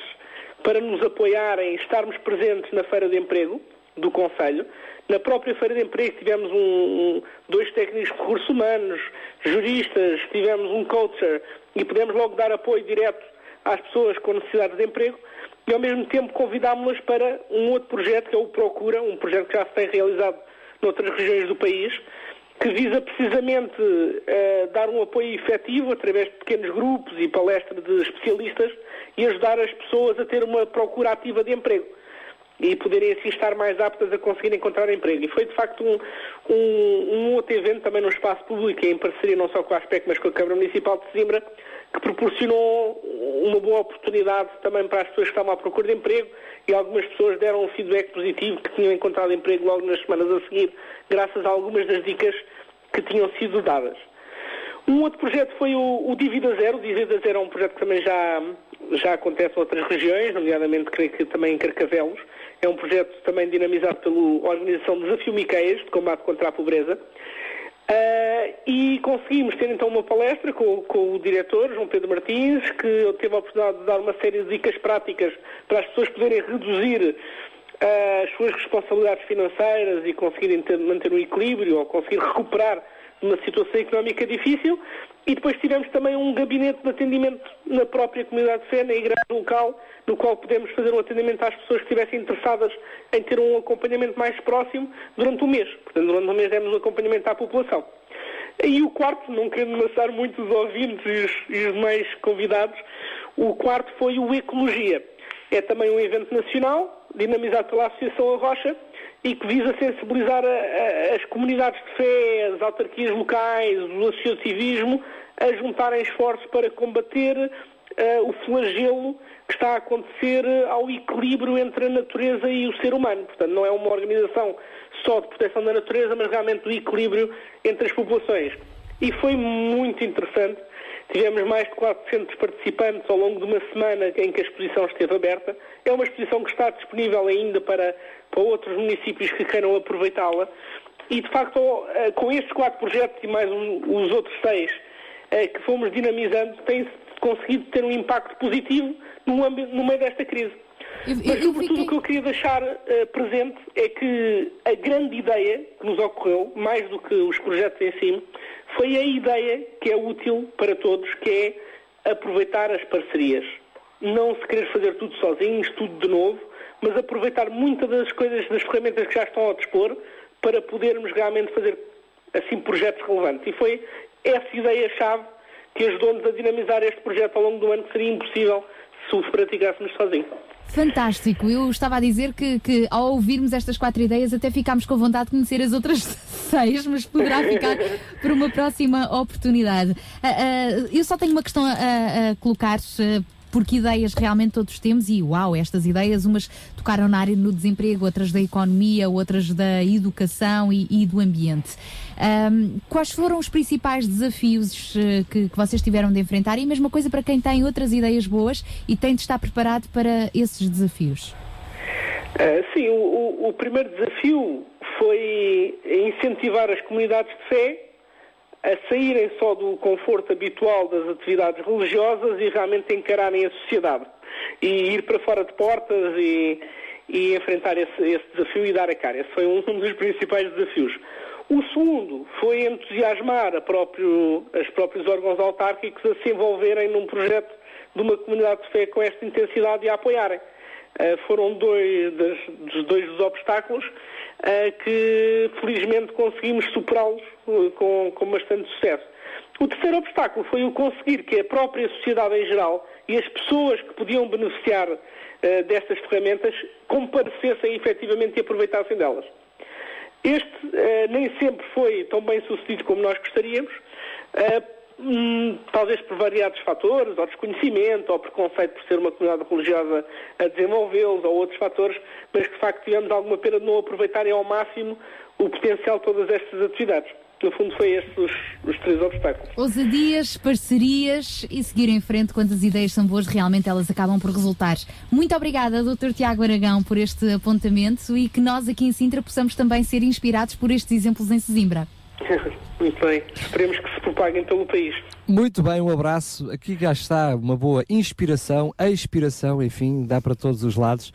para nos apoiarem estarmos presentes na Feira de Emprego do Conselho. Na própria Feira de Emprego tivemos um- dois técnicos de recursos humanos, juristas, tivemos um coacher e pudemos logo dar apoio direto às pessoas com necessidades de emprego e ao mesmo tempo convidámos-las para um outro projeto que é o Procura, um projeto que já se tem realizado noutras regiões do país, que visa precisamente eh, dar um apoio efetivo através de pequenos grupos e palestras de especialistas e ajudar as pessoas a ter uma procura ativa de emprego e poderem assim estar mais aptas a conseguir encontrar emprego. E foi de facto um, um, um outro evento também no espaço público, em parceria não só com a ASPEC, mas com a Câmara Municipal de Sesimbra, que proporcionou uma boa oportunidade também para as pessoas que estavam à procura de emprego e algumas pessoas deram um feedback positivo que tinham encontrado emprego logo nas semanas a seguir, graças a algumas das dicas que tinham sido dadas. Um outro projeto foi o, o Dívida Zero. O Dívida Zero é um projeto que também já, já acontece em outras regiões, nomeadamente creio que também em Carcavelos. É um projeto também dinamizado pela organização Desafio Miqueias, de combate contra a pobreza. Ah, e conseguimos ter então uma palestra com, com o diretor, João Pedro Martins, que teve a oportunidade de dar uma série de dicas práticas para as pessoas poderem reduzir ah, as suas responsabilidades financeiras e conseguirem ter- manter um equilíbrio ou conseguir recuperar uma situação económica difícil. E depois tivemos também um gabinete de atendimento na própria comunidade de fé, na igreja local, no qual podemos fazer um atendimento às pessoas que estivessem interessadas em ter um acompanhamento mais próximo durante o mês. Portanto, durante o mês demos um acompanhamento à população. E o quarto, não querendo amassar muito os ouvintes e os, e os demais convidados, o quarto foi o Ecologia. É também um evento nacional, dinamizado pela Associação A Rocha, e que visa sensibilizar a- a- as comunidades de fé, as autarquias locais, o associativismo, a juntarem esforços para combater eh, o flagelo que está a acontecer eh, ao equilíbrio entre a natureza e o ser humano. Portanto, não é uma organização só de proteção da natureza, mas realmente do equilíbrio entre as populações. E foi muito interessante. Tivemos mais de 400 participantes ao longo de uma semana em que a exposição esteve aberta. É uma exposição que está disponível ainda para, para outros municípios que queiram aproveitá-la. E, de facto, eh, com estes quatro projetos e mais os, os outros seis eh, que fomos dinamizando, tem-se conseguido ter um impacto positivo no, ambi- no meio desta crise. Mas, sobretudo, o que eu queria deixar eh, presente é que a grande ideia que nos ocorreu, mais do que os projetos em si, foi a ideia que é útil para todos, que é aproveitar as parcerias. Não se querer fazer tudo sozinhos, tudo de novo, mas aproveitar muitas das coisas, das ferramentas que já estão ao dispor, para podermos realmente fazer assim projetos relevantes. E foi essa ideia-chave que ajudou-nos a dinamizar este projeto ao longo do ano, que seria impossível se o praticássemos sozinhos. Fantástico. Eu estava a dizer que, que ao ouvirmos estas quatro ideias até ficámos com vontade de conhecer as outras seis, mas poderá ficar para uma próxima oportunidade. Ah, ah, eu só tenho uma questão a, a- a colocar. Porque ideias realmente todos temos e uau, estas ideias, umas tocaram na área do desemprego, outras da economia, outras da educação e, e do ambiente. Ahm, quais foram os principais desafios eh, que, que vocês tiveram de enfrentar? E a mesma coisa para quem tem outras ideias boas e tem de estar preparado para esses desafios. Uh, sim, o, o- o primeiro desafio foi incentivar as comunidades de fé a saírem só do conforto habitual das atividades religiosas e realmente encararem a sociedade e ir para fora de portas e, e enfrentar esse, esse desafio e dar a cara. Esse foi um dos principais desafios. O segundo foi entusiasmar próprio, os próprios órgãos autárquicos a se envolverem num projeto de uma comunidade de fé com esta intensidade e a apoiarem. Uh, foram dois, das- dos dois dos obstáculos que felizmente conseguimos superá-los uh, com, com bastante sucesso. O terceiro obstáculo foi o conseguir que a própria sociedade em geral e as pessoas que podiam beneficiar uh, destas ferramentas comparecessem efetivamente e aproveitassem delas. Este eh, nem sempre foi tão bem sucedido como nós gostaríamos, eh, hum, talvez por variados fatores, ou desconhecimento, ou preconceito por ser uma comunidade religiosa a desenvolvê-los, ou outros fatores, mas que de facto tivemos alguma pena de não aproveitarem ao máximo o potencial de todas estas atividades. No fundo, foi estes os, os três obstáculos. Ousadias, parcerias e seguir em frente quando as ideias são boas, realmente elas acabam por resultar. Muito obrigada, Dr. Tiago Aragão, por este apontamento e que nós aqui em Sintra possamos também ser inspirados por estes exemplos em Sesimbra. Muito bem. Esperemos que se propaguem pelo país. Muito bem, um abraço. Aqui já está uma boa inspiração, a inspiração, enfim, dá para todos os lados.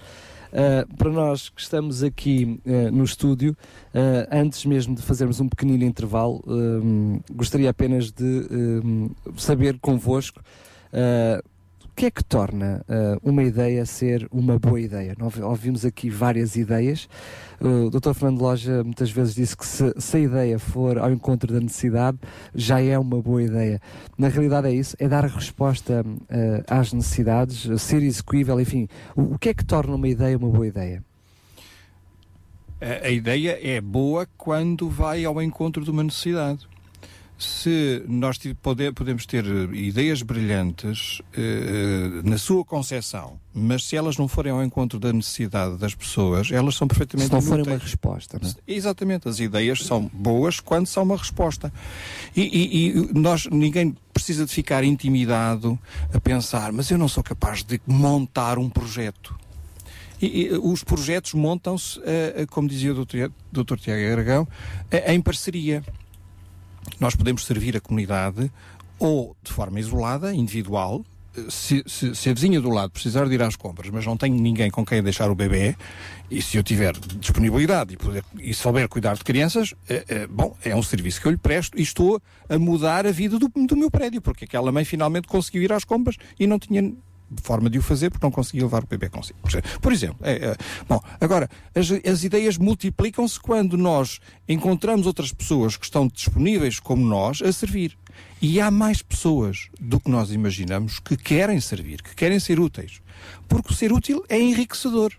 Uh, para nós que estamos aqui uh, no estúdio, uh, antes mesmo de fazermos um pequenino intervalo, gostaria apenas de saber convosco que é que torna uma ideia ser uma boa ideia. Nós ouvimos aqui várias ideias. O Dr. Fernando Loja muitas vezes disse que se, se a ideia for ao encontro da necessidade, já é uma boa ideia. Na realidade é isso, é dar resposta uh, às necessidades, ser execuível, enfim. O, o que é que torna uma ideia uma boa ideia? A, a ideia é boa quando vai ao encontro de uma necessidade. Se nós podemos ter eh, ideias brilhantes eh, na sua concepção, mas se elas não forem ao encontro da necessidade das pessoas, elas são perfeitamente Se não forem uma resposta, não é? Exatamente, as ideias são boas quando são uma resposta. E, e- e nós, ninguém precisa de ficar intimidado a pensar, mas eu não sou capaz de montar um projeto. E, e, os projetos montam-se, eh, eh, como dizia o Dr. Tiago Aragão, eh, em parceria. Nós podemos servir a comunidade ou de forma isolada, individual. Se, se- se a vizinha do lado precisar de ir às compras, mas não tenho ninguém com quem deixar o bebê, e se eu tiver disponibilidade e, puder, e souber cuidar de crianças, eh, eh, bom, é um serviço que eu lhe presto e estou a mudar a vida do, do meu prédio, porque aquela mãe finalmente conseguiu ir às compras e não tinha forma de o fazer porque não conseguia levar o bebê consigo. Por exemplo, é, é, bom, agora, as, as ideias multiplicam-se quando nós encontramos outras pessoas que estão disponíveis como nós a servir. E há mais pessoas do que nós imaginamos que querem servir, que querem ser úteis. Porque ser útil é enriquecedor.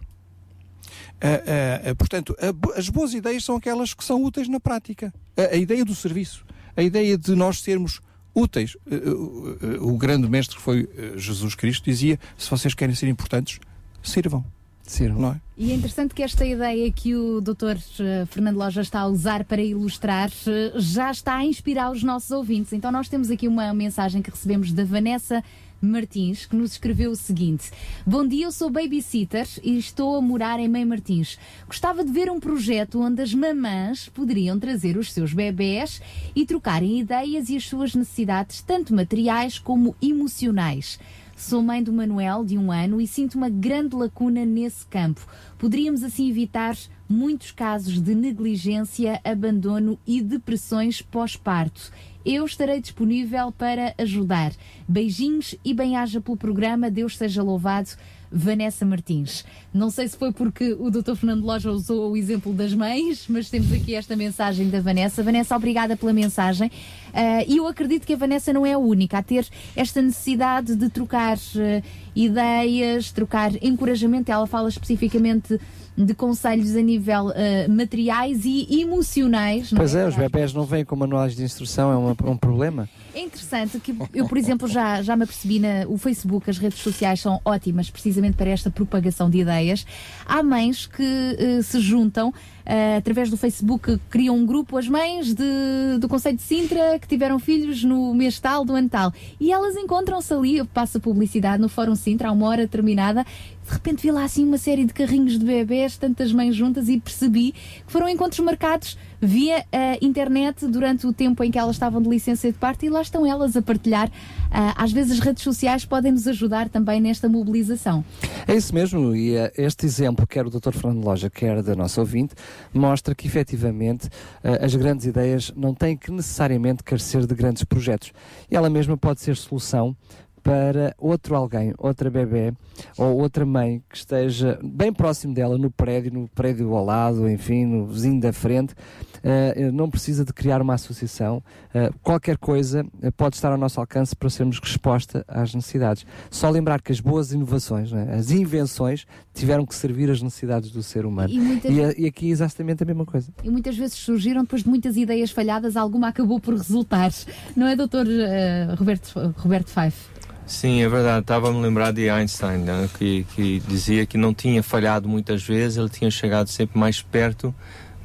Ah, ah, ah, portanto, as boas ideias são aquelas que são úteis na prática. A, a ideia do serviço, a ideia de nós sermos úteis. Ah, ah, ah, o grande mestre que foi Jesus Cristo dizia: se vocês querem ser importantes, sirvam. Sirvam. Não é? E é interessante que esta ideia que o Dr. eh, Fernando Loja está a usar para ilustrar eh, já está a inspirar os nossos ouvintes. Então, nós temos aqui uma mensagem que recebemos da Vanessa Martins, que nos escreveu o seguinte: Bom dia, eu sou babysitter e estou a morar em Mãe Martins. Gostava de ver um projeto onde as mamãs poderiam trazer os seus bebés e trocarem ideias e as suas necessidades, tanto materiais como emocionais. Sou mãe do Manuel, de um ano, e sinto uma grande lacuna nesse campo. Poderíamos assim evitar muitos casos de negligência, abandono e depressões pós-parto. Eu estarei disponível para ajudar. Beijinhos e bem-aja pelo programa. Deus seja louvado. Vanessa Martins. Não sei se foi porque o Dr. Fernando Loja usou o exemplo das mães, mas temos aqui esta mensagem da Vanessa. Vanessa, obrigada pela mensagem. Ah, E eu acredito que a Vanessa não é a única a ter esta necessidade de trocar eh, ideias, trocar encorajamento. Ela fala especificamente de conselhos a nível eh, materiais e emocionais. não Pois é, os bebés não vêm com manuais de instrução, é uma- um problema. É interessante que eu, por exemplo, já, já me apercebi na o Facebook, as redes sociais são ótimas precisamente para esta propagação de ideias. Há mães que eh, se juntam eh, através do Facebook, criam um grupo, as mães de- do Conselho de Sintra que tiveram filhos no mês tal, do ano tal. E elas encontram-se ali, eu passo a publicidade no Fórum Sintra, a uma hora determinada. De repente vi lá assim uma série de carrinhos de bebés, tantas mães juntas, e percebi que foram encontros marcados via a internet durante o tempo em que elas estavam de licença de parto e lá estão elas a partilhar. Ah, às vezes as redes sociais podem nos ajudar também nesta mobilização. É isso mesmo, e eh, este exemplo, quer o Dr. Fernando Loja, quer da nossa ouvinte, mostra que efetivamente eh, as grandes ideias não têm que necessariamente carecer de grandes projetos. E ela mesma pode ser solução para outro alguém, outra bebê ou outra mãe que esteja bem próximo dela, no prédio, no prédio ao lado, enfim, no vizinho da frente, eh, não precisa de criar uma associação. Eh, qualquer coisa eh, pode estar ao nosso alcance para sermos resposta às necessidades. Só lembrar que as boas inovações, não é? as invenções, tiveram que servir às necessidades do ser humano. E muitas- E, a- e aqui é exatamente a mesma coisa. E muitas vezes surgiram depois de muitas ideias falhadas, alguma acabou por resultar. Não é, doutor eh, Roberto, Roberto Fife? Sim, é verdade. Estava a me lembrar de Einstein, né, que, que dizia que não tinha falhado muitas vezes, ele tinha chegado sempre mais perto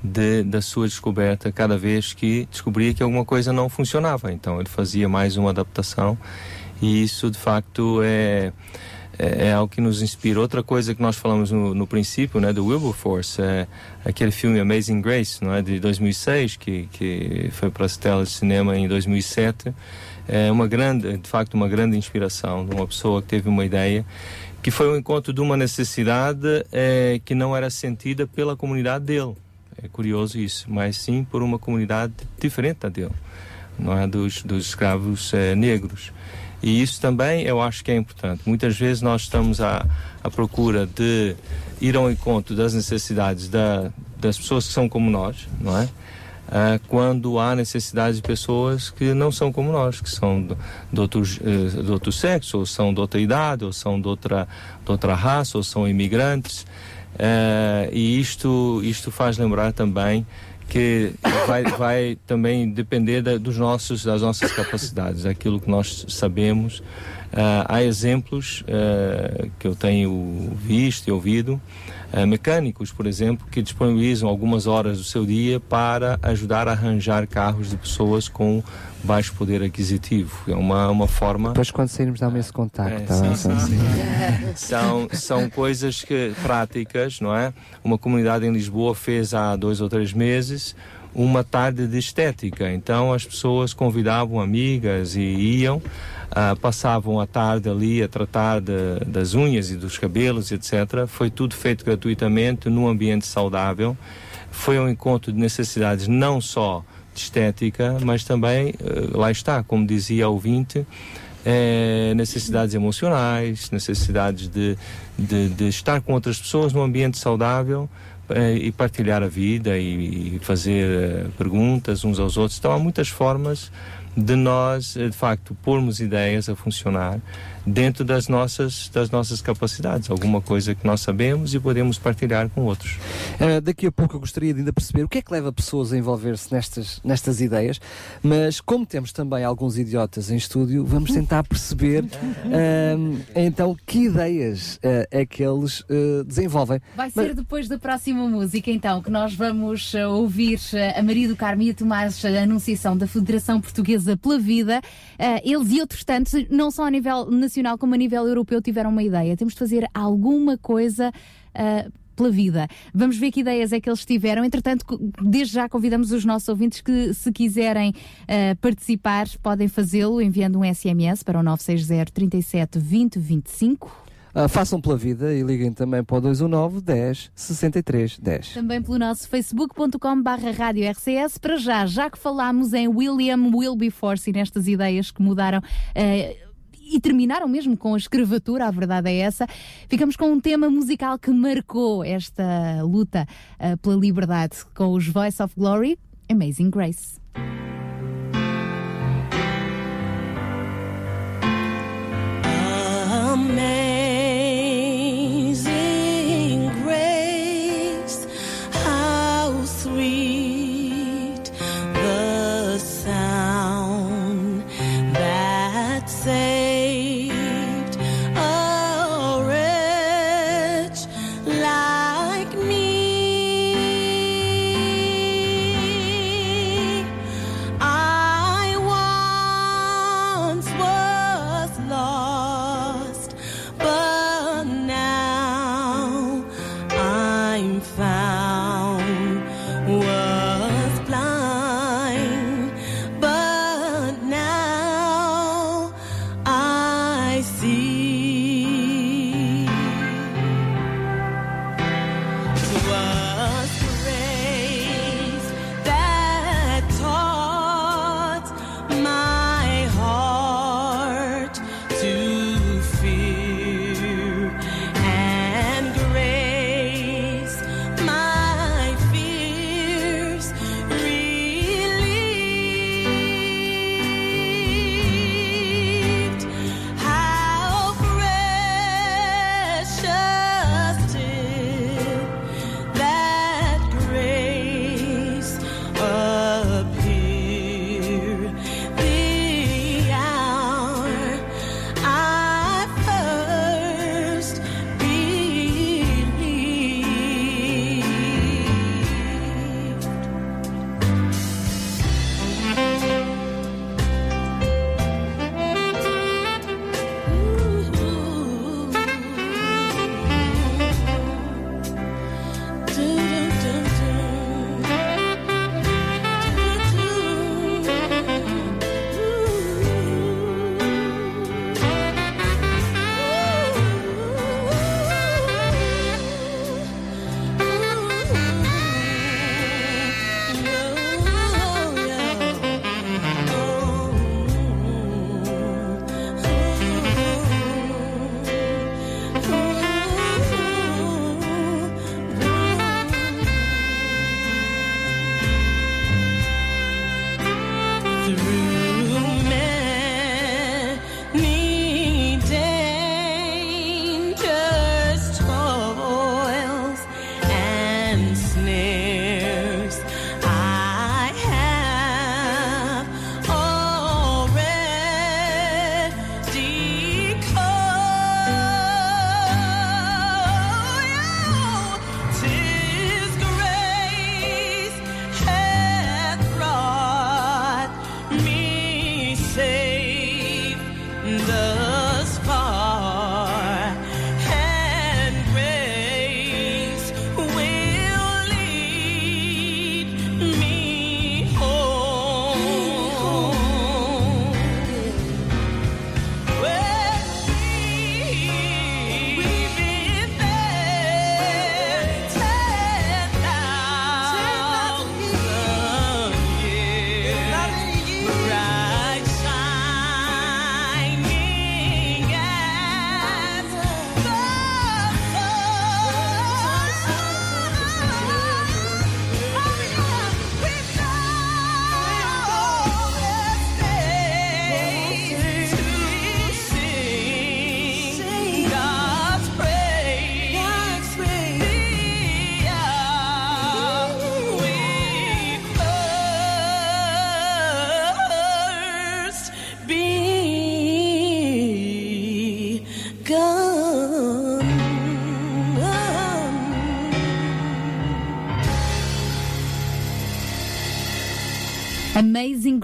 de, da sua descoberta cada vez que descobria que alguma coisa não funcionava. Então ele fazia mais uma adaptação e isso de facto é, é, é algo que nos inspira. Outra coisa que nós falamos no, no princípio, né, do Wilberforce, é aquele filme Amazing Grace, não é, de 2006, que, que foi para as telas de cinema em 2007. É uma grande, de facto, uma grande inspiração de uma pessoa que teve uma ideia que foi o encontro de uma necessidade é, que não era sentida pela comunidade dele. É curioso isso, mas sim por uma comunidade diferente da dele, não é dos, dos escravos é, negros. E isso também eu acho que é importante. Muitas vezes nós estamos à, à procura de ir ao encontro das necessidades da, das pessoas que são como nós, não é? Ah, quando há necessidade de pessoas que não são como nós, que são do, de, outro, eh, de outro sexo, ou são de outra idade, ou são de outra, de outra raça, ou são imigrantes. Eh, e isto, isto faz lembrar também que vai, vai também depender da, dos nossos, das nossas capacidades, daquilo que nós sabemos. Ah, há exemplos ah, que eu tenho visto e ouvido, ah, mecânicos, por exemplo, que disponibilizam algumas horas do seu dia para ajudar a arranjar carros de pessoas com baixo poder aquisitivo. É uma, uma forma. Depois, quando sairmos, dá-me esse contacto. É, tá sim, sim, sim. são, são coisas que, práticas, não é? Uma comunidade em Lisboa fez há dois ou três meses uma tarde de estética. Então as pessoas convidavam amigas e iam, ah, passavam a tarde ali a tratar de- das unhas e dos cabelos, etc. Foi tudo feito gratuitamente, num ambiente saudável. Foi um encontro de necessidades não só de estética, mas também, eh, lá está, como dizia a ouvinte, eh, necessidades emocionais, necessidades de, de, de estar com outras pessoas num ambiente saudável eh, e partilhar a vida e, e fazer eh, perguntas uns aos outros. Então há muitas formas de nós, eh, de facto, pormos ideias a funcionar dentro das nossas, das nossas capacidades. Alguma coisa que nós sabemos e podemos partilhar com outros. Uh, daqui a pouco eu gostaria de ainda perceber o que é que leva pessoas a envolver-se nestas, nestas ideias, mas como temos também alguns idiotas em estúdio, vamos tentar perceber ahm, então que ideias uh, é que eles uh, desenvolvem. Vai Mas- ser depois da próxima música, então, que nós vamos eh, ouvir eh, a Maria do Carmo e a Tomás a anunciação da Federação Portuguesa pela Vida. Eh, eles e outros tantos, não só a nível nacional como a nível europeu, tiveram uma ideia. Temos de fazer alguma coisa. eh, pela vida. Vamos ver que ideias é que eles tiveram. Entretanto, desde já convidamos os nossos ouvintes que, se quiserem eh, participar, podem fazê-lo enviando um SMS para o 960 37 20 25. Uh, façam pela vida e liguem também para o 219 10 63 10. Também pelo nosso facebook.com barra rádio RCS. Para já, já que falámos em William Wilberforce e nestas ideias que mudaram eh, e terminaram mesmo com a escravatura, a verdade é essa, ficamos com um tema musical que marcou esta luta eh, pela liberdade com os Voice of Glory, Amazing Grace.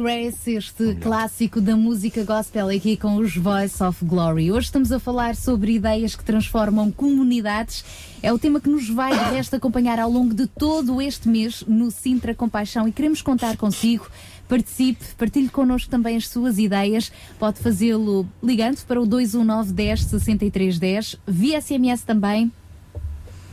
Grace, este clássico da música gospel aqui com os Voice of Glory. Hoje estamos a falar sobre ideias que transformam comunidades. É o tema que nos vai de resto acompanhar ao longo de todo este mês no Sintra Compaixão e queremos contar consigo. Participe, partilhe connosco também as suas ideias. Pode fazê-lo ligando para o 219 10 63 10, via SMS também.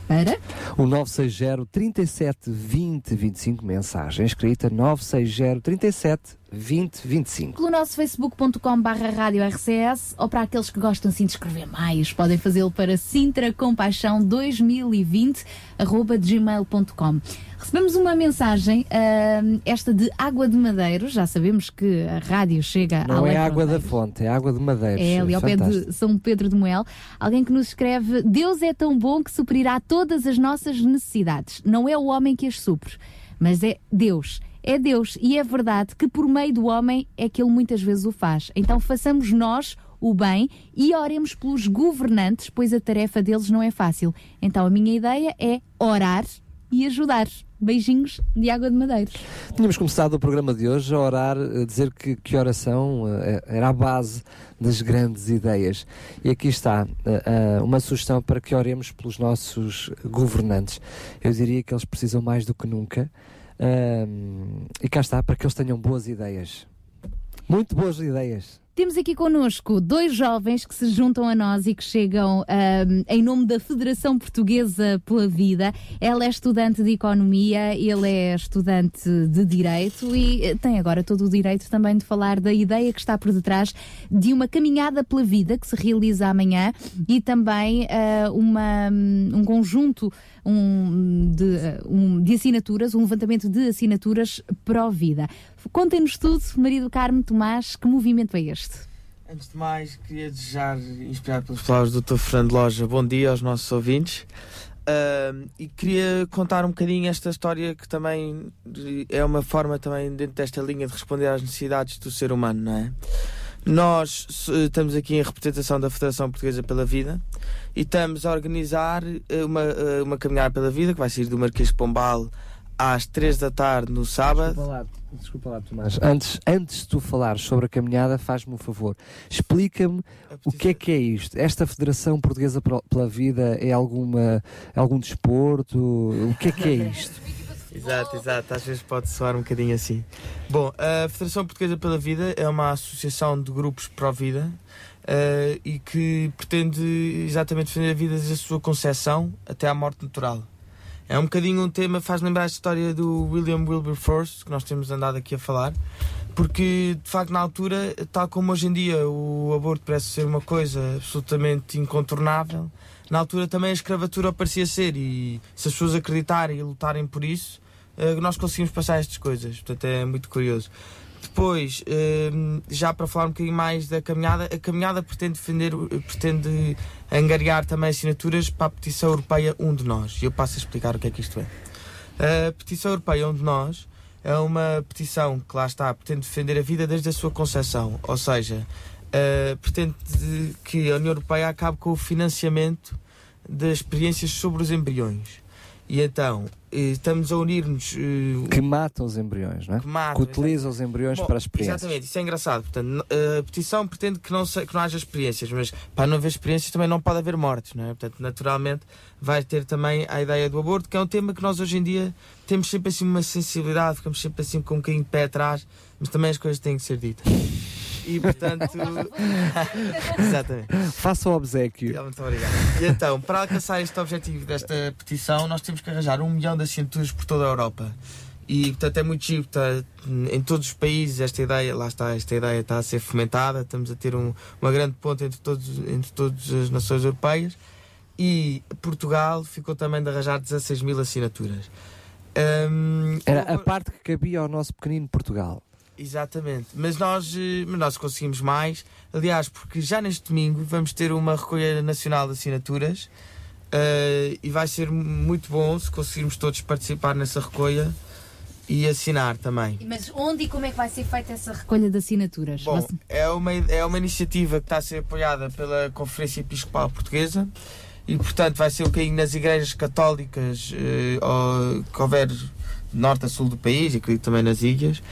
Para? O 960 37 20 25, mensagem escrita 960 37 20 25. Pelo nosso facebook.com barra rádio RCS ou para aqueles que gostam assim de escrever mais, podem fazê-lo para Sintra Compaixão 2020 arroba gmail.com. Recebemos uma mensagem, ah, esta de Água de Madeiro, já sabemos que a rádio chega Não é água da fonte, é água de madeira. É ali ao pé de São Pedro de Moel. Alguém que nos escreve: Deus é tão bom que suprirá todas as nossas necessidades. Não é o homem que as supre, mas é Deus. É Deus. E é verdade que por meio do homem é que ele muitas vezes o faz. Então façamos nós o bem e oremos pelos governantes, pois a tarefa deles não é fácil. Então a minha ideia é orar e ajudar. Beijinhos de água de madeira. Tínhamos começado o programa de hoje a orar, a dizer que, que oração eh, era a base das grandes ideias. E aqui está eh, eh, uma sugestão para que oremos pelos nossos governantes. Eu diria que eles precisam mais do que nunca. E cá está, para que eles tenham boas ideias. Muito boas ideias. Temos aqui connosco dois jovens que se juntam a nós e que chegam ahm, em nome da Federação Portuguesa pela Vida. Ela é estudante de Economia, ele é estudante de Direito e eh, tem agora todo o direito também de falar da ideia que está por detrás de uma caminhada pela vida que se realiza amanhã e também ah, uma, um conjunto um, de, ah, um, de assinaturas, um levantamento de assinaturas pró-vida. Contem-nos tudo, marido Carmo Tomás, que movimento é este? Antes de mais, queria desejar, inspirado pelas palavras do Dr. Fernando Loja, bom dia aos nossos ouvintes. Ahm, e queria contar um bocadinho esta história que também é uma forma também dentro desta linha de responder às necessidades do ser humano, não é? Nós estamos aqui em representação da Federação Portuguesa pela Vida e estamos a organizar eh, uma, eh, uma caminhada pela vida que vai sair do Marquês de Pombal às 3 da tarde no sábado. Desculpa lá, desculpa lá, Tomás. Antes, antes de tu falares sobre a caminhada, faz-me um favor. Explica-me o que é que é isto. Esta Federação Portuguesa pela pela Vida é alguma, é algum desporto? O que é que é isto? Exato, exato. Às vezes pode soar um bocadinho assim. Bom, a Federação Portuguesa pela Vida é uma associação de grupos pró-vida eh, e que pretende exatamente defender a vida desde a sua concepção até à morte natural. É um bocadinho um tema, faz lembrar a história do William Wilberforce, que nós temos andado aqui a falar, porque de facto na altura, tal como hoje em dia o aborto parece ser uma coisa absolutamente incontornável, na altura também a escravatura parecia ser, e se as pessoas acreditarem e lutarem por isso, nós conseguimos passar estas coisas. Portanto, é muito curioso. Depois, eh, já para falar um bocadinho mais da caminhada, a caminhada pretende defender, pretende angariar também assinaturas para a petição europeia Um de Nós. E eu passo a explicar o que é que isto é. A petição europeia Um de Nós é uma petição que lá está, pretende defender a vida desde a sua concepção. Ou seja, eh, pretende que a União Europeia acabe com o financiamento das experiências sobre os embriões. E então, eh, estamos a unir-nos. eh, Que matam os embriões, não é? Que matam, que utilizam os embriões Bom, para as experiências. Exatamente, isso é engraçado. Portanto, n- a petição pretende que não, que não haja experiências, mas para não haver experiências também não pode haver mortes, não é? Portanto, naturalmente vai ter também a ideia do aborto, que é um tema que nós hoje em dia temos sempre assim uma sensibilidade, ficamos sempre assim com um bocadinho de pé atrás, mas também as coisas têm que ser ditas. E portanto. Exatamente. Faça o obsequio. Muito obrigado. E então, para alcançar este objetivo desta petição, nós temos que arranjar um milhão de assinaturas por toda a Europa. E, portanto, é muito giro. Está, em todos os países, esta ideia, lá está, esta ideia está a ser fomentada. Estamos a ter um- uma grande ponte entre, todos, entre todas as nações europeias. E Portugal ficou também de arranjar 16 mil assinaturas. Hum, Era a parte que cabia ao nosso pequenino Portugal. Exatamente, mas nós, eh, mas nós conseguimos mais. Aliás, porque já neste domingo vamos ter uma recolha nacional de assinaturas eh, e vai ser muito bom se conseguirmos todos participar nessa recolha e assinar também. Mas onde e como é que vai ser feita essa recolha de assinaturas? Bom, Você- é uma, é uma iniciativa que está a ser apoiada pela Conferência Episcopal Portuguesa e, portanto, vai ser um bocadinho nas igrejas católicas eh, ou- que houver de norte a sul do país, e acredito também nas ilhas.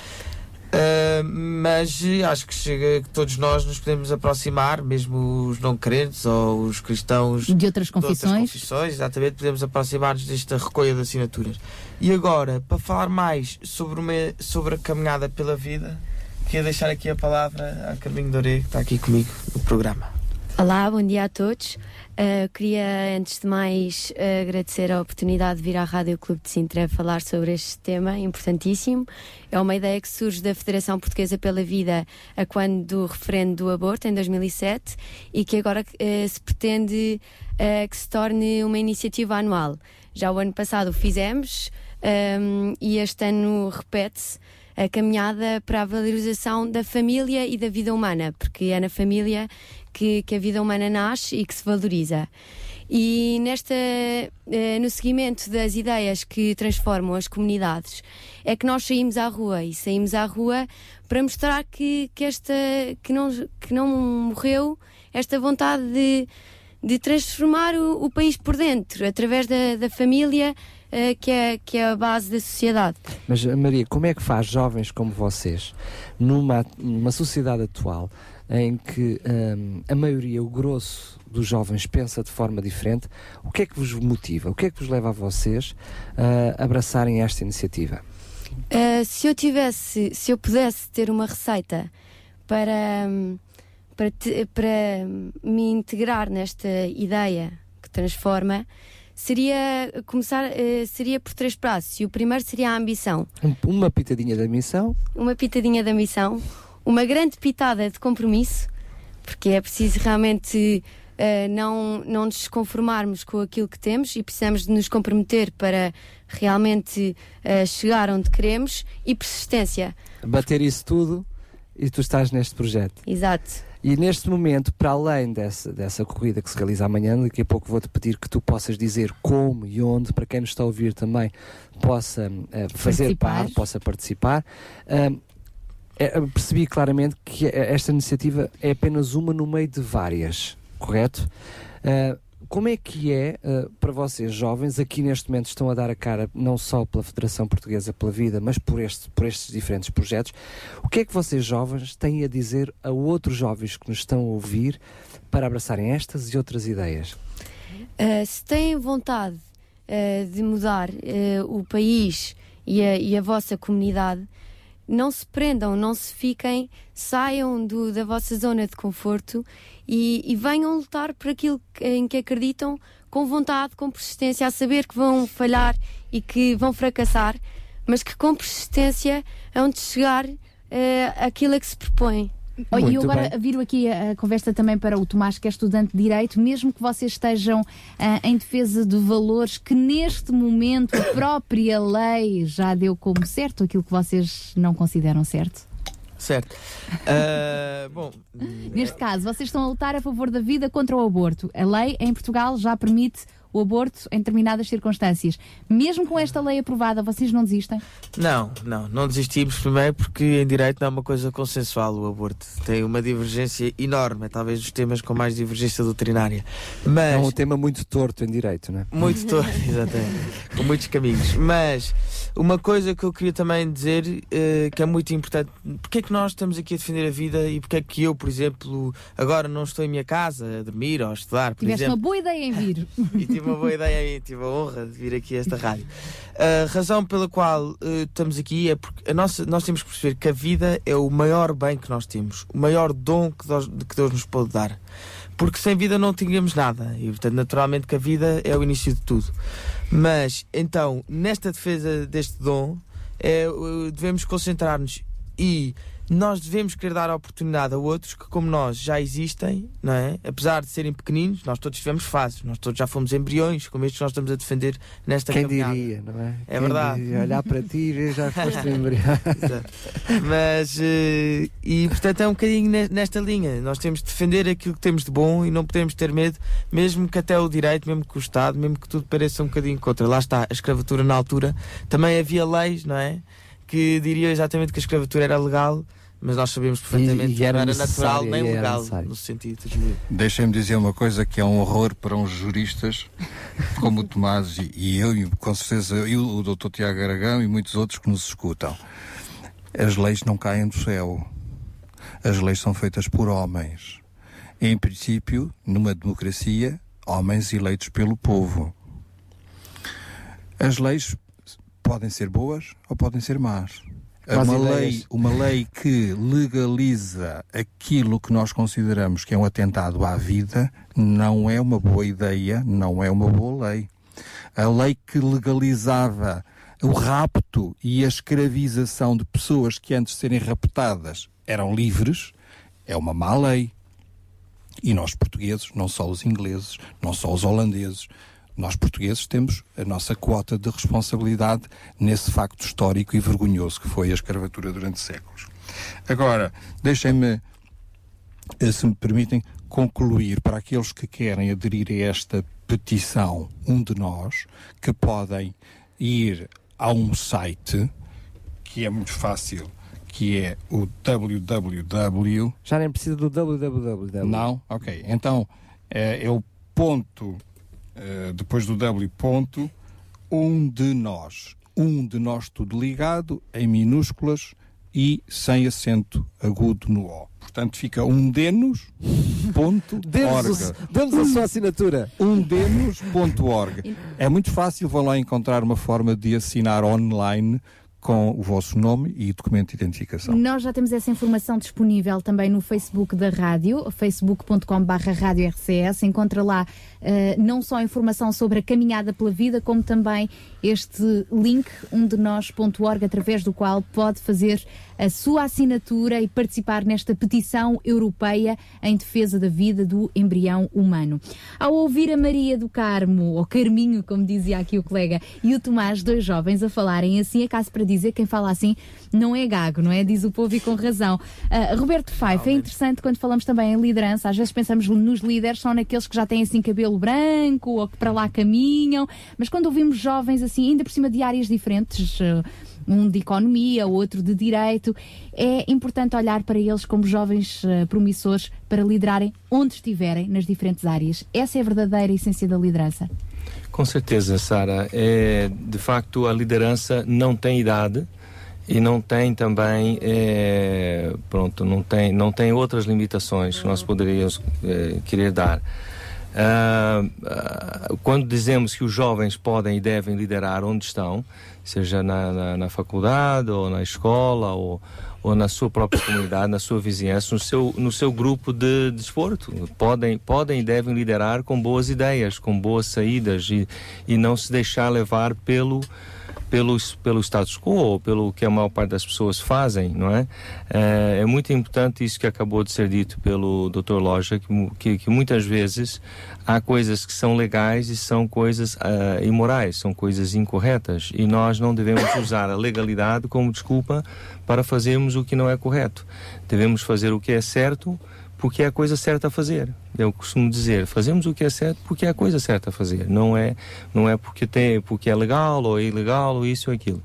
Uh, mas acho que chega que todos nós nos podemos aproximar, mesmo os não crentes ou os cristãos De outras confissões. confissões, exatamente, podemos aproximar-nos desta recolha de assinaturas. E agora, para falar mais sobre, uma, sobre a caminhada pela vida, queria deixar aqui a palavra à Carminho Doré, que está aqui comigo no programa. Olá, bom dia a todos. Uh, queria, antes de mais, uh, agradecer a oportunidade de vir à Rádio Clube de Sintra falar sobre este tema importantíssimo. É uma ideia que surge da Federação Portuguesa pela Vida a quando do referendo do aborto, em 2007, e que agora uh, se pretende uh, que se torne uma iniciativa anual. Já o ano passado o fizemos um, e este ano repete-se a caminhada para a valorização da família e da vida humana, porque é na família que, que a vida humana nasce e que se valoriza. E nesta, eh, no seguimento das ideias que transformam as comunidades, é que nós saímos à rua e saímos à rua para mostrar que, que, esta, que, não, que não morreu esta vontade de, de transformar o, o país por dentro, através da, da família, eh, que, é, que é a base da sociedade. Mas, Maria, como é que faz jovens como vocês, numa, numa sociedade atual em que hum, a maioria, o grosso dos jovens pensa de forma diferente, o que é que vos motiva? O que é que vos leva a vocês a abraçarem esta iniciativa? Uh, se eu tivesse, se eu pudesse ter uma receita para, hum, para, te- para me integrar nesta ideia que transforma, seria começar, uh, seria por três passos. E o primeiro seria a ambição. Um- Uma pitadinha da missão, uma pitadinha da missão, uma grande pitada de compromisso, porque é preciso realmente eh, não, não nos conformarmos com aquilo que temos e precisamos de nos comprometer para realmente eh, chegar onde queremos e persistência. bater isso tudo e tu estás neste projeto. Exato. E neste momento, para além dessa, dessa corrida que se realiza amanhã, daqui a pouco vou-te pedir que tu possas dizer como e onde, para quem nos está a ouvir também possa eh, fazer Participar. parte, possa participar. Ahm, eh, percebi claramente que eh, esta iniciativa é apenas uma no meio de várias, correto? Ah, como é que é ah, para vocês, jovens, aqui neste momento estão a dar a cara não só pela Federação Portuguesa pela Vida, mas por, este, por estes diferentes projetos? O que é que vocês, jovens, têm a dizer a outros jovens que nos estão a ouvir para abraçarem estas e outras ideias? Uh, se têm vontade uh, de mudar uh, o país e a, e a vossa comunidade, não se prendam, não se fiquem, saiam do- da vossa zona de conforto e, e venham lutar por aquilo em que acreditam com vontade, com persistência, a saber que vão falhar e que vão fracassar, mas que com persistência hão de chegar uh, àquilo a que se propõem. Oh, e agora bem. viro aqui a, a conversa também para o Tomás, que é estudante de Direito, mesmo que vocês estejam ah, em defesa de valores que neste momento a própria lei já deu como certo, aquilo que vocês não consideram certo. Certo. Ah, bom, Neste caso, vocês estão a lutar a favor da vida contra o aborto. A lei em Portugal já permite o aborto em determinadas circunstâncias. Mesmo com esta lei aprovada, vocês não desistem? Não, não, não desistimos primeiro porque em direito não é uma coisa consensual o aborto. Tem uma divergência enorme, é talvez dos temas com mais divergência doutrinária. Mas É um tema muito torto em direito, não é? muito torto, exatamente, com muitos caminhos. Mas uma coisa que eu queria também dizer eh, que é muito importante, porque é que nós estamos aqui a defender a vida e porque é que eu, por exemplo, agora não estou em minha casa a dormir ou a estudar, por Tiveste exemplo. uma boa ideia em vir. E tive uma boa ideia e tive a honra de vir aqui a esta rádio. A razão pela qual eh, estamos aqui é porque a nossa, nós temos que perceber que a vida é o maior bem que nós temos, o maior dom que Deus, que Deus nos pode dar. Porque sem vida não tínhamos nada. E, portanto, naturalmente que a vida é o início de tudo. Mas, então, nesta defesa deste dom, é, eh, devemos concentrar-nos e nós devemos querer dar a oportunidade a outros que, como nós, já existem, não é? Apesar de serem pequeninos, nós todos tivemos fases, nós todos já fomos embriões, como estes que nós estamos a defender nesta Quem caminhada. diria, não é? É Quem verdade. diria? Olhar para ti e ver já foste embrião. Exato. Mas, eh, e portanto é um bocadinho ne- nesta linha. Nós temos de defender aquilo que temos de bom e não podemos ter medo, mesmo que até o direito, mesmo que o Estado, mesmo que tudo pareça um bocadinho contra. Lá está, a escravatura na altura. Também havia leis, não é? Que diriam exatamente que a escravutura era legal, mas nós sabemos perfeitamente E- e que era não era natural nem era legal, necessário. no sentido de. Deixem-me dizer uma coisa que é um horror para uns juristas como o Tomás e, e eu, e com certeza eu, o Dr. Tiago Aragão e muitos outros que nos escutam. As leis não caem do céu. As leis são feitas por homens. Em princípio, numa democracia, homens eleitos pelo povo. As leis podem ser boas ou podem ser más. Más Uma ideias. lei, uma lei que legaliza aquilo que nós consideramos que é um atentado à vida não é uma boa ideia, não é uma boa lei. A lei que legalizava o rapto e a escravização de pessoas que antes de serem raptadas eram livres é uma má lei. E nós portugueses, não só os ingleses, não só os holandeses, nós portugueses temos a nossa quota de responsabilidade nesse facto histórico e vergonhoso que foi a escravatura durante séculos. Agora, deixem-me, eh, se me permitem, concluir para aqueles que querem aderir a esta petição, um de nós, que podem ir a um site que é muito fácil, que é o www. Já nem precisa do www. Não? Ok. Então é, é o ponto, eh, depois do W, ponto, um de nós. Um de nós tudo ligado, em minúsculas e sem acento agudo no O. Portanto, fica um denos, ponto, org. dê-nos a sua assinatura. Umdenos.org. É muito fácil, vão lá encontrar uma forma de assinar online com o vosso nome e documento de identificação. Nós já temos essa informação disponível também no Facebook da rádio, facebook.com.br rádio RCS. Encontra lá não só informação sobre a caminhada pela vida, como também este link, umdenós.org, através do qual pode fazer a sua assinatura e participar nesta petição europeia em defesa da vida do embrião humano. Ao ouvir a Maria do Carmo, ou Carminho, como dizia aqui o colega, e o Tomás, dois jovens, a falarem assim, é caso para dizer quem fala assim não é gago, não é? Diz o povo e com razão. Ah, Roberto Pfeiffer, é interessante quando falamos também em liderança, às vezes pensamos nos líderes, são naqueles que já têm assim cabelo branco ou que para lá caminham, mas quando ouvimos jovens assim, ainda por cima de áreas diferentes, ah, um de economia, outro de direito. É importante olhar para eles como jovens eh, promissores para liderarem onde estiverem nas diferentes áreas. Essa é a verdadeira essência da liderança. Com certeza, Sara. É, de facto, a liderança não tem idade e não tem também, é, pronto, não tem, não tem outras limitações que nós poderíamos é, querer dar. Ah, quando dizemos que os jovens podem e devem liderar onde estão, seja na, na, na faculdade ou na escola ou, ou na sua própria comunidade, na sua vizinhança, no seu, no seu grupo de desporto. Podem, podem e devem liderar com boas ideias, com boas saídas e, e não se deixar levar pelo, pelo, pelo status quo ou pelo que a maior parte das pessoas fazem, não é? É, é muito importante isso que acabou de ser dito pelo Dr. Loja, que, que, que muitas vezes há coisas que são legais e são coisas ah, imorais, são coisas incorretas e nós não devemos usar a legalidade como desculpa para fazermos o que não é correto. Devemos fazer o que é certo porque é a coisa certa a fazer. Eu costumo dizer, fazemos o que é certo porque é a coisa certa a fazer. Não é, não é porque, tem, porque é legal ou é ilegal ou isso ou aquilo.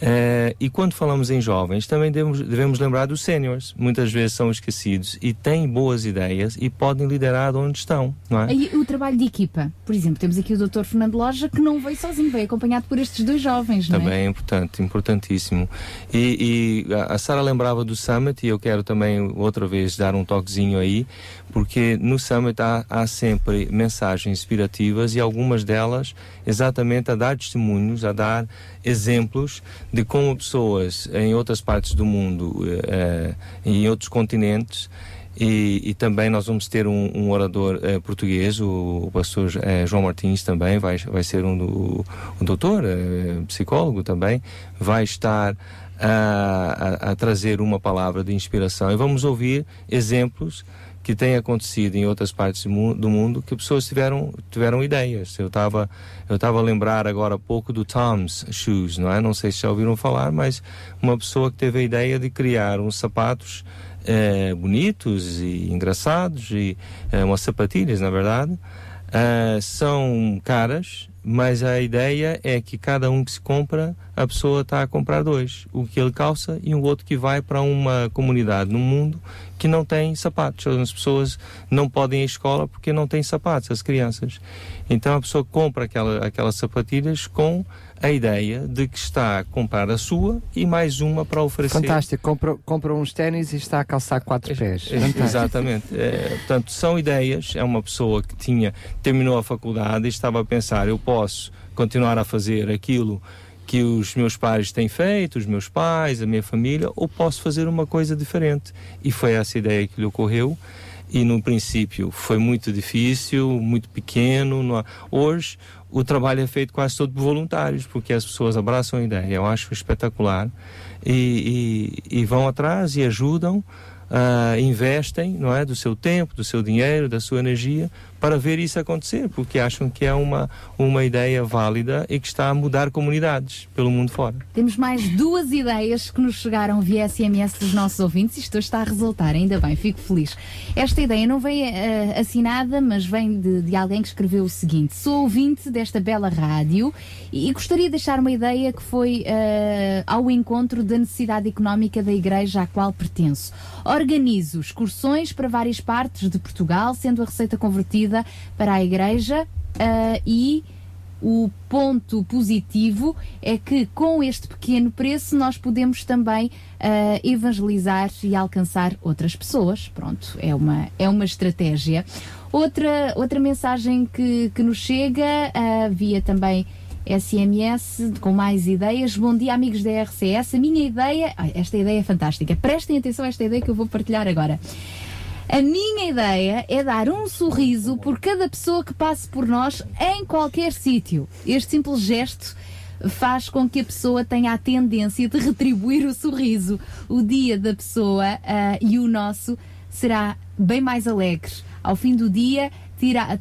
Eh, e quando falamos em jovens, também devemos, devemos lembrar dos séniores. Muitas vezes são esquecidos e têm boas ideias e podem liderar de onde estão, não é? E o trabalho de equipa. Por exemplo, temos aqui o Dr. Fernando Loja que não veio sozinho, veio acompanhado por estes dois jovens, não é? Também é importante, importantíssimo. E, e a a Sara lembrava do Summit e eu quero também outra vez dar um toquezinho aí, porque no Summit há, há sempre mensagens inspirativas e algumas delas exatamente a dar testemunhos, a dar exemplos de como pessoas em outras partes do mundo, eh, eh, em outros continentes, e, e também nós vamos ter um, um orador eh, português, o, o pastor eh, João Martins também, vai, vai ser um, do, um doutor, psicólogo também, vai estar a, a trazer uma palavra de inspiração. E vamos ouvir exemplos que têm acontecido em outras partes do mu- do mundo que pessoas tiveram tiveram ideias. Eu estava eu estava a lembrar agora há pouco do Tom's Shoes, não é? Não sei se já ouviram falar, mas uma pessoa que teve a ideia de criar uns sapatos eh, bonitos e engraçados e eh, umas sapatilhas, na verdade. Ah, são caras, mas a ideia é que cada um que se compra, a pessoa está a comprar dois. O que ele calça e um outro que vai para uma comunidade no mundo que não têm sapatos. As pessoas não podem ir à escola porque não têm sapatos, as crianças. Então a pessoa compra aquela, aquelas sapatilhas com a ideia de que está a comprar a sua e mais uma para oferecer. Fantástico, compra, compra uns ténis e está a calçar quatro pés. Fantástico. Exatamente. É, portanto, são ideias. É uma pessoa que tinha terminou a faculdade e estava a pensar: eu posso continuar a fazer aquilo que os meus pais têm feito, os meus pais, a minha família, ou posso fazer uma coisa diferente. E foi essa ideia que lhe ocorreu. E no princípio foi muito difícil, muito pequeno. Hoje o trabalho é feito quase todo por voluntários, porque as pessoas abraçam a ideia. Eu acho espetacular e, e- e vão atrás e ajudam, ah, investem, não é, do seu tempo, do seu dinheiro, da sua energia para ver isso acontecer, porque acham que é uma uma ideia válida e que está a mudar comunidades pelo mundo fora. Temos mais duas ideias que nos chegaram via SMS dos nossos ouvintes. Isto está a resultar, ainda bem, fico feliz. Esta ideia não vem eh, assinada, mas vem de, de alguém que escreveu o seguinte: Sou ouvinte desta bela rádio e, e gostaria de deixar uma ideia que foi eh, ao encontro da necessidade económica da igreja à qual pertenço. Organizo excursões para várias partes de Portugal, sendo a receita convertida para a igreja eh, e o ponto positivo é que com este pequeno preço nós podemos também ah, evangelizar e alcançar outras pessoas. Pronto, é uma, é uma estratégia. Outra, outra mensagem que, que nos chega ah, via também SMS com mais ideias. Bom dia, amigos da RCS. A minha ideia, esta ideia é fantástica. Prestem atenção a esta ideia que eu vou partilhar agora. A minha ideia é dar um sorriso por cada pessoa que passe por nós em qualquer sítio. Este simples gesto faz com que a pessoa tenha a tendência de retribuir o sorriso. O dia da pessoa ah, e o nosso será bem mais alegre. Ao fim do dia,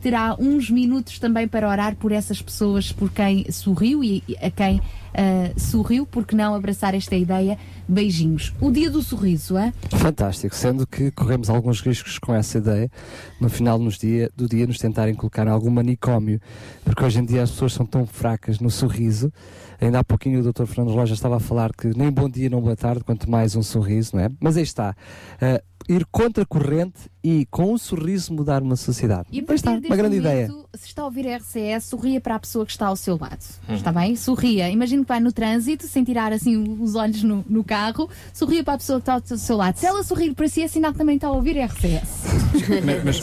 terá, uns minutos também para orar por essas pessoas por quem sorriu e a quem ah, sorriu, porque não abraçar esta ideia. Beijinhos. O dia do sorriso, é? Fantástico, sendo que corremos alguns riscos com essa ideia, no final nos dia, do dia nos tentarem colocar algum manicômio, porque hoje em dia as pessoas são tão fracas no sorriso. Ainda há pouquinho o Dr. Fernando Loja estava a falar que nem bom dia, nem boa tarde, quanto mais um sorriso, não é? Mas aí está. ah, ir contra a corrente e com um sorriso mudar uma sociedade. E partir está, uma grande momento, ideia. Se está a ouvir a RCS, sorria para a pessoa que está ao seu lado. Uhum. Está bem? Sorria. Imagino que vai no trânsito, sem tirar assim os olhos no, no carro, sorria para a pessoa que está ao seu lado. Se ela sorrir para si, é sinal que também está a ouvir a RCS.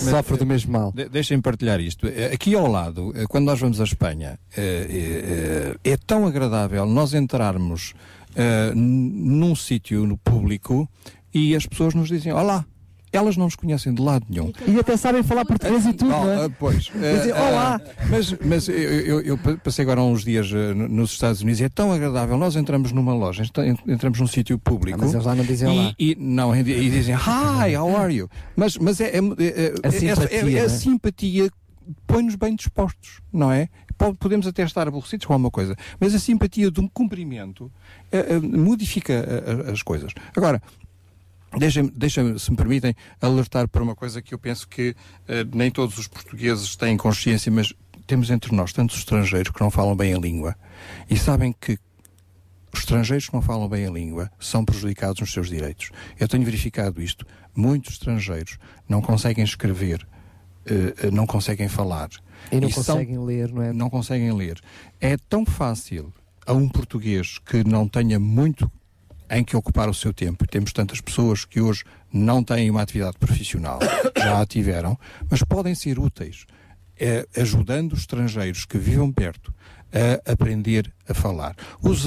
Sofre do mesmo mal. De, deixem partilhar isto. Aqui ao lado, eh, quando nós vamos à Espanha, eh, eh, é tão agradável nós entrarmos num sítio no público e as pessoas nos dizem: Olá. Elas não nos conhecem de lado nenhum. E até sabem falar português e tudo, não é? Ah, pois. Dizem, Ah, olá. ah, mas mas eu, eu- eu pa- passei agora uns dias eh, no- nos Estados Unidos e é tão agradável. Nós entramos numa loja, ent- entramos num sítio público. Ah, mas eles lá não dizem e, olá. E, não, e e dizem Hi, how are you? Mas, mas é, é, é, A é- simpatia, é- é não é? a simpatia põe-nos bem dispostos, não é? Po- Podemos até estar aborrecidos com alguma coisa, mas a simpatia de um cumprimento eh, eh, modifica eh, eh, as coisas. Agora, Deixem-me, deixem se me permitem, alertar para uma coisa que eu penso que eh, nem todos os portugueses têm consciência, mas temos entre nós tantos estrangeiros que não falam bem a língua e sabem que os estrangeiros que não falam bem a língua são prejudicados nos seus direitos. Eu tenho verificado isto. Muitos estrangeiros não conseguem escrever, eh, eh, não conseguem falar. E não são- conseguem ler, não é? não conseguem ler. É tão fácil a um português que não tenha muito em que ocupar o seu tempo. Temos tantas pessoas que hoje não têm uma atividade profissional, já a tiveram, mas podem ser úteis, eh, ajudando os estrangeiros que vivam perto a aprender a falar. Os,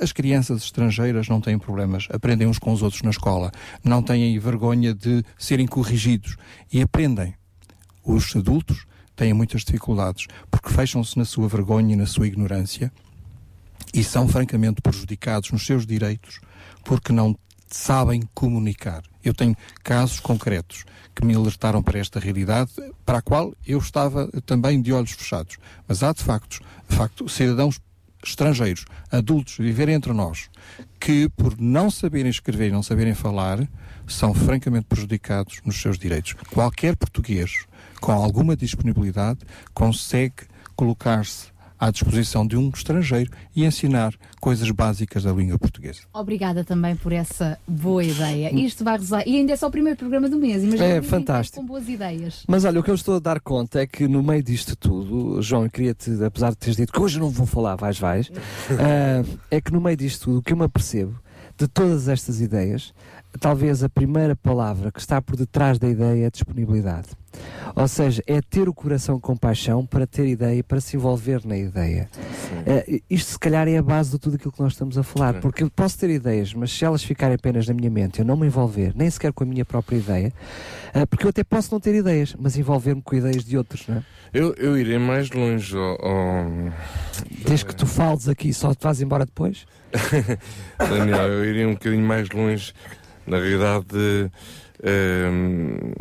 as crianças estrangeiras não têm problemas, aprendem uns com os outros na escola, não têm vergonha de serem corrigidos e aprendem. Os adultos têm muitas dificuldades porque fecham-se na sua vergonha e na sua ignorância e são francamente prejudicados nos seus direitos porque não sabem comunicar. Eu tenho casos concretos que me alertaram para esta realidade, para a qual eu estava também de olhos fechados. Mas há de facto, de facto cidadãos estrangeiros, adultos, viverem entre nós, que por não saberem escrever e não saberem falar, são francamente prejudicados nos seus direitos. Qualquer português com alguma disponibilidade consegue colocar-se à disposição de um estrangeiro e ensinar coisas básicas da língua portuguesa. Obrigada também por essa boa ideia. Isto vai rezar. E ainda é só o primeiro programa do mês. Imagina É fantástico. Com boas ideias. Mas olha, o que eu estou a dar conta é que no meio disto tudo, João, eu queria-te, apesar de teres dito que hoje não vou falar, vais, vais, ah, é que no meio disto tudo, o que eu me apercebo de todas estas ideias, talvez a primeira palavra que está por detrás da ideia é disponibilidade. Ou seja, é ter o coração com paixão para ter ideia e para se envolver na ideia. Eh, isto se calhar é a base de tudo aquilo que nós estamos a falar, porque eu posso ter ideias, mas se elas ficarem apenas na minha mente, eu não me envolver, nem sequer com a minha própria ideia, eh, porque eu até posso não ter ideias, mas envolver-me com ideias de outros, não é? Eu, eu irei mais longe. ó- ó- Desde que tu fales aqui só te vais embora depois? Daniel, eu iria um bocadinho mais longe. Na realidade, ehm,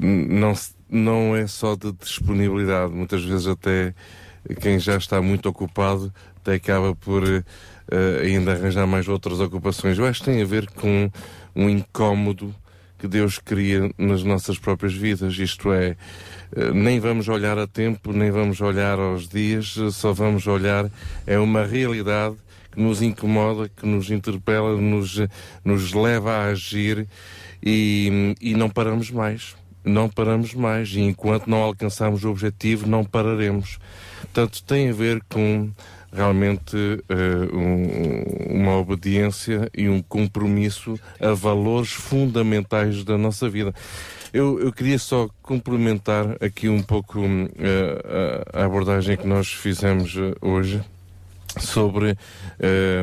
não, não é só de disponibilidade. Muitas vezes até quem já está muito ocupado até acaba por eh, ainda arranjar mais outras ocupações. Eu acho que tem a ver com um incómodo que Deus cria nas nossas próprias vidas. Isto é, eh, nem vamos olhar a tempo, nem vamos olhar aos dias, só vamos olhar é uma realidade que nos incomoda, que nos interpela, nos, nos leva a agir e, e não paramos mais. Não paramos mais e enquanto não alcançarmos o objetivo, não pararemos. Portanto, tem a ver com realmente eh, um- uma obediência e um compromisso a valores fundamentais da nossa vida. Eu, eu queria só complementar aqui um pouco a, a abordagem que nós fizemos eh, hoje sobre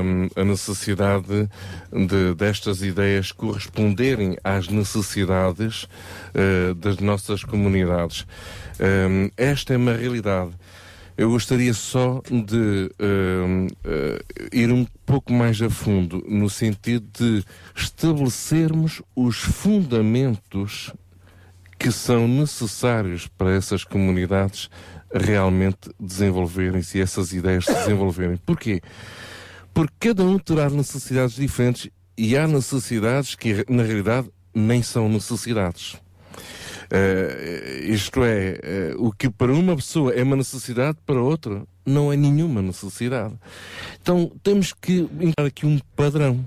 hum, a necessidade de, destas ideias corresponderem às necessidades eh, das nossas comunidades. Hum, esta é uma realidade. Eu gostaria só de hum, eh, ir um pouco mais a fundo no sentido de estabelecermos os fundamentos que são necessários para essas comunidades realmente desenvolverem-se essas ideias se desenvolverem. Porquê? Porque cada um terá necessidades diferentes e há necessidades que, na realidade, nem são necessidades. Eh, isto é, eh, o que para uma pessoa é uma necessidade, para outra não é nenhuma necessidade. Então temos que encontrar aqui um padrão.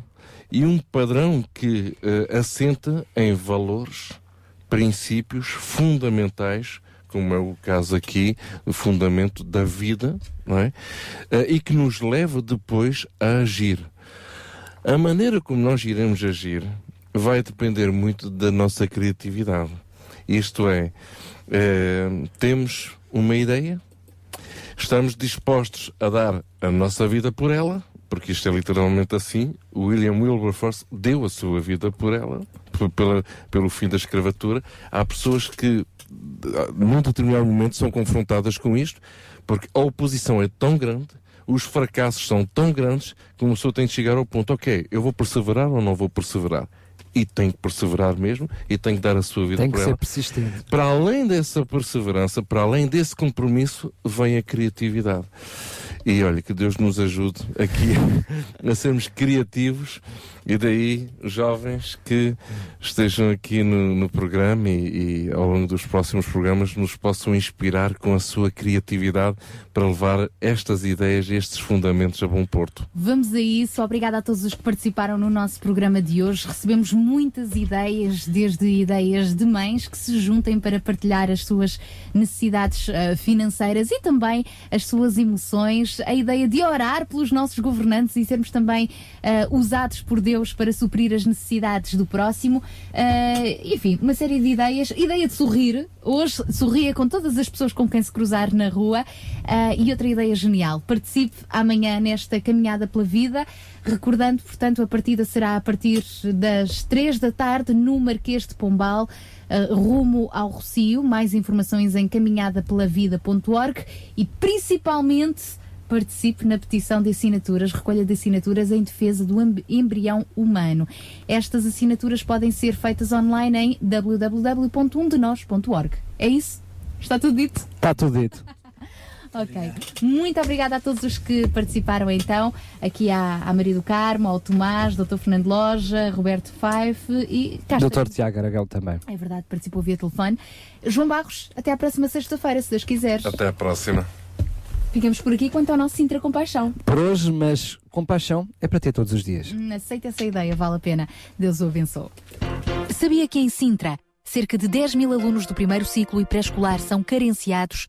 E um padrão que eh, assenta em valores, princípios fundamentais, como é o caso aqui, o fundamento da vida, não é? Eh, e que nos leva depois a agir. A maneira como nós iremos agir vai depender muito da nossa criatividade. Isto é, eh, temos uma ideia, estamos dispostos a dar a nossa vida por ela, porque isto é literalmente assim. William Wilberforce deu a sua vida por ela, pela, pelo fim da escravatura. Há pessoas que, num determinado momento, são confrontadas com isto, porque a oposição é tão grande, os fracassos são tão grandes, que uma pessoa tem de chegar ao ponto: ok, eu vou perseverar ou não vou perseverar? E tem que perseverar mesmo e tem que dar a sua vida Tem por que ser persistente. Para além dessa perseverança, para além desse compromisso, vem a criatividade. E olha, que Deus nos ajude aqui a sermos criativos e daí, jovens que estejam aqui no, no programa e, e ao longo dos próximos programas nos possam inspirar com a sua criatividade para levar estas ideias, estes fundamentos a bom porto. Vamos a isso. Obrigada a todos os que participaram no nosso programa de hoje. Recebemos muitas ideias, desde ideias de mães que se juntem para partilhar as suas necessidades eh, financeiras e também as suas emoções. A ideia de orar pelos nossos governantes e sermos também eh, usados por Deus para suprir as necessidades do próximo. Eh, enfim, uma série de ideias. Ideia de sorrir. Hoje sorria com todas as pessoas com quem se cruzar na rua. E outra ideia genial. Participe amanhã nesta caminhada pela vida. Recordando, portanto, a partida será a partir das 3 da tarde no Marquês de Pombal, ah, rumo ao Rocio. Mais informações em caminhadapelavida.org e principalmente participe na petição de assinaturas, recolha de assinaturas em defesa do embrião humano. Estas assinaturas podem ser feitas online em www.umdenos.org. É isso? Está tudo dito? Está tudo dito. Ok. Muito obrigada a todos os que participaram então. Aqui à, à Maria do Carmo, ao Tomás, Dr. Fernando Loja, Roberto Fife e Dr. Tiago Aragão também. É verdade, participou via telefone. João Barros, até à próxima sexta-feira, se Deus quiser. Até à próxima. Ficamos por aqui quanto ao nosso Sintra Compaixão. Por hoje, mas compaixão é para ter todos os dias. Aceita essa ideia, vale a pena. Deus o abençoe. Sabia que em Sintra, cerca de 10 mil alunos do primeiro ciclo e pré-escolar são carenciados